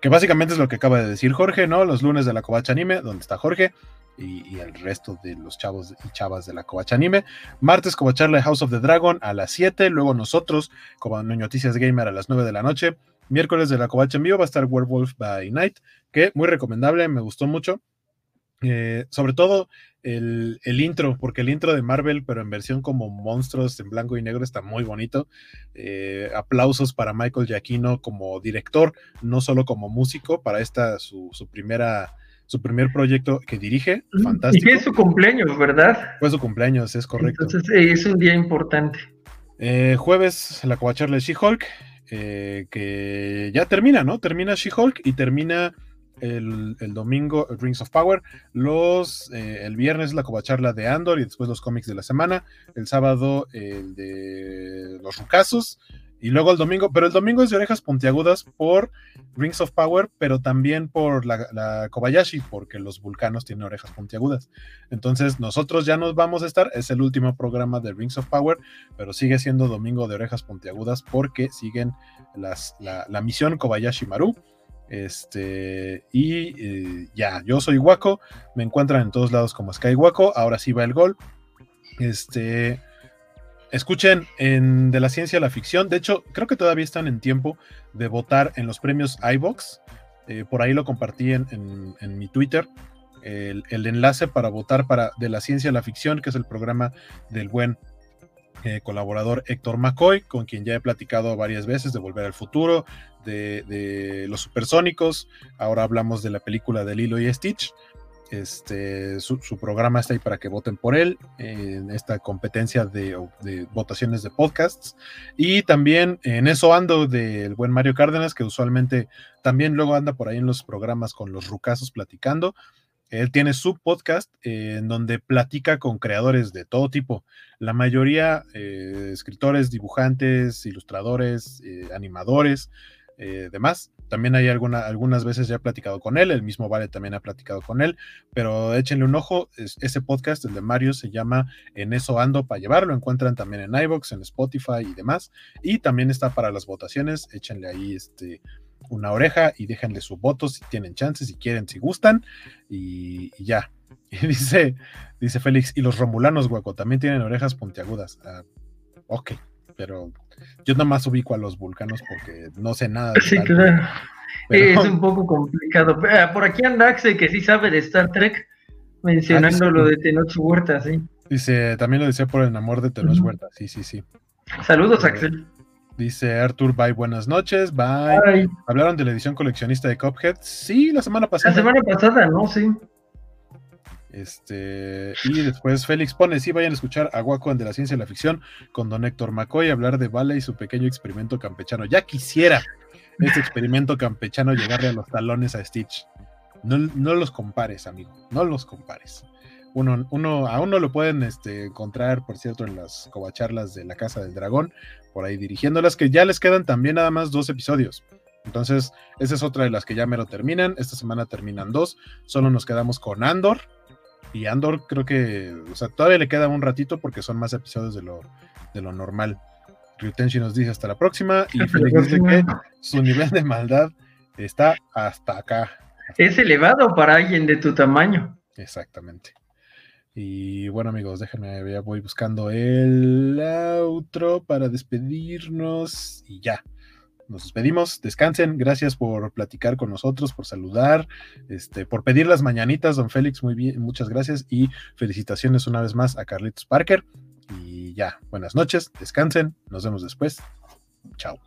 Que básicamente es lo que acaba de decir Jorge, ¿no? Los lunes de la Covacha Anime, donde está Jorge y, el resto de los chavos y chavas de la Covacha Anime. Martes, Covacharla House of the Dragon a las 7. Luego nosotros, como Noticias Gamer, a las 9 de la noche. Miércoles de la Covacha en vivo va a estar Werewolf by Night, que muy recomendable, me gustó mucho. Eh, sobre todo el, intro, porque el intro de Marvel, pero en versión como monstruos en blanco y negro, está muy bonito. Eh, aplausos para Michael Giacchino como director, no solo como músico, para esta su, su primera su primer proyecto que dirige, fantástico. Y es su cumpleaños, ¿verdad? Fue su cumpleaños, es correcto. Entonces eh, es un día importante. Eh, jueves, la covacharla de She-Hulk, eh, que ya termina, ¿no? Termina She-Hulk y termina el, domingo Rings of Power. Los, el viernes la covacharla de Andor y después los cómics de la semana. El sábado el de los rucasos. Y luego el domingo, pero el domingo es de orejas puntiagudas por Rings of Power, pero también por la, Kobayashi, porque los vulcanos tienen orejas puntiagudas. Entonces, nosotros ya nos vamos a estar, es el último programa de Rings of Power, pero sigue siendo domingo de orejas puntiagudas porque siguen las, la, misión Kobayashi Maru. Este, y eh, ya, yo soy Waco, me encuentran en todos lados como Sky Waco, ahora sí va el gol. Este Escuchen en De la Ciencia a la Ficción. De hecho, creo que todavía están en tiempo de votar en los premios iBox. Eh, por ahí lo compartí en, mi Twitter. El, enlace para votar para De la Ciencia a la Ficción, que es el programa del buen eh, colaborador Héctor McCoy, con quien ya he platicado varias veces de Volver al Futuro, de, de los supersónicos. Ahora hablamos de la película de Lilo y Stitch. Este, su, programa está ahí para que voten por él en esta competencia de, votaciones de podcasts. Y también en eso ando del buen Mario Cárdenas, que usualmente también luego anda por ahí en los programas con los rucasos platicando. Él tiene su podcast en donde platica con creadores de todo tipo, la mayoría eh, escritores, dibujantes, ilustradores, eh, animadores, eh, demás. También hay alguna, algunas veces ya he platicado con él, el mismo Vale también ha platicado con él, pero échenle un ojo, ese podcast, el de Mario, se llama En eso ando para llevarlo, lo encuentran también en iVoox, en Spotify y demás, y también está para las votaciones, échenle ahí este, una oreja y déjenle su voto si tienen chances, si quieren, si gustan, y, ya. Y dice, dice Félix, y los romulanos, hueco, también tienen orejas puntiagudas. Ah, ok, pero yo nada más ubico a los vulcanos porque no sé nada. De sí, claro. Es un poco complicado. Ah, por aquí anda Axel, que sí sabe de Star Trek, mencionando lo de Tenoch Huerta, sí. Dice, también lo decía por el amor de Tenoch Huerta, sí, sí, sí. Saludos, eh, Axel. Dice Arthur, bye, buenas noches, bye. ¿Hablaron de la edición coleccionista de Cophead? Sí, la semana pasada. La semana pasada, ¿no? Sí. Este, y después Félix pone, sí, vayan a escuchar a Guaco de la Ciencia y la Ficción con don Héctor McCoy hablar de Vale y su pequeño experimento campechano. Ya quisiera este experimento campechano llegarle a los talones a Stitch. No, los compares, amigo, no los compares. Uno, uno, a uno lo pueden este, encontrar, por cierto, en las covacharlas de la Casa del Dragón, por ahí dirigiéndolas, que ya les quedan también nada más dos episodios. Entonces, esa es otra de las que ya mero terminan. Esta semana terminan dos. Solo nos quedamos con Andor, y Andor creo que, o sea, todavía le queda un ratito porque son más episodios de lo, de lo normal. Ryutenshi nos dice hasta la próxima y Félix dice que su nivel de maldad está hasta acá. Es elevado para alguien de tu tamaño. Exactamente. Y bueno amigos, déjenme, ya voy buscando el outro para despedirnos y ya nos despedimos, descansen, gracias por platicar con nosotros, por saludar, este, por pedir las mañanitas, don Félix, muy bien, muchas gracias y felicitaciones una vez más a Carlitos Parker. Y ya, buenas noches, descansen, nos vemos después. Chao.